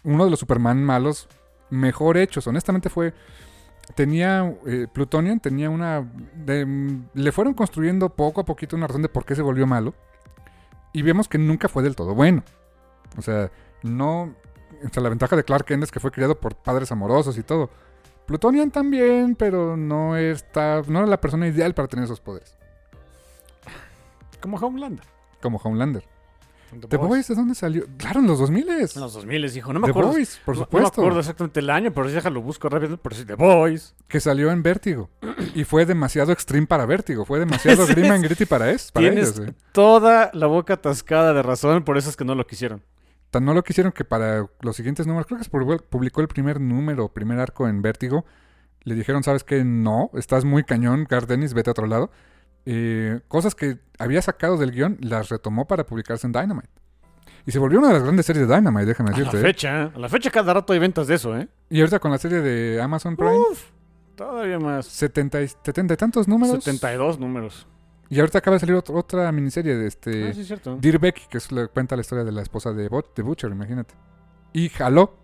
uno de los Superman malos mejor hechos. Honestamente fue... Tenía... eh, Plutonian tenía una... de- le fueron construyendo poco a poquito una razón de por qué se volvió malo. Y vemos que nunca fue del todo bueno. O sea, no... O sea, la ventaja de Clark Kent es que fue criado por padres amorosos y todo. Plutonian también, pero no, está, no era la persona ideal para tener esos poderes. Como Homelander. Como Homelander. The, The Boys, ¿de dónde salió? Claro, en los 2000 En los 2000 les dijo, no me The acuerdo. Boys, por no- No, supuesto. me acuerdo exactamente el año, pero sí déjalo busco rápido. Pero sí, The Boys. que salió en Vértigo. Y fue demasiado extreme para Vértigo. Fue demasiado Sí, grim and gritty para, es, para Tienes ellos. eh. toda la boca atascada de razón, por eso es que no lo quisieron. Tan no lo quisieron que para los siguientes números, creo que publicó- publicó el primer número, primer arco en Vértigo. Le dijeron, ¿sabes qué? No, estás muy cañón, Gar Dennis, vete a otro lado. Eh, cosas que había sacado del guion las retomó para publicarse en Dynamite. Y se volvió una de las grandes series de Dynamite, déjame A la decirte. ¿eh? fecha, a la fecha cada rato hay ventas de eso, ¿eh? Y ahorita con la serie de Amazon Prime, Uf, todavía más. 70 y, 70 y tantos números. 72 números. Y ahorita acaba de salir ot- otra miniserie de este... Ah, sí, es cierto. Dear Becky, que es la, cuenta la historia de la esposa de, de Butcher, imagínate. Y jaló,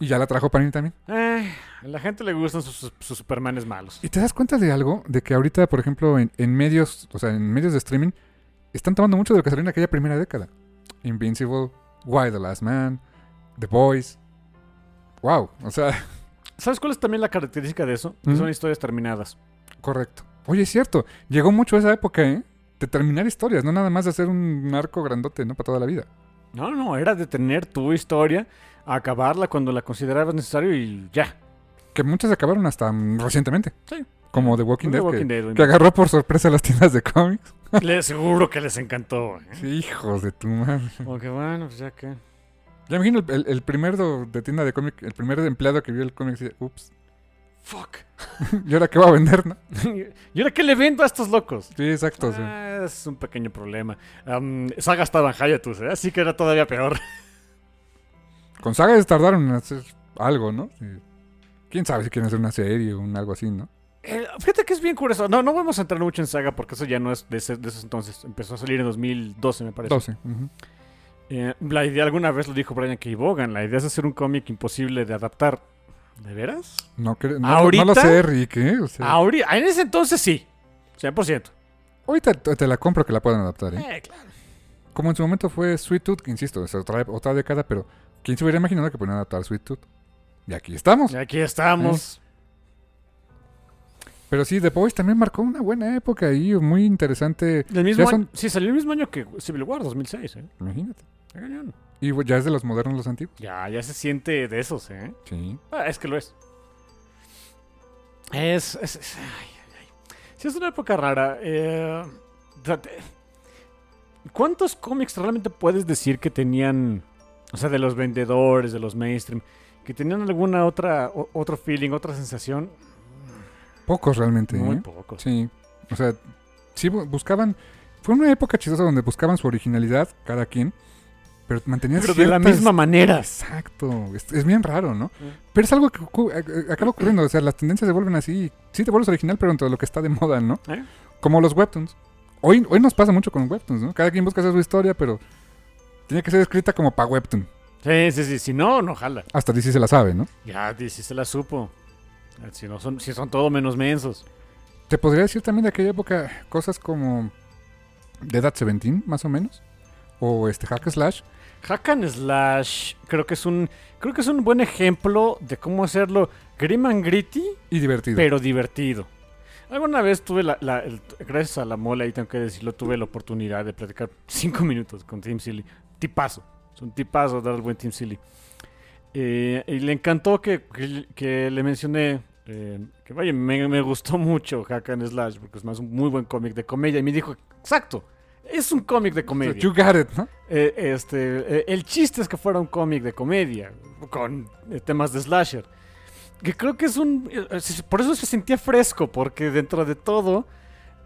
Y ya la trajo Panini también. Eh, a la gente le gustan sus, sus Supermanes malos. ¿Y te das cuenta de algo? De que ahorita, por ejemplo, en, en medios, o sea, en medios de streaming, están tomando mucho de lo que salió en aquella primera década. Invincible, Why the Last Man, The Boys. Wow, o sea, ¿Sabes cuál es también la característica de eso? Que son historias terminadas. correcto. Oye, es cierto, llegó mucho esa época, ¿eh? De terminar historias, no nada más de hacer un arco grandote, ¿no? Para toda la vida. No, no, era de tener tu historia, acabarla cuando la considerabas necesario y ya. Que muchas se acabaron hasta mm, recientemente. Sí. Como The Walking The Dead, Walking que, Dead, que agarró por sorpresa las tiendas de cómics. Les seguro que les encantó. ¿eh? Hijos de tu madre. Como que bueno, pues ya que. Ya imagino el, el, el primer do- de tienda de cómic, el primer empleado que vio el cómic dice, ups, Fuck. ¿y ahora qué va a vender? no?" ¿Y ahora qué le vendo a estos locos? Sí, exacto. sí. Ah, es un pequeño problema. Am, Saga estaba en Hayatus, ¿eh? así que era todavía peor. Con sagas tardaron en hacer algo, ¿no? ¿Quién sabe si quieren hacer una serie o un algo así, no? Eh, fíjate que es bien curioso. No, no vamos a entrar mucho en Saga porque eso ya no es de, ese, de esos entonces. Empezó a salir en 2012, me parece. 12. ujú. Eh, la idea alguna vez lo dijo Brian K. Vaughan. La idea es hacer un cómic imposible de adaptar. ¿De veras? No, cre- no, ¿Ahorita? no lo sé, Rick, ¿eh? O sea, Ahorita, en ese entonces sí. 100%. ahorita te, te la compro que la puedan adaptar, ¿eh? Eh, claro. Como en su momento fue Sweet Tooth, que insisto, es otra, otra década, pero ¿quién se hubiera imaginado que podían adaptar Sweet Tooth? Y aquí estamos. Y aquí estamos. Pero sí, The Boys también marcó una buena época ahí, muy interesante. El mismo Ya son- año- sí, salió el mismo año que Civil War, 2006. ¿eh? Imagínate. Y ya es de los modernos los antiguos. Ya, ya se siente de esos, ¿eh? Sí. Ah, es que lo es. Es. es, es- ay, ay, ay. Sí, es una época rara. eh, ¿Cuántos cómics realmente puedes decir que tenían. O sea, de los vendedores, de los mainstream, que tenían alguna otra, o- otro feeling, otra sensación, Pocos realmente. muy ¿eh? pocos. Sí. O sea, sí bu- buscaban. Fue una época chistosa donde buscaban su originalidad, cada quien. Pero mantenían Pero de la misma manera. Exacto. Es, es bien raro, ¿no? Mm. Pero es algo que acaba ocurriendo. O sea, las tendencias se vuelven así. Sí, te vuelves original, pero de lo que está de moda, ¿no? ¿Eh? Como los webtoons. Hoy, hoy nos pasa mucho con webtoons, ¿no? Cada quien busca hacer su historia, pero tiene que ser escrita como para webtoon. Sí, sí, sí. Si no, no jala. Hasta DC se la sabe, ¿no? Ya, sí se la supo. Si, no son, si son todo menos mensos. Te podría decir también de aquella época cosas como Dead at 17, más o menos. O este Hack Slash. Hack and Slash creo que es un creo que es un buen ejemplo de cómo hacerlo grim and gritty, Y divertido. pero divertido. Alguna vez tuve la, la- el- gracias a la mole, ahí tengo que decirlo, tuve la oportunidad de platicar cinco minutos con Tim Silly. Tipazo. Es un tipazo dar el buen Tim Silly. Eh, y le encantó que, que- que le mencioné eh, que vaya, me, me gustó mucho Hack and Slash porque es más un muy buen cómic de comedia. Y me dijo, exacto, es un cómic de comedia. you got it, ¿no? Eh, este, eh, el chiste es que fuera un cómic de comedia, con eh, temas de slasher. Que creo que es un... eh, por eso se sentía fresco, porque dentro de todo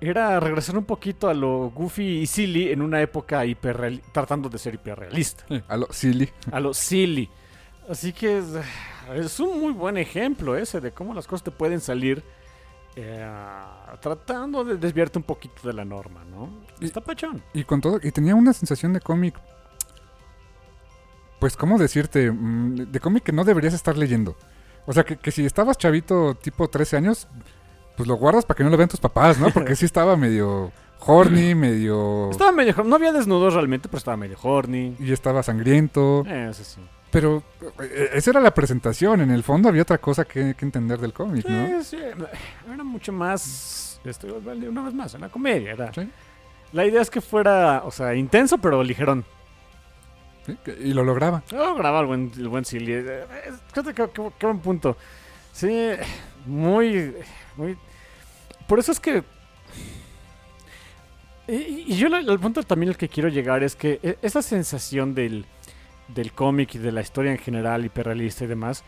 era regresar un poquito a lo goofy y silly en una época hiperreal, tratando de ser hiperrealista. Sí, A lo silly. A lo silly. Así que es, es un muy buen ejemplo ese de cómo las cosas te pueden salir eh, tratando de desviarte un poquito de la norma, ¿no? Y- Está pachón. Y con todo, y tenía una sensación de cómic. Pues, ¿cómo decirte? Mm, De cómic que no deberías estar leyendo. O sea, que, que si estabas chavito, tipo 13 años, pues lo guardas para que no lo vean tus papás, ¿no? Porque sí estaba medio horny, medio. Estaba medio... No había desnudos realmente, pero estaba medio horny. Y estaba sangriento. Eh, Eso sí. Pero eh, esa era la presentación. En el fondo había otra cosa que, que entender del cómic, ¿no? Sí, sí, Era mucho más. Esto, una vez más, una comedia. Era. Sí. La idea es que fuera, o sea, intenso, pero ligerón. Sí, Y lo lograba. Oh, graba el buen, el buen Silly. Eh, eh, qué, qué- qué buen punto. Sí, muy, muy. Por eso es que. Y, y yo el, punto también al que quiero llegar es que e- esa sensación del, del cómic y de la historia en general, hiperrealista y demás,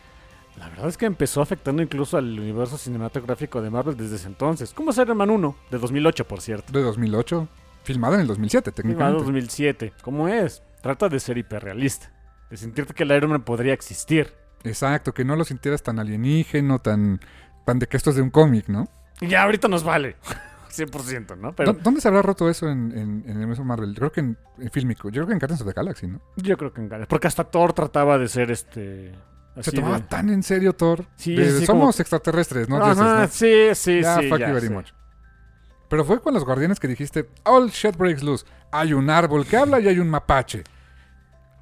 la verdad es que empezó afectando incluso al universo cinematográfico de Marvel desde ese entonces. Como Iron Man 1, de 2008, por cierto. De 2008. Filmado en el 2007, Filmado técnicamente. en 2007. ¿Cómo es? Trata de ser hiperrealista. De sentirte que el Iron Man podría existir. Exacto, que no lo sintieras tan alienígeno, tan, tan de que esto es de un cómic, ¿no? Y ya ahorita nos vale. 100%, ¿no? Pero ¿Dó- ¿Dónde se habrá roto eso en, en, en el universo Marvel? Yo creo que en, en Fílmico. Yo creo que en Guardians of the Galaxy, ¿no? yo creo que en ganas. Porque hasta Thor trataba de ser este. Se tomaba de- tan en serio Thor. Sí, de, sí, somos como- extraterrestres, ¿no? Ajá, Dioses, ¿no? sí, sí, Ya, sí. fuck ya you very much. Pero fue con los guardianes que dijiste, all shit breaks loose. Hay un árbol que habla y hay un mapache.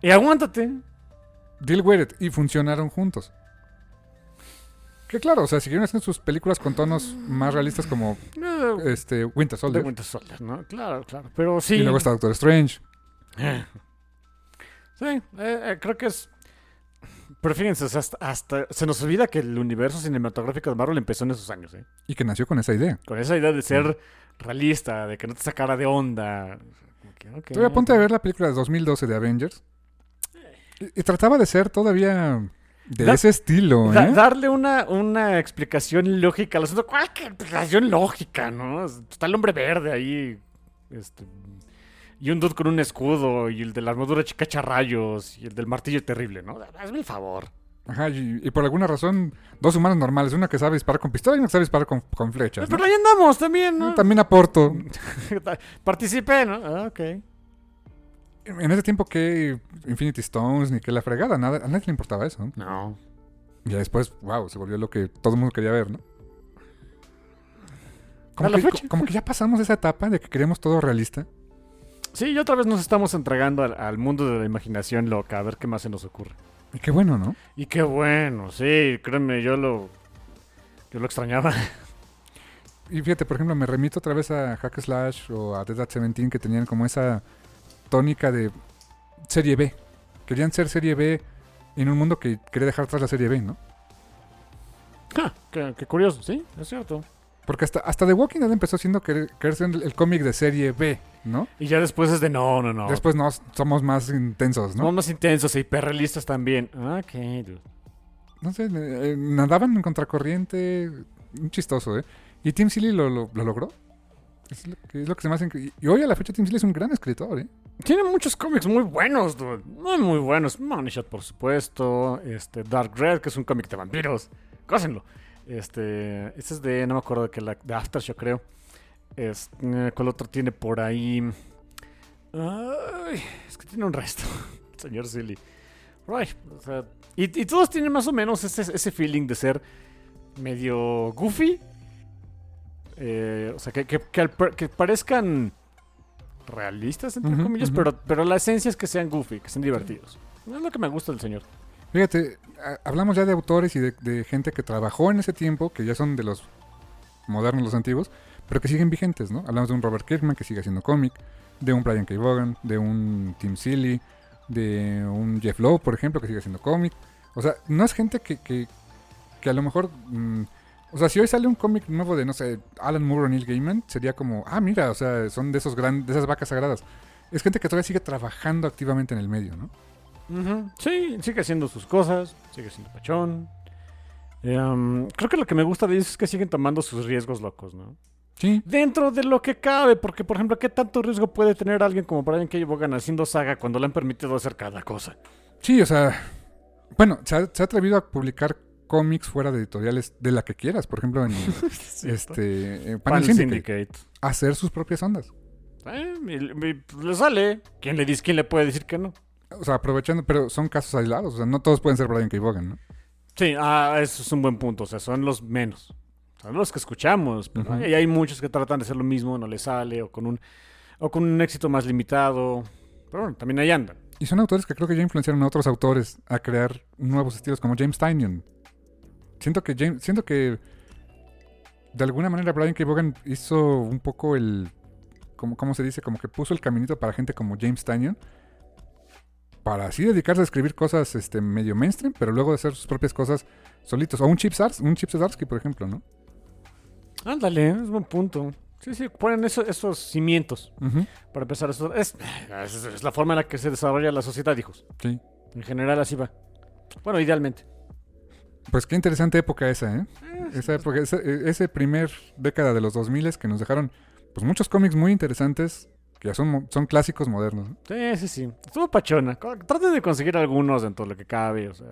Y aguántate. Deal with it. Y funcionaron juntos. Que claro, o sea, siguieron haciendo sus películas con tonos más realistas como Eh, este Winter de Soldier. Winter Soldier, ¿no? Claro, claro. Pero sí. Y luego está Doctor Strange. Sí, eh, eh, creo que es. Pero fíjense, hasta, hasta- se nos olvida que el universo cinematográfico de Marvel empezó en esos años, ¿eh? Y que nació con esa idea. Con esa idea de ser realista, de que no te sacara de onda. Como que, ok. Estoy a punto de ver la película de 2012 de Avengers. Y, y trataba de ser todavía de Da- ese estilo, Da- ¿eh? darle una, una explicación lógica al asunto. ¿Cuál que explicación lógica, no? Está el hombre verde ahí. Este, y un dude con un escudo. Y el de la armadura chicacha rayos. Y el del martillo terrible, ¿no? Hazme el favor. Ajá, y, y por alguna razón, dos humanos normales, una que sabe disparar con pistola y una que sabe disparar con, con flechas. ¿no? Pero ahí andamos también, ¿no? También aporto. Participé, ¿no? Ah, ok. En ese tiempo que Infinity Stones ni que la fregada, nada, a nadie le importaba eso. ¿no? No. Y ya después, wow, se volvió lo que todo el mundo quería ver, ¿no? Como que, fecha. como que ya pasamos esa etapa de que queremos todo realista. Sí, y otra vez nos estamos entregando al, al mundo de la imaginación loca, a ver qué más se nos ocurre. Y qué bueno, ¿no? Y qué bueno, sí, créeme, yo lo. Yo lo extrañaba. Y fíjate, por ejemplo, me remito otra vez a Hack Slash o a Dead at 17 que tenían como esa tónica de serie B. Querían ser serie B en un mundo que quería dejar atrás la serie B, ¿no? Ja, qué, qué curioso, sí, es cierto. Porque hasta, hasta The Walking Dead empezó siendo querer, querer ser el, el cómic de serie B, ¿no? Y ya después es de no, no, no. Después no, somos más intensos, ¿no? Somos más intensos e hiperrealistas también. Ah, Ok, dude. no sé, eh, nadaban en contracorriente. Un chistoso, ¿eh? Y Tim Seeley lo, lo- lo logró. Es lo, que, es lo que se me hace Y hoy a la fecha Tim Seeley es un gran escritor, ¿eh? Tiene muchos cómics muy buenos. Muy, muy buenos. Money Shot, por supuesto. Este, Dark Red, que es un cómic de vampiros. Cósenlo. Este, este es de, no me acuerdo de qué, la- de Aftershock, creo. Es, eh, ¿Cuál otro tiene por ahí? Ay, es que tiene un resto. Señor Silly. Right, o sea, y, y todos tienen más o menos ese, ese feeling de ser medio goofy. Eh, o sea, que, que- que parezcan realistas, entre comillas, pero, pero la esencia es que sean goofy, que sean divertidos. Es lo que me gusta del señor. Fíjate, a- hablamos ya de autores y de, de gente que trabajó en ese tiempo, que ya son de los modernos, los antiguos, pero que siguen vigentes, ¿no? Hablamos de un Robert Kirkman que sigue haciendo cómic, de un Brian K. Vaughan, de un Tim Seeley, de un Jeff Lowe, por ejemplo, que sigue haciendo cómic. O sea, no es gente que, que, que a lo mejor... mm, o sea, si hoy sale un cómic nuevo de, no sé, Alan Moore o Neil Gaiman, sería como, ah, mira, o sea, son de esos gran, de esas vacas sagradas. Es gente que todavía sigue trabajando activamente en el medio, ¿no? Sí, sigue haciendo sus cosas, sigue siendo pachón. Um, creo que lo que me gusta de ellos es que siguen tomando sus riesgos locos, ¿no? Sí, Dentro de lo que cabe, porque por ejemplo, ¿qué tanto riesgo puede tener alguien como Brian K. Vaughan haciendo saga cuando le han permitido hacer cada cosa? Sí, o sea, bueno, se ha, se ha atrevido a publicar cómics fuera de editoriales de la que quieras, por ejemplo, en este eh, Panel Panel Syndicate, Syndicate. hacer sus propias ondas. Eh, y- y, pues, le sale. ¿Quién le, dice, ¿Quién le puede decir que no? O sea, aprovechando, pero son casos aislados, o sea, no todos pueden ser Brian K. Vaughan, ¿no? Sí, ah, eso es un buen punto. O sea, son los menos. Son los que escuchamos. Pero Ujú. hay, hay muchos que tratan de hacer lo mismo, no les sale, o con un, o con un éxito más limitado. Pero bueno, también ahí andan. Y son autores que creo que ya influenciaron a otros autores a crear nuevos estilos, como James Tynion. Siento que James, siento que de alguna manera Brian K. Vaughan hizo un poco el, como, ¿cómo se dice? Como que puso el caminito para gente como James Tynion para así dedicarse a escribir cosas este, medio mainstream, pero luego de hacer sus propias cosas solitos. O un Chip Zars- un Chip Zdarsky, por ejemplo, ¿no? Ándale, es buen punto. Sí, sí, ponen eso- esos cimientos para empezar. Eso, es, es, es la forma en la que se desarrolla la sociedad, hijos. Sí. En general así va. Bueno, idealmente. Pues qué interesante época esa, ¿eh? Esa época, ese, ese primer década de los 2000 que nos dejaron pues muchos cómics muy interesantes que ya son, son clásicos modernos. ¿no? Sí, sí, sí. Estuvo pachona. Traten de conseguir algunos dentro de lo que cabe. O sea,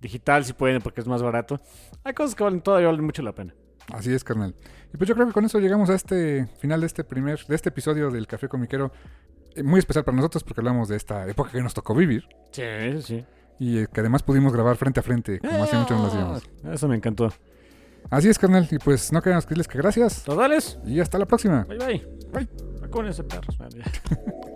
digital si pueden porque es más barato. Hay cosas que valen todavía valen mucho la pena. Así es, carnal. Y pues yo creo que con eso llegamos a este final de este primer, de este episodio del Café Comiquero. eh, Muy especial para nosotros porque hablamos de esta época que nos tocó vivir Sí, sí. Y eh, que además pudimos grabar frente a frente, como hace mucho no lo hacíamos. Eso me encantó. Así es, carnal. Y pues no queda más que decirles que gracias Todales. y hasta la próxima. Bye bye. Bye. Perros.